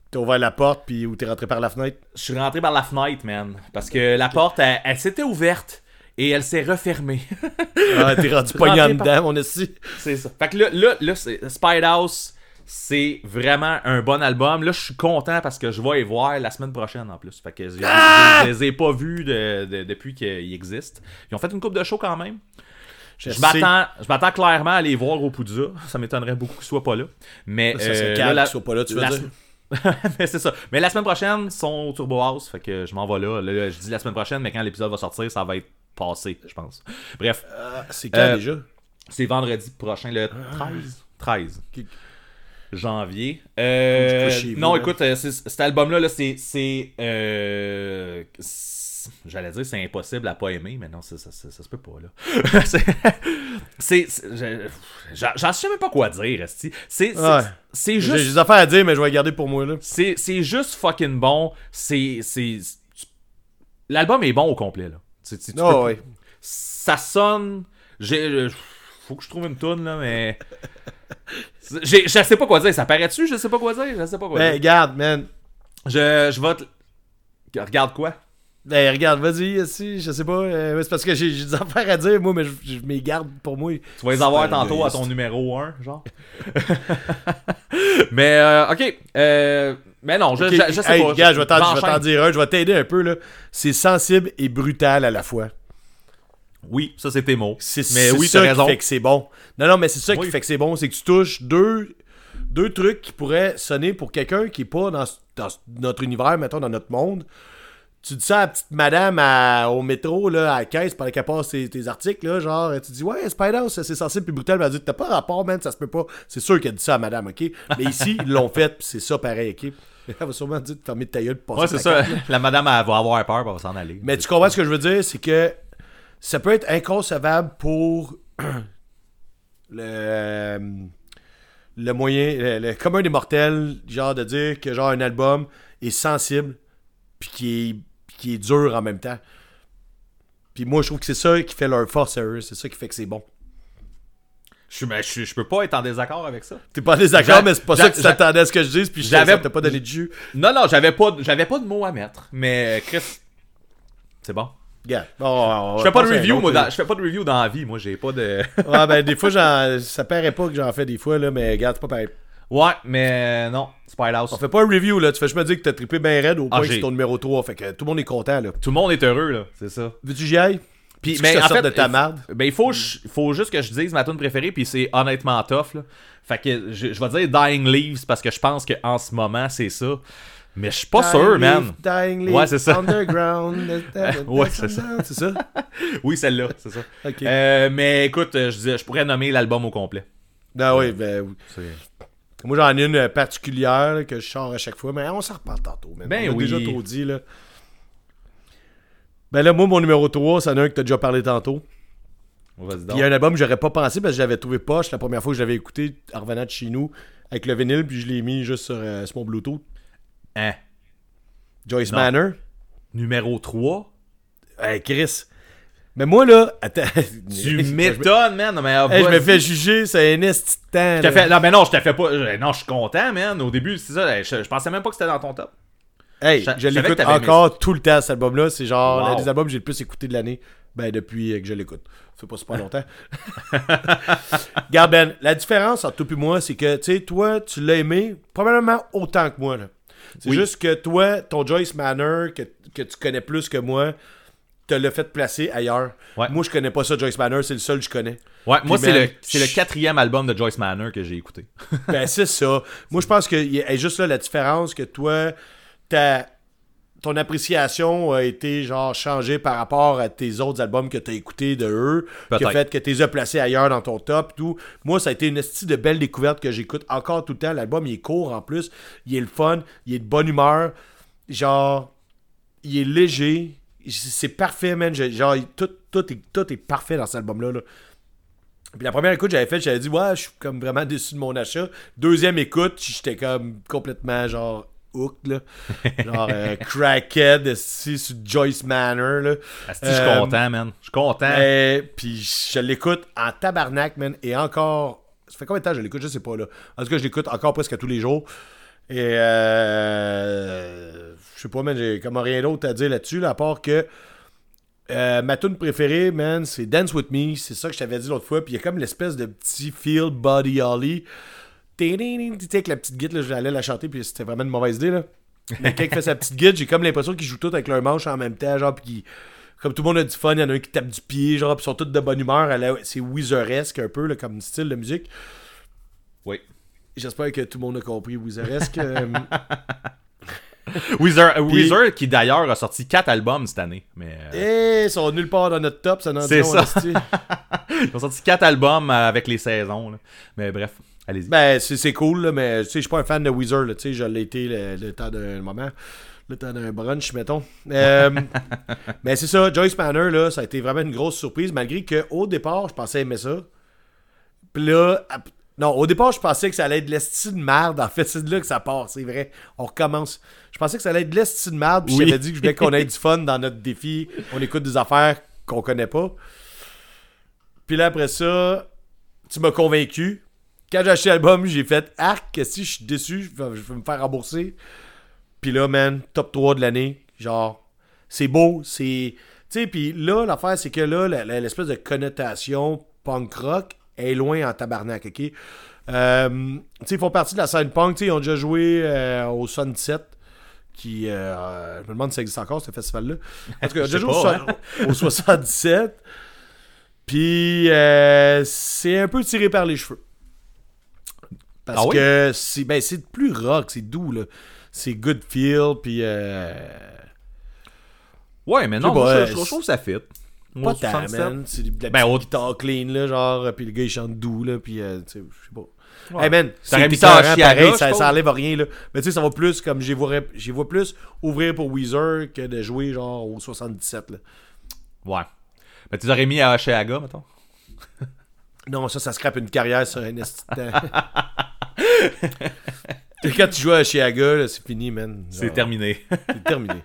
T'as ouvert la porte, puis où t'es rentré par la fenêtre? Je suis rentré par la fenêtre, man. Parce que la porte, elle, elle s'était ouverte et elle s'est refermée. Ah, t'es rendu pogné en dedans, mon esti. c'est ça. Fait que là, là, là c'est- Spide House, c'est vraiment un bon album. Là, je suis content parce que je vais les voir la semaine prochaine en plus. Fait que je, je les ai pas vus de- de- depuis qu'ils existent. Ils ont fait une coupe de show quand même. Je je m'attends clairement à les voir au Poudza. Ça m'étonnerait beaucoup qu'ils soient pas là. Mais Ça euh, là, la- soient pas là, tu veux la dire? sem- mais c'est ça. Mais la semaine prochaine, ils sont au Turbo House. Fait que je m'en vais là. Je dis la semaine prochaine, mais quand l'épisode va sortir, ça va être passé, je pense. Bref, Ah, c'est quand Euh, déjà? c'est vendredi prochain, le 13. 13 Qui- janvier. Euh, non, écoute, euh, cet album-là, là, c'est. c'est, euh, c'est- J'allais dire c'est impossible à pas aimer, mais non, ça, ça, ça, ça se peut pas, là. c'est. c'est- c'est- je- J'en sais même pas quoi dire. C'est Ouais. c'est J'ai juste. des affaires à dire, mais je vais les garder pour moi, là. C'est juste fucking bon. C'est. c'est- L'album est bon au complet, là. Tu- tu- tu peux- ouais. ça sonne. J'ai. Faut que je trouve une toune là, mais. J'ai- Je sais pas quoi dire. Ça paraît-tu? Je sais pas quoi dire. Je sais pas quoi Ben, dire. regarde, man. Je, je vais te. Regarde quoi? Ben, regarde, vas-y, si, je sais pas. euh, c'est parce que j'ai des affaires à dire, moi, mais je, je m'y garde pour moi. Tu vas les avoir tantôt à ton numéro 1, genre. mais, euh, ok. Euh, mais non, je, Ok, je, je sais hey, pas. regarde, je vais t'en dire un, je vais t'aider un peu, là. C'est sensible et brutal à la fois. Oui, ça c'est tes mots. Mais c'est oui, ça raison. qui fait que c'est bon. Non, non, mais c'est ça Oui. qui fait que c'est bon, c'est que tu touches deux, deux trucs qui pourraient sonner pour quelqu'un qui est pas dans, dans notre univers, mettons, dans notre monde. Tu dis ça à la petite madame à- au métro, là, à la caisse, pendant qu'elle passe tes, tes articles, là, genre, tu dis, ouais, Spider-House, c'est sensible puis brutal. Elle va dire, t'as pas rapport, man, ça se peut pas. C'est sûr qu'elle dit ça à madame, ok? Mais ici, ils l'ont fait, c'est ça pareil, ok? Elle va sûrement dire de fermer ta gueule, passer Ouais, c'est ça. carte. La madame elle va avoir peur, elle va s'en aller. Mais tu comprends ce que je veux dire, c'est que ça peut être inconcevable pour le, le moyen, le, le commun des mortels, genre de dire que genre un album est sensible puis qui est, qui est dur en même temps. Puis moi, je trouve que c'est ça qui fait leur force à eux, c'est ça qui fait que c'est bon. Je, suis- mais je, je peux pas être en désaccord avec ça. T'es pas en désaccord, mais c'est pas ça que tu t'attendais à ce que je dise, puis je j'avais- pas donné de jus. Non, non, j'avais pas, j'avais pas de mots à mettre. Mais Chris, c'est bon. Va Je fais pas de review, moi. Dans, je fais pas de review dans la vie. Moi, j'ai pas de. Ouais, ben des fois, j'en- ça paraît pas que j'en fais des fois, là, mais regarde, c'est pas pareil. ouais, mais non. Spide House. On fait pas un review, là. Tu fais juste me dire que t'as trippé bien raide au Ah, point que j'ai- c'est ton numéro 3. Fait que tout le monde est content, là. Tout le monde est heureux, là. C'est ça. Veux-tu que j'y aille? Puis, mais que je en fait, de ta marde? Ben, il faut, je- faut juste que je dise ma tune préférée, puis c'est honnêtement tough, là. Fait que je, je vais dire Dying Leaves parce que je pense qu'en ce moment, c'est ça. Mais je suis pas Dying sûr, man. Dying Leaf, Ouais, c'est ça. Underground. Ouais, c'est ça. C'est ça? Oui, celle-là, c'est ça. Euh, mais écoute, je, je pourrais nommer l'album au complet. Ben oui, ben oui. Moi, j'en ai une euh, particulière là, que je sors à chaque fois, mais on s'en reparle tantôt. man. Ben on a oui. déjà trop dit, là. Ben là, moi, mon numéro 3, c'en est un que t'as déjà parlé tantôt. Il y a un album que j'aurais pas pensé parce que j'avais trouvé poche la première fois que je l'avais écouté en revenant de chez nous avec le vinyle, puis je l'ai mis juste sur, euh, sur mon Bluetooth. Hein? Joyce Non. Manor? Numéro 3. Hey, Chris. Mais moi, là, attends. Tu m'étonnes, man. Non, mais, ah, Hey, je me fais juger, c'est un esti temps. Je fait- Non, mais non, je te fais pas. Non, je suis content, man. Au début, c'est ça. Je, je pensais même pas que c'était dans ton top. Hey, Je- l'écoute aimé encore tout le temps, cet album-là. C'est genre Wow. l'un des albums que j'ai le plus écouté de l'année. Ben, depuis que je l'écoute. Ça fait pas super longtemps. Regarde, Ben, la différence entre toi et moi, c'est que, tu sais, toi, tu l'as aimé probablement autant que moi. là. C'est Oui. juste que toi, ton Joyce Manor, que, que tu connais plus que moi, te l'a fait placer ailleurs. Ouais. Moi, je connais pas ça, Joyce Manor, c'est le seul que je connais. Ouais, moi, c'est le, c'est le quatrième album de Joyce Manor que j'ai écouté. Ben, c'est ça. Moi, je pense que y a juste là la différence que toi, ta, ton appréciation a été genre changée par rapport à tes autres albums que tu as écoutés de eux, qui a Peut-être. fait que tu les as placés ailleurs dans ton top. Tout. Moi, ça a été une esti de belle découverte que j'écoute encore tout le temps. L'album, il est court en plus. Il est le fun. Il est de bonne humeur. Genre, il est léger. C'est parfait, man. Genre, tout, tout, est, tout est parfait dans cet album-là. là. Puis la première écoute que j'avais faite, j'avais dit, ouais, je suis comme vraiment déçu de mon achat. Deuxième écoute, j'étais comme complètement genre hooked, là. Genre euh, crackhead, esti, sur Joyce Manor, là. Asti, je suis Euh, content, man. Je suis content. euh, puis je l'écoute en tabarnak, man. Et encore. Ça fait combien de temps que je l'écoute? Je sais pas, là. En tout cas, je l'écoute encore presque tous les jours. Et euh. Je sais pas, man. J'ai comme rien d'autre à dire là-dessus, là, à part que. ma tune préférée, man, c'est Dance With Me. C'est ça que je t'avais dit l'autre fois. Puis il y a comme l'espèce de petit feel Body Holly. Avec la petite guide, j'allais la chanter, puis c'était vraiment une mauvaise idée, là. Mais quand il fait sa petite guide, j'ai comme l'impression qu'ils jouent tous avec leur manche en même temps, genre, puis comme tout le monde a du fun, il y en a un qui tape du pied, genre, puis ils sont tous de bonne humeur. la- C'est Weezeresque un peu, là, comme style de musique. Oui. J'espère que tout le monde a compris Weezeresque. euh, Weezer, euh, Weezer, qui d'ailleurs a sorti 4 albums cette année. Mais euh, Et ils sont nulle part dans notre top, ça n'en dit C'est ça. ils ont sorti 4 albums euh, avec les saisons. là. Mais bref, allez-y. Ben, c'est c'est cool, là, mais tu sais, je suis pas un fan de Weezer, là, je l'ai été le, le temps d'un moment. Le temps d'un brunch, mettons. Euh, mais c'est ça, Joyce Manor, là, ça a été vraiment une grosse surprise, malgré qu'au départ, je pensais aimer ça. Puis là, non, au départ, je pensais que ça allait être de l'esti de merde. En fait, c'est de là que ça part, c'est vrai. On recommence. Je pensais que ça allait être de l'esti de merde, puis Oui. j'avais dit que je voulais qu'on ait du fun dans notre défi. On écoute des affaires qu'on connaît pas. Puis là, après ça, tu m'as convaincu. Quand j'ai acheté l'album, j'ai fait Arc, que si je suis déçu, je vais, je vais me faire rembourser. Puis là, man, top 3 de l'année. Genre, c'est beau, c'est. Tu sais, puis là, l'affaire, c'est que là, l'espèce de connotation punk rock est loin en tabarnak, ok? Euh, tu sais, ils font partie de la scène punk, tu sais, ils ont déjà joué euh, au Sunset. Qui, euh, je me demande si ça existe encore, ce festival-là. En tout cas, déjà joué hein. au, so- au 77. Puis, euh, c'est un peu tiré par les cheveux. Parce Ah oui? que c'est ben, c'est plus rock, c'est doux, là. C'est good feel, puis... Euh, Ouais, mais non, pas, je, trouve que ça fit. pas Moi, tant, 77. man. C'est de la Ben, petite au- guitare clean, là, genre, puis le gars, il chante doux, là, puis, euh, tu sais, je sais pas. Ouais. Hey, man, c'est écœurant, Chiaga, pareil, je ça, ça enlève rien, là. Mais tu sais, ça va plus, comme, j'y vois, vois plus ouvrir pour Weezer que de jouer, genre, au 77, là. Ouais. Mais tu aurais mis à Cheaga, mettons? Non, ça, ça scrape une carrière sur un. Et Quand tu joues à Chiaga, là, c'est fini, man. C'est terminé. C'est terminé.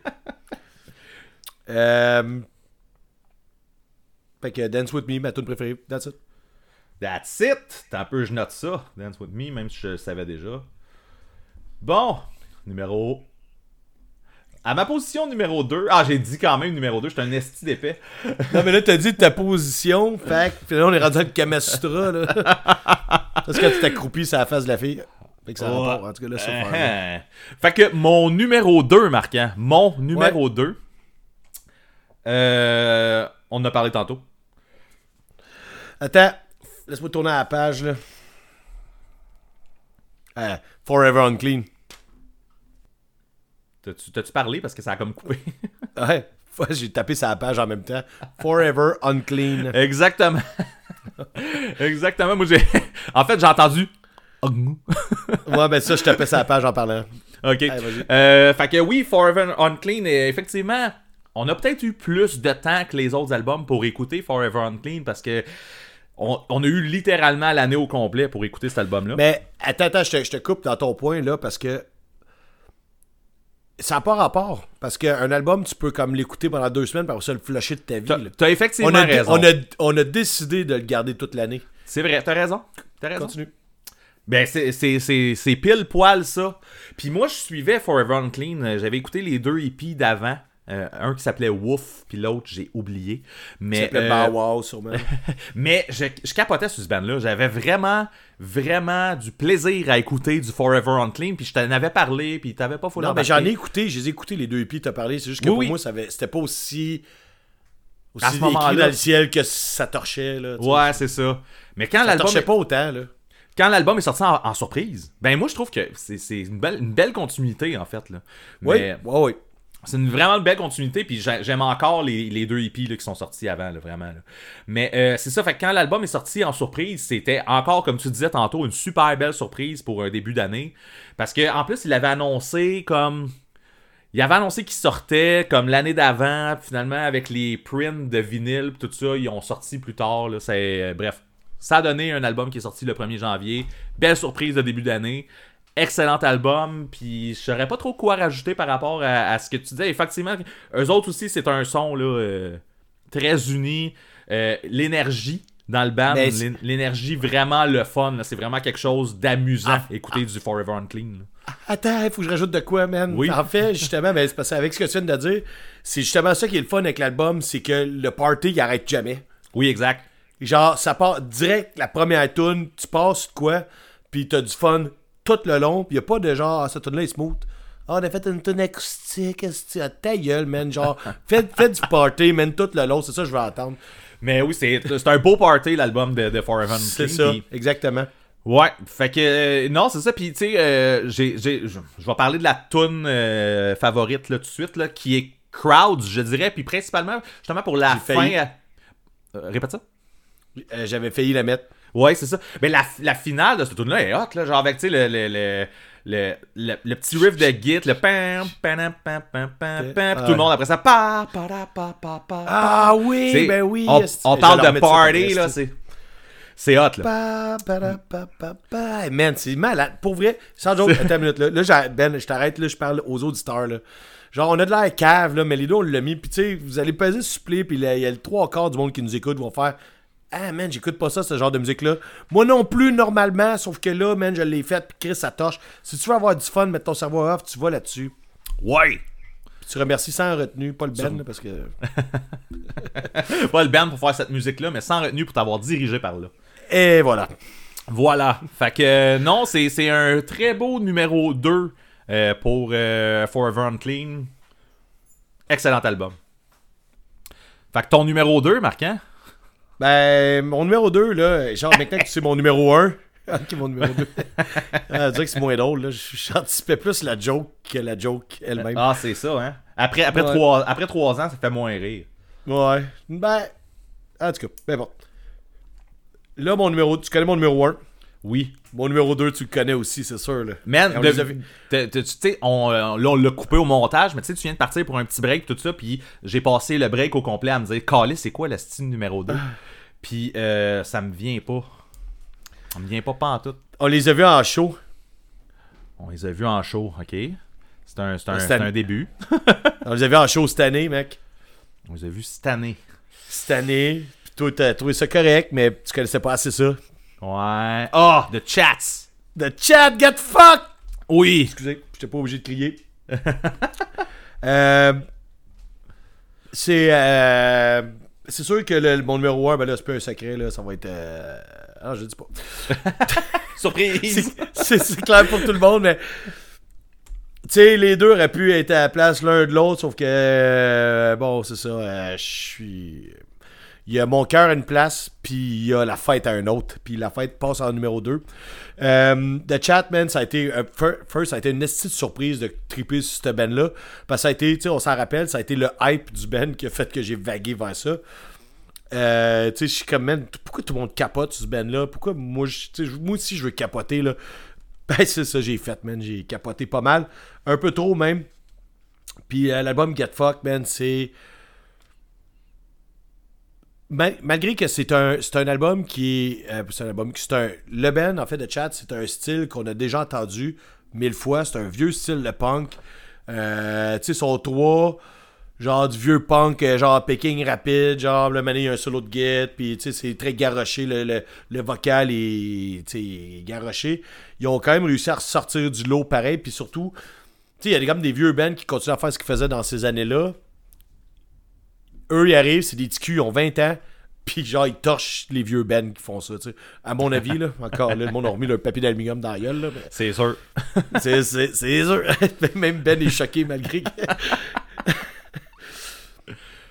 euh... Fait que Dance With Me, ma tune préférée. That's it. That's it! T'as un peu, je note ça. Dance with me, même si je le savais déjà. Bon, numéro. À ma position numéro 2. Ah, j'ai dit quand même numéro 2, j'étais un esti d'épais. Non, mais là, t'as dit ta position. Fait que là, on est rendu dans le Kamasutra, là. Parce que tu t'accroupis sur la face de la fille. Fait que ça Ouais. rapporte. En tout cas, là, ça. Uh-huh. Fait que mon numéro 2, marquant. Mon numéro 2. Euh, on en a parlé tantôt. Attends, laisse-moi tourner à la page, là. Euh, Forever Unclean. T'as-tu parlé? Parce que ça a comme coupé? Ouais. J'ai tapé sa page en même temps. Forever unclean. Exactement. Exactement. Moi, j'ai. En fait, j'ai entendu. Ouais, ben ça, je tapais sa page en parlant. Ok. vas-y. Euh, fait que oui, Forever Unclean, et effectivement, on a peut-être eu plus de temps que les autres albums pour écouter Forever Unclean parce que on, on a eu littéralement l'année au complet pour écouter cet album-là. Mais attends, attends, je te, je te coupe dans ton point là parce que ça n'a pas rapport. Parce qu'un album, tu peux comme l'écouter pendant deux semaines pour ça le flusher de ta vie. T'as effectivement On a, raison. on, a, on a décidé de le garder toute l'année. C'est vrai, t'as raison. T'as raison. Continue. Ben, c'est- pile poil ça. Puis moi, je suivais Forever Unclean. J'avais écouté les deux hippies d'avant. Euh, un qui s'appelait Wolf, puis l'autre, j'ai oublié. Ça Mais, s'appelait euh, Bow Wow, sûrement. mais je, je capotais sur ce band-là. J'avais vraiment, vraiment du plaisir à écouter du Forever Unclean. Puis je t'en avais parlé, puis t'avais pas full non, mais j'en ai écouté, je les ai écoutés les deux hippies, t'as parlé. C'est juste que Oui, pour oui. moi, ça avait- c'était pas aussi. À Aussi ce moment-là. dans le ciel que ça torchait. Là, tu. Ouais, c'est ça. Mais quand ça l'album torchait est, pas autant. Là. quand l'album est sorti en, en surprise, ben moi je trouve que c'est c'est une belle, une belle continuité en fait. Là. Oui, Mais- ouais, ouais. C'est une vraiment belle continuité, puis j'ai- j'aime encore les, deux hippies qui sont sortis avant, vraiment. Mais euh, c'est ça, fait quand l'album est sorti en surprise, c'était encore, comme tu disais tantôt, une super belle surprise pour un début d'année. Parce que en plus, il avait annoncé comme. Il avait annoncé qu'il sortait comme l'année d'avant, finalement, avec les prints de vinyle, tout ça, ils ont sorti plus tard. C'est, euh, bref, ça a donné un album qui est sorti le 1er janvier. Belle surprise de début d'année. Excellent album, puis je saurais pas trop quoi rajouter par rapport à, à ce que tu disais. Effectivement, eux autres aussi, c'est un son là, euh, très uni. Euh, l'énergie dans le band, Mais l'énergie vraiment le fun. là. C'est vraiment quelque chose d'amusant, écouter du Forever Unclean. là. Attends, il faut que je rajoute de quoi, man? Oui. En fait, justement, c'est parce qu'avec ce que tu viens de dire, c'est justement ça qui est le fun avec l'album, c'est que le party, il arrête jamais. Oui, exact. Genre, ça part direct, la première tune, tu passes de quoi, puis t'as du fun tout le long, puis y a pas de genre, ah, cette tune là est smooth. Ah, on a fait une tune acoustique, esti, ah, ta gueule, man. Genre, fais, fais du party, man, tout le long, c'est ça que je veux entendre. Mais oui, c'est un beau party, l'album de, de Forever. C'est ça, exactement. Ouais, fait que euh, non, c'est ça. Puis tu sais, euh, je vais parler de la tune euh, favorite là tout de suite là, qui est Crowds, je dirais, puis principalement justement pour la fin. failli. euh, répète ça. J'avais failli la mettre. Ouais, c'est ça. Mais la, la finale de cette tune là est hot là, genre avec tu sais le le, le le, le, le petit riff de Git, le pam pam pam pam pam pam, puis tout le monde après ça pa pa pa pa pa. Ah oui, C'est- ben oui. On, on parle de party là, c'est c'est hot là. Pa, pa, pa, pa, Man, c'est malade. Pour vrai, sans joke, attends une minute. Là, là Ben, je t'arrête, là, je parle aux auditeurs. Là. Genre, on a de l'air cave, là, mais les deux, on l'a mis. Puis, tu sais, vous allez peser sur play, puis il y a le trois quarts du monde qui nous écoute vont faire Ah, man, j'écoute pas ça, ce genre de musique-là. Moi non plus, normalement, sauf que là, man, je l'ai fait, puis Chris, ça torche. Si tu veux avoir du fun, mettre ton cerveau off, tu vas là-dessus. Ouais. Tu remercies sans retenue, pas le Ben, là, parce que. Pas le band pour faire cette musique là, mais sans retenue pour t'avoir dirigé par là. Et voilà. Voilà. Fait que euh, non, c'est c'est un très beau numéro 2 euh, pour euh, Forever Unclean. Excellent album. Fait que ton numéro 2, Marquant. Ben, mon numéro 2, là, genre, maintenant que tu sais mon numéro 1, ok, mon numéro 2. ah, dire que c'est moins drôle, là. J'anticipais plus la joke que la joke elle-même. Ah, c'est ça, hein. Après, après, Ouais. trois, après trois ans, ça fait moins rire. Ouais. Ben, en tout cas, ben bon. Là, mon numéro, tu connais mon numéro 1. Oui. Mon numéro 2, tu le connais aussi, c'est sûr, là. Man, on tu sais, on, euh, là, on l'a coupé au montage, mais tu sais, tu viens de partir pour un petit break, tout ça, puis j'ai passé le break au complet à me dire, Calé, c'est quoi le style numéro 2 Puis euh, ça me vient pas. Ça me vient pas pas en tout. On les a vus en show. On les a vus en show, ok C'est un, c'est un, c'est un début. On les a vus en show cette année, mec. On les a vus cette année. Cette année. Puis toi, t'as trouvé ça correct, mais tu connaissais pas assez ça. Ouais. Ah, The Chats. The chat get fucked! Oui. Excusez, j'étais pas obligé de crier. Euh, c'est euh, c'est sûr que le, mon numéro 1, ben là, c'est pas un secret, là, ça va être. euh, Ah, je dis pas. Surprise. C'est clair pour tout le monde, mais. Tu sais, les deux auraient pu être à la place l'un de l'autre, sauf que. euh, bon, c'est ça, je suis. Il y a Mon cœur à une place, puis il y a La fête à un autre. Puis La fête passe en numéro 2. Euh, The Chat, man, ça a été. euh, fir- first, ça a été une petite surprise de triper sur cette band-là. Parce que ça a été, tu sais, on s'en rappelle, ça a été le hype du band qui a fait que j'ai vagué vers ça. Euh, tu sais, je suis comme, man, pourquoi tout le monde capote sur ce band-là? Pourquoi moi, moi aussi, je veux capoter, là? Ben, c'est ça, j'ai fait, man. J'ai capoté pas mal. Un peu trop, même. Puis euh, l'album Get Fucked, man, c'est. Mal- malgré que c'est un, un album qui euh, c'est un album. C'est un. Le band, en fait, de chat, c'est un style qu'on a déjà entendu mille fois. C'est un vieux style de punk. Euh, tu sais, son trois. Genre du vieux punk, euh, genre picking rapide, genre le mané, un solo de guette, puis tu sais, c'est très garoché, le, vocal est, tu garoché. Ils ont quand même réussi à ressortir du lot pareil, puis surtout, tu sais, il y a comme des vieux bands qui continuent à faire ce qu'ils faisaient dans ces années-là. Eux, ils arrivent, c'est des petits culs, ils ont 20 ans, puis genre, ils torchent les vieux bands qui font ça, tu sais. À mon avis, là, encore là, le monde a remis leur papier d'aluminium dans la gueule, là, mais- C'est sûr. c'est, c'est, c'est sûr. Même Ben est choqué malgré que.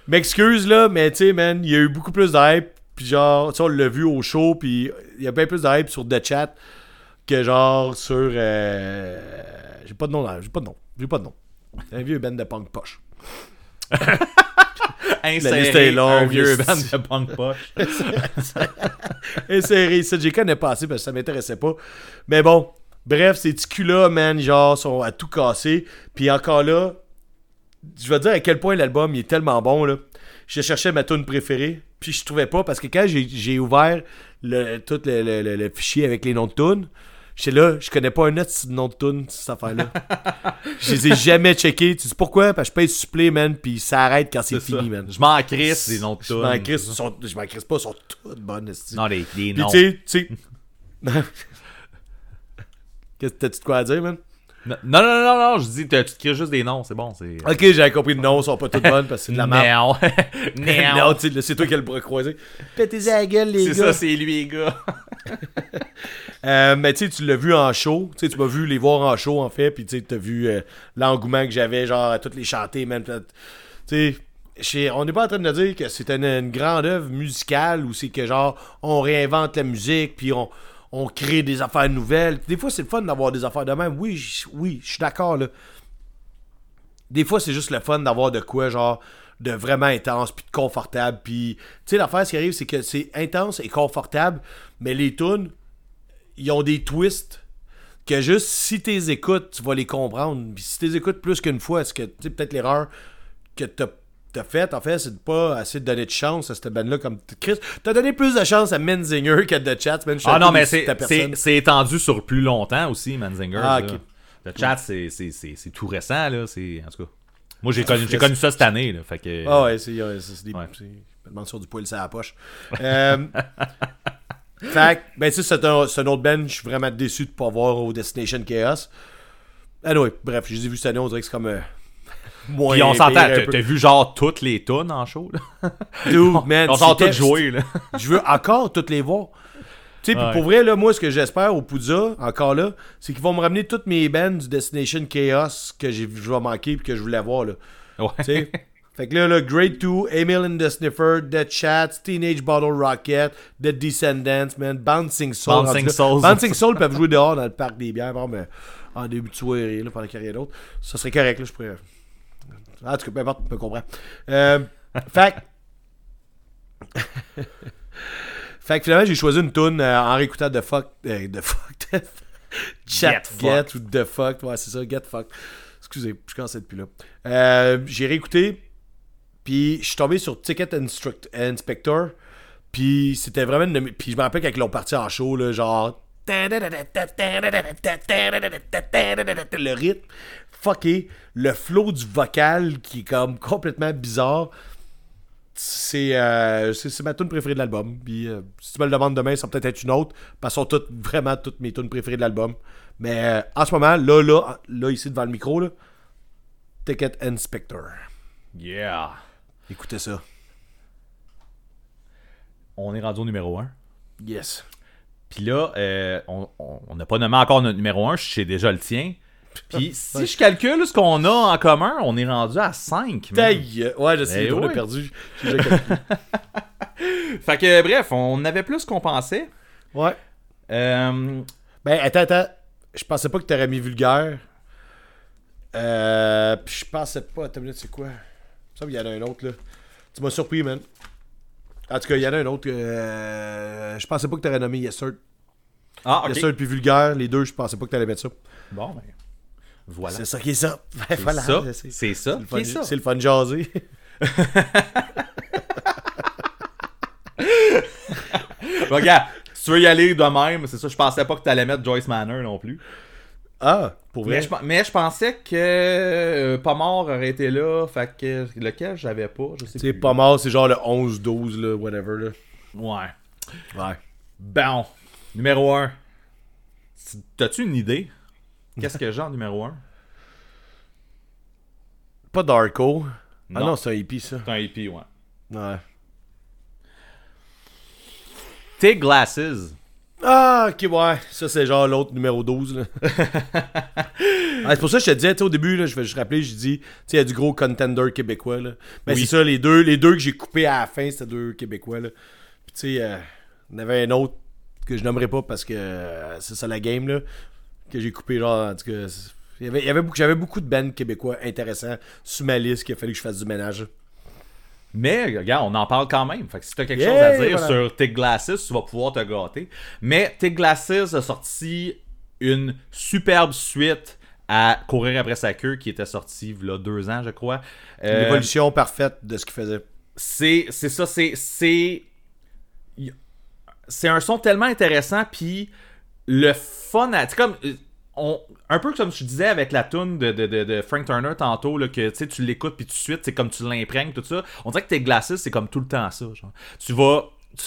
M'excuse là, mais tu sais, man, il y a eu beaucoup plus de hype. Puis genre, tu sais, on l'a vu au show, puis il y a bien plus de hype sur The Chat que genre sur. euh, J'ai pas de nom, là, j'ai pas de nom. J'ai pas de nom. Un vieux band de punk poche. Insérer longue, un vieux band de punk poche. Inséré, ça, j'ai connais pas assez parce que ça m'intéressait pas. Mais bon, bref, ces petits culs-là, man, genre, sont à tout casser. Puis encore là, je vais te dire à quel point l'album il est tellement bon, là. Je cherchais ma tune préférée, puis je trouvais pas, parce que quand j'ai j'ai ouvert le, tout le, le- le- le fichier avec les noms de tunes, j'étais là, je connais pas un autre nom de tune, cette affaire-là. je les ai jamais checkés. Tu sais pourquoi? Parce que je paye supplé, man, puis ça arrête quand c'est C'est ça. fini, man. Je m'en crisse des noms de Je m'en crisse, sont- je m'en crisse pas, ils sont toutes bonnes. Non, Puis noms. tu sais, tu sais. Qu'est-ce que t'as-tu de quoi à dire, man? Non, non, non, non, non, je dis, tu te crées juste des noms, c'est bon. C'est... Ok, j'avais compris le nom, ils sont pas toutes bonnes parce que c'est de la merde. Non. non, c'est toi qui as le bras croisé. Pétez à la gueule, les C'est gars. ça, c'est lui, les gars. Euh, mais tu sais, tu l'as vu en show. Tu m'as vu les voir en show, en fait. Puis tu t'as vu euh, l'engouement que j'avais, genre, à toutes les chanter, man. Tu sais, on n'est pas en train de dire que c'est une, grande œuvre musicale où c'est que, genre, on réinvente la musique, puis on, crée des affaires nouvelles. Des fois, c'est le fun d'avoir des affaires de même. Oui, je suis d'accord, là. Des fois, c'est juste le fun d'avoir de quoi, genre, de vraiment intense, puis de confortable. Puis, tu sais, l'affaire, ce qui arrive, c'est que c'est intense et confortable, mais les tunes, ils ont des twists que juste si tu les écoutes, tu vas les comprendre. Puis si tu les écoutes plus qu'une fois, est-ce que, tu sais, peut-être l'erreur que t'as as faite, en fait, c'est de pas assez de donner de chance à cette bande-là. Comme Chris, t'as donné plus de chance à Menzinger qu'à The Chat, Ah non, mais c'est, étendu sur plus longtemps aussi, Manzinger. Ah. Le chat, c'est, tout récent, là. En tout cas. Moi, j'ai connu, j'ai connu ça cette année, là. Fait que. Ah ouais, c'est c'est des. Ouais. Je me demande sur du poil sur la poche. Euh, fait que, ben, tu sais, c'est un, autre band, je suis vraiment déçu de pas voir au Destination Chaos. Ah ouais, bref, je les ai vus cette année, on dirait que c'est comme. euh, moins. Puis on s'entend, t'as, vu genre toutes les tunes en show, là. Dude, man, on toutes jouer, là. Je veux encore toutes les voir. Tu sais, Ouais. pour vrai, là, moi, ce que j'espère au Poudza, encore là, c'est qu'ils vont me ramener toutes mes bands du Destination Chaos que j'ai, je vais manquer et que je voulais voir, là. Ouais. Fait que là, là, Grade 2, Emil and the Sniffer, Dead Chats, Teenage Bottle Rocket, The Descendants, man, Bouncing Soul. Bouncing. Souls. Bouncing Soul peuvent jouer dehors dans le parc des bières, bon, mais en début de soirée, là, pendant qu'il n'y a rien d'autre. Ça serait correct, là, je pourrais. En tout cas, peu importe, tu me comprends. Euh, fait Fait que finalement, j'ai choisi une tune euh, en réécoutant The Fuck. Euh, the Fuck. Chat Get Get, ou The Fuck. Ouais, c'est ça, Get Fucked. Excusez, je à être plus là. Euh, j'ai réécouté. Puis je suis tombé sur Ticket Inspector. Puis c'était vraiment une Puis je me rappelle quand ils l'ont parti en show, genre. Le rythme fucké, le flow du vocal qui est comme complètement bizarre. C'est euh, ma tune préférée de l'album. Puis euh, si tu me le demandes demain, ça peut-être être une autre. Parce qu'elles sont vraiment toutes mes tunes préférées de l'album. Mais euh, en ce moment, là, là, là, ici devant le micro, Ticket Inspector. Yeah. Écoutez ça. On est rendu au numéro 1. Yes. Puis là, euh, on n'a pas nommé encore notre numéro 1, je sais déjà le tien. Puis si je calcule ce qu'on a en commun, on est rendu à 5. Ta gueule. Ouais, je sais, Eh on a perdu. Fait que, bref, on avait plus qu'on pensait. Ouais. Euh, Ben, attends, attends. Je pensais pas que t'aurais mis vulgaire. Euh. Puis je pensais pas. Attends c'est quoi? Il y en a un autre, là. Tu m'as surpris, man. En tout cas, il y en a un autre. Euh... Je pensais pas que t'aurais nommé Yes Sir. Ah, ok. Yes Sir puis vulgaire, les deux, je pensais pas que t'allais mettre ça. Bon, ben, voilà. C'est ça qui est ça. Ben, C'est voilà. ça. C'est ça. c'est le fun, de jaser. Regarde, si tu veux y aller de même, c'est ça. Je pensais pas que t'allais mettre Joyce Manor non plus. Ah, pour vrai. Mais je, mais je pensais que euh, Pas mort aurait été là. Fait que lequel? J'avais pas, je sais C'est plus. pas mort, c'est genre le 11-12, là, whatever, là. Ouais. Ouais. Bon. Numéro 1. T'as-tu une idée? Qu'est-ce que j'ai en numéro 1? Pas Darko. Ah Non. non, c'est un hippie, ça. C'est un hippie, ouais. Ouais. Tig Glasses. Ah, ok, ouais. Ça, c'est genre l'autre numéro 12. Là. Ah, c'est pour ça que je te disais, au début, là, je vais juste rappeler, je dis, tu sais, il y a du gros contender québécois. Là. Oui. c'est ça, les deux, les deux que j'ai coupés à la fin, c'était deux québécois. Là. Puis, tu sais, euh, il y en avait un autre que je nommerai pas parce que euh, c'est ça la game, là, que j'ai coupé, genre, en tout cas. y avait, y avait j'avais beaucoup de bands québécois intéressants sous ma liste qu'il a fallu que je fasse du ménage. Mais, regarde, on en parle quand même. Fait que si t'as quelque Yeah, chose à dire voilà. sur Tig Glasses, tu vas pouvoir te gâter. Mais Tig Glasses a sorti une superbe suite à Courir après sa queue qui était sortie il y a deux ans, je crois. Euh, L'évolution parfaite de ce qu'il faisait. c'est c'est ça c'est c'est un son tellement intéressant puis le fun à c'est comme euh, un peu comme je disais avec la tune de, Frank Turner tantôt là, que tu l'écoutes puis tout de suite c'est comme tu l'imprègnes tout ça on dirait que tes glaces c'est comme tout le temps ça genre. tu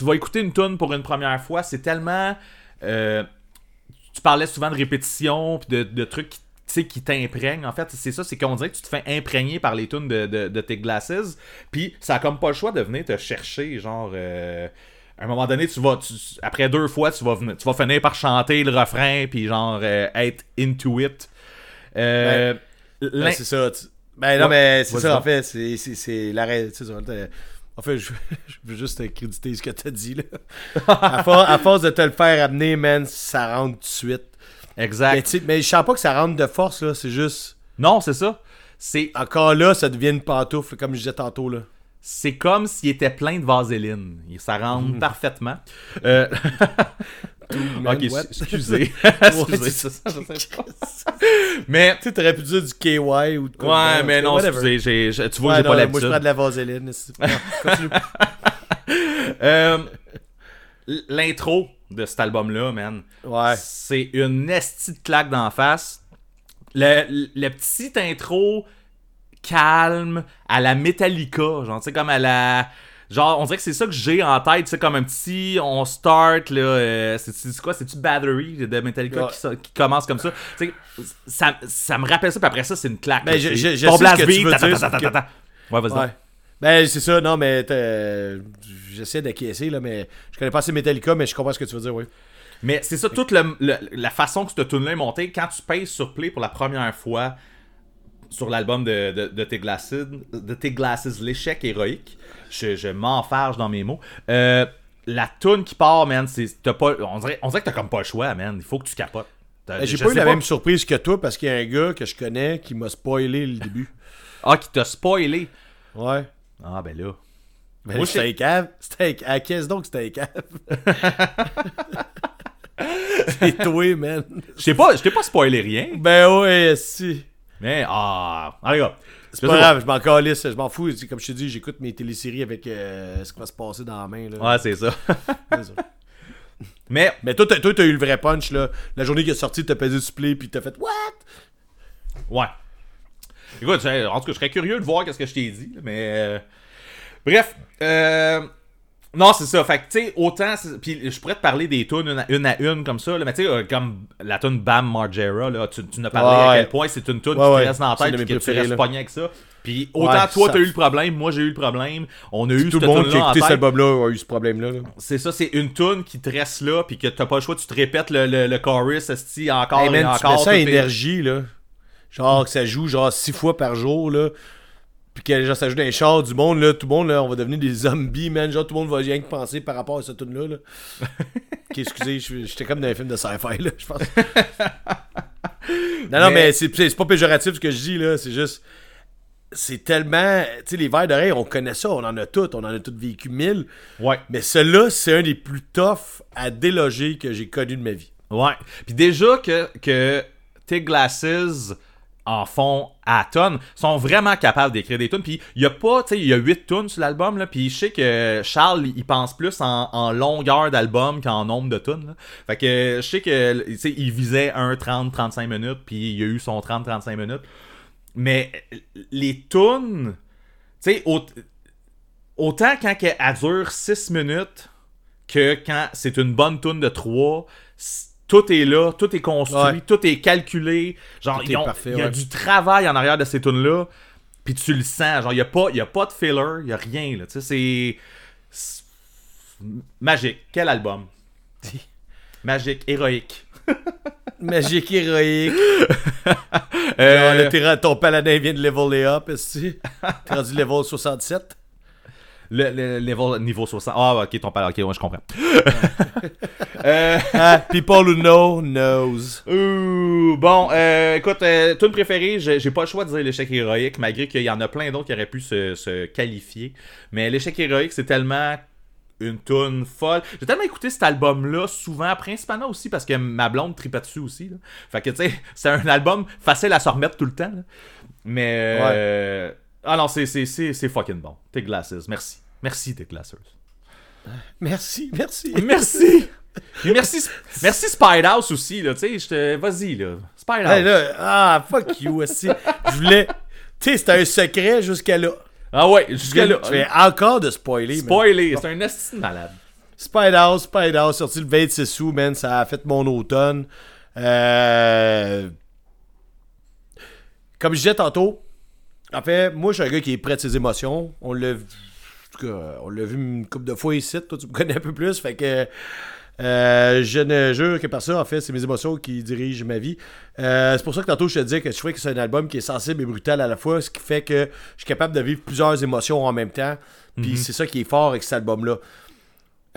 vas écouter une tune pour une première fois c'est tellement euh, tu parlais souvent de répétition puis de, trucs qui qui t'imprègnent. En fait, c'est ça, c'est qu'on dirait que tu te fais imprégner par les tunes de, tes glasses. Puis ça a comme pas le choix de venir te chercher, genre. euh, à un moment donné, tu vas. tu- après deux fois, tu vas, venir- tu vas finir par chanter le refrain, puis genre euh, être into it. Euh, l'in- Ben, c'est ça. tu- Ben non, Ouais. mais c'est ça, en fait. C'est, l'arrêt. T'as- En fait, je, je veux juste te créditer ce que t'as dit, là. à, for- à force de te le faire amener, man, ça rentre tout de suite. exact. Mais, mais je sens pas que ça rentre de force, là. C'est juste. non, c'est ça. C'est Encore là, ça devient une pantoufle, comme je disais tantôt, là. C'est comme s'il était plein de vaseline. Ça rentre Mhm. parfaitement. Euh, ok, excusez. Excusez. Mais Tu sais, t'aurais pu dire du KY ou de quoi. Ouais, mais non, excusez, j'ai- tu vois, Ouais, j'ai pas Moi, je l'habitude. prends de la vaseline. Euh, L'intro de cet album-là, man, Ouais. c'est une estie de claque d'en face. Le, le petit intro calme à la Metallica, genre, tu sais, comme à la... Genre, on dirait que c'est ça que j'ai en tête, tu sais, comme un petit... On start, là... euh, c'est c'est quoi? C'est-tu Battery de Metallica Ouais. qui, commence comme ça? Tu sais, ça, ça me rappelle ça, puis après ça, c'est une claque. Ben, là, je- c'est- je- je ton sais blast beat, c'est. Ouais, vas-y. Ouais. Ben, c'est ça, non, mais j'essaie d'acquiescer, là, mais je connais pas assez Metallica, mais je comprends ce que tu veux dire, oui. Mais c'est ça, toute le- le- la façon que ce tune-là est monté, quand tu payes sur play pour la première fois sur l'album de, de, de tes glasses, de tes glasses, l'échec héroïque, je, je m'enfarge dans mes mots. Euh, la tune qui part, man, c'est t'as pas, on dirait, on dirait que t'as comme pas le choix, man. Il faut que tu capotes. Ben, J'ai je pas eu la même surprise que toi parce qu'il y a un gars que je connais qui m'a spoilé le début. Ah, qui t'a spoilé. Ouais. Ah, ben là. Ben, Moi, c'était cave. C'était un... À qu'est-ce donc c'était un cave? c'est toi, man. Je t'ai pas, pas spoilé rien. Ben ouais, si. Mais, ah, allez, gars. C'est pas grave, je m'en calisse, je m'en fous. Comme je te dis, j'écoute mes téléséries avec euh, ce qui va se passer dans la main. Là. Ouais, c'est ça. C'est ça. Mais, Mais toi, t'as, toi, t'as eu le vrai punch, là. La journée qui est sortie, t'as pesé du play, puis t'as fait What? Ouais. Écoute, en tout cas, je serais curieux de voir qu'est-ce que je t'ai dit, mais... euh, Bref, euh... Non, c'est ça. Fait que, tu sais, autant... Puis je pourrais te parler des tunes une à une, à une comme ça, là, mais tu sais, euh, comme la tune Bam Margera, là, tu, tu nous as parlé à Ouais. quel point c'est une tune Ouais, qui ouais. te reste dans la tête mes que tu restes pogné avec ça. Puis autant toi, ça- t'as eu le problème, moi j'ai eu le problème, on a eu Tout le monde qui a écouté cet album-là a eu ce problème-là. là. C'est ça, c'est une tune qui te reste là, puis que t'as pas le choix, tu te répètes le, le, le chorus, esti, encore Hey, et tu encore. mets ça à tout est- énergie, là. Genre que ça joue genre six fois par jour, là. Puis que genre, ça joue dans les chars du monde, là, tout le monde, là, on va devenir des zombies, man. Genre, tout le monde va rien que penser par rapport à cette tune là là. Ok, excusez, je- j'étais comme dans un film de sci-fi, là, je pense. non, non, Mais- mais, c'est pas péjoratif ce que je dis, là. C'est juste. C'est tellement. Tu sais, les verres d'oreille, on connaît ça, on en a toutes, on en a toutes vécu mille. Ouais. Mais celui-là, c'est un des plus toughs à déloger que j'ai connu de ma vie. Ouais. Puis déjà que, que Tig Glasses en font à tonnes, sont vraiment capables d'écrire des tunes. Puis il y a pas, tu sais, il y a 8 tunes sur l'album, là. Puis je sais que Charles, il pense plus en, longueur d'album qu'en nombre de tunes, là. Fait que je sais que, tu sais, il visait un 30-35 minutes, puis il a eu son 30-35 minutes. Mais les tunes, tu sais, au- autant quand elle dure 6 minutes que quand c'est une bonne tune de 3, tout est là, tout est construit, Ouais. tout est calculé. Genre, il y a du travail en arrière de ces tunes là puis tu le sens. Genre, il n'y a, pas- y a pas de filler, il n'y a rien. Là, tu sais, c'est. Magique. Quel album? Magique, héroïque. Magique héroïque. Euh, Là, ton paladin vient de leveler up, est-ce que rendu level 67. Le, le level niveau 60. Ah, ok, ton père, ok, ouais, je comprends. euh, Ah, people who know, knows. Ouh, bon, euh, écoute, euh, tune préférée, j'ai pas le choix de dire l'échec héroïque, malgré qu'il y en a plein d'autres qui auraient pu se, se qualifier. Mais l'échec héroïque, c'est tellement une tune folle. J'ai tellement écouté cet album-là souvent, principalement aussi parce que ma blonde tripait dessus aussi. là. Fait que, tu sais, c'est un album facile à se remettre tout le temps. là. Mais. euh, Ah non, c'est- c'est c'est- c'est fucking bon. Tes Glasses, merci. Merci, Tes Glasses. Merci, merci. Merci! Et merci, merci Spidehouse aussi, là, tu sais. Vas-y, là. Spidehouse. Hey, là, ah, fuck you, aussi. Je voulais. Tu sais, c'était un secret jusqu'à là. Ah ouais, jusqu'à là. Vais encore de spoiler. Spoiler, c'est un esti de malade. Spidehouse, Spidehouse, sorti le 26 août, man. Ça a fait mon automne. Euh... Comme je disais tantôt, en fait, moi, je suis un gars qui est près de ses émotions. On l'a vu, en tout cas, on l'a vu une couple de fois ici. Toi, tu me connais un peu plus. Fait que euh, je ne jure que par ça, en fait, c'est mes émotions qui dirigent ma vie. Euh, c'est pour ça que tantôt, je te disais que je trouvais que c'est un album qui est sensible et brutal à la fois, ce qui fait que je suis capable de vivre plusieurs émotions en même temps. Puis c'est ça qui est fort avec cet album-là.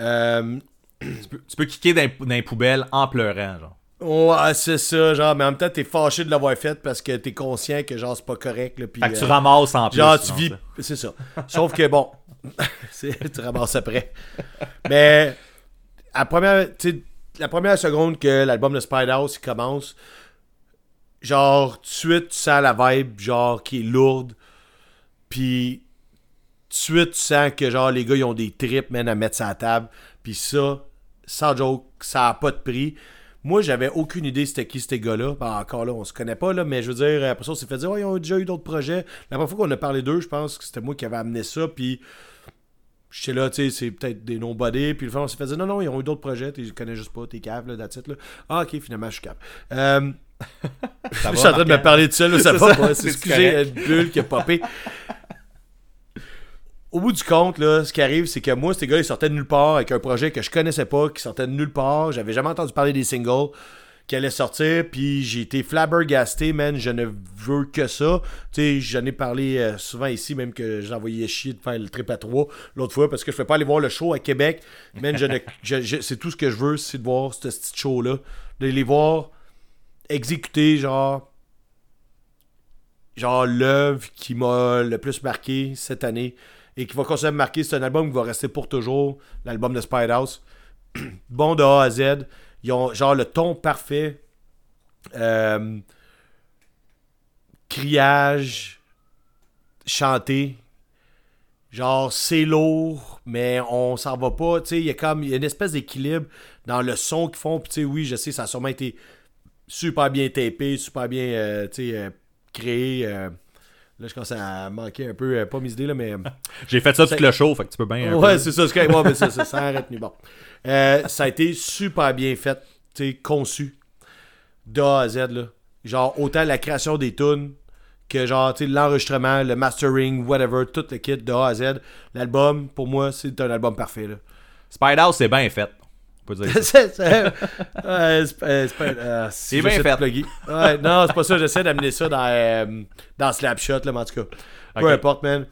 Euh, Tu peux, tu peux kicker dans, dans les poubelles en pleurant, genre. Ouais, c'est ça, genre, mais en même temps, t'es fâché de l'avoir fait parce que t'es conscient que, genre, c'est pas correct, là, puis, Fait que tu euh, ramasses en plus. Genre, tu vis. ça. C'est ça. Sauf que, bon, tu ramasses après. Mais, à première, la première seconde que l'album de Spidehouse il commence, genre, tout de suite, tu sens la vibe, genre, qui est lourde. Puis, de suite, tu sens que, genre, les gars, ils ont des trips, man, à mettre sur la table. Puis ça, sans joke, ça a pas de prix. Moi, j'avais aucune idée c'était qui ces gars-là. Ben, encore là, on se connaît pas, là, mais je veux dire, après ça, on s'est fait dire, oh, ils ont déjà eu d'autres projets. La première fois qu'on a parlé d'eux, je pense que c'était moi qui avais amené ça, puis j'étais là, tu sais, c'est peut-être des non-bodés, puis le fait, on s'est fait dire, non, non, ils ont eu d'autres projets, tu connais juste pas, t'es cave, là, that's it, là. Ah, ok, finalement, je suis cave. Euh, je va, suis en train de me parler de ça, là, ça va ça, pas. c'est C'est excusez, correct. une bulle qui a popé. Au bout du compte, là, ce qui arrive, c'est que moi, ces gars, ils sortaient de nulle part avec un projet que je connaissais pas, qui sortait de nulle part. J'avais jamais entendu parler des singles qui allaient sortir, puis j'ai été flabbergasté, man. Je ne veux que ça. Tu sais, j'en ai parlé euh, souvent ici, même que j'envoyais chier de faire le trip à 3 l'autre fois, parce que je ne pas aller voir le show à Québec. Man, je ne- je- je- c'est tout ce que je veux, c'est de voir ce petit show-là. De les voir exécuter, genre genre l'œuvre qui m'a le plus marqué cette année et qui va continuer à marquer. C'est un album qui va rester pour toujours, l'album de Spidehouse. bon de A à Z. Ils ont genre le ton parfait. Euh, criage, chanté. Genre, c'est lourd, mais on s'en va pas. Tu sais, il y a comme y une espèce d'équilibre dans le son qu'ils font. Puis, tu sais, oui, je sais, ça a sûrement été super bien tapé, super bien, euh, euh, créé. euh. Là, je commence à manquer un peu, euh, pas mes idées, là, mais. euh, J'ai fait ça tout le show, fait que tu peux bien. ouais, c'est ça, c'est. Ouais, mais ça, ça, ça a retenu. Bon. Euh, ça a été super bien fait, tu sais, conçu. De A à Z, là. Genre, autant la création des tunes que, genre, tu sais, l'enregistrement, le mastering, whatever, tout le kit de A à Z. L'album, pour moi, c'est un album parfait, là. Spidehouse, c'est bien fait. On peut dire ça. C'est bien fait. Ouais, non, c'est pas ça. J'essaie d'amener ça dans, euh, dans Slapshot, là, mais en tout cas. Peu importe, man.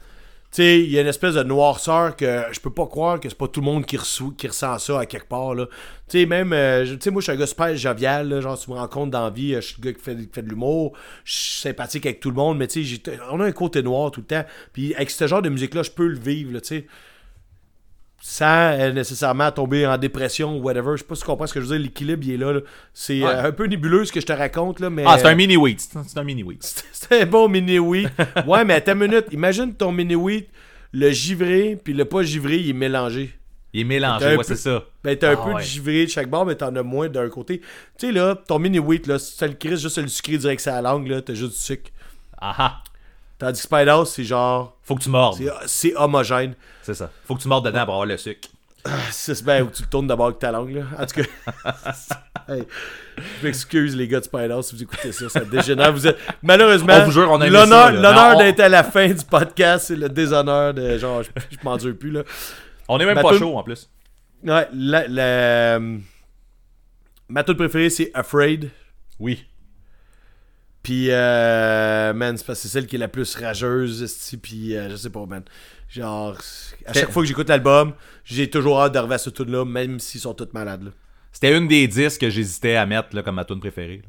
Tu sais, il y a une espèce de noirceur que je peux pas croire que c'est pas tout le monde qui, reçoit, qui ressent ça à quelque part, là. Tu sais, même. euh, tu sais, moi, je suis un gars super jovial, là, Genre, tu me rencontres dans la vie. euh, Je suis le gars qui fait, qui fait de l'humour. Je suis sympathique avec tout le monde, mais tu sais, on a un côté noir tout le temps. Puis avec ce genre de musique-là, je peux le vivre, là, tu sais sans euh, nécessairement tomber en dépression ou whatever. Je sais pas si tu comprends ce que je veux dire. L'équilibre, il est là. là. C'est Ouais. euh, un peu nébuleux ce que je te raconte, là, mais... Ah, c'est un mini wheat. C'est un mini wheat. C'est un bon mini wheat. ouais, mais attends une minute. Imagine ton mini wheat, le givré, puis le pas givré, il est mélangé. Il est mélangé, ouais, peu- c'est ça. Ben, t'as un Ah, peu ouais. de givré de chaque bord, mais t'en as moins d'un côté. Tu sais, là, ton mini wheat, là, si tu le crises juste le sucré direct sur la langue, là, t'as juste du sucre. Ah ah. Tandis que Spider, c'est genre... Faut que tu mordes. c'est- C'est homogène. C'est ça. Faut que tu mordes dedans pour avoir le sucre. C'est ben où tu le tournes d'abord avec ta langue, là. En tout cas. Hey, je m'excuse, les gars de Spider, si vous écoutez ça. Ça dégénère. Vous êtes... Malheureusement, l'honneur, on- d'être à la fin du podcast, c'est le déshonneur de genre, je, je m'endure plus, là. On est même Ma pas chaud en plus. Ouais, la, la- ma tune préférée, c'est Afraid. Oui. Puis, euh, man, c'est parce que c'est celle qui est la plus rageuse, puis euh, je sais pas, man. Genre, à chaque fois que j'écoute l'album, j'ai toujours hâte de revoir ce tune-là, même s'ils sont tous malades, là. C'était une des 10 que j'hésitais à mettre là, comme ma tune préférée.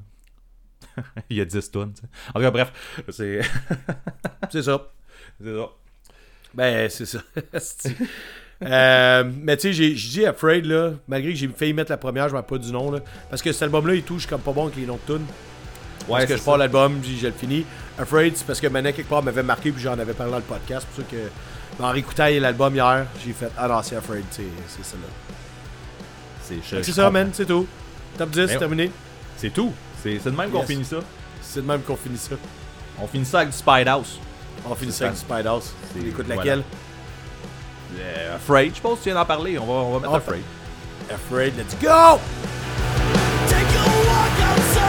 là. Il y a 10 tunes. En tout cas, bref, c'est C'est ça. c'est ça. Ben, c'est ça. Euh, mais tu sais, j'ai dit Afraid, là, malgré que j'ai failli mettre la première, je m'en rappelle pas du nom, là. Parce que cet album-là, il touche comme pas bon avec les noms de tunes. Ouais, parce que je pars ça. l'album, je le finis. Afraid, c'est parce que Manet, quelque part, m'avait marqué, puis j'en avais parlé dans le podcast. C'est pour ça que, en réécoutant l'album hier, j'ai fait, ah non, c'est Afraid, c'est c'est celle-là. C'est ça, man, c'est tout. Top 10, Mais c'est ouais. terminé. C'est tout. C'est c'est de même qu'on finit ça. C'est de même qu'on finit ça. On finit ça avec du Spide House. On finit ça avec du ça. Spider House. C'est- Écoute voilà. laquelle? Euh, Afraid, je pense que tu viens d'en parler. On va, on va mettre On Afraid. Afraid, let's go! Take a walk outside,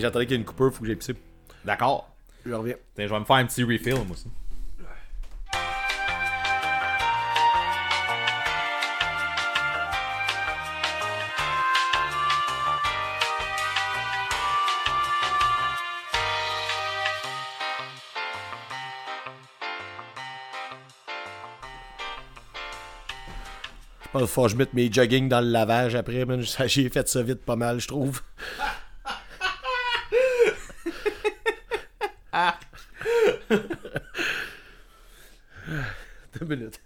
Et j'attendais qu'il y ait une coupure, faut que j'aille pisser. D'accord. Je reviens. Tiens, Je vais me faire un petit refill, moi aussi. Faut que je mette mes jogging dans le lavage après, man. J'ai fait ça vite pas mal, je trouve. Deux minutes.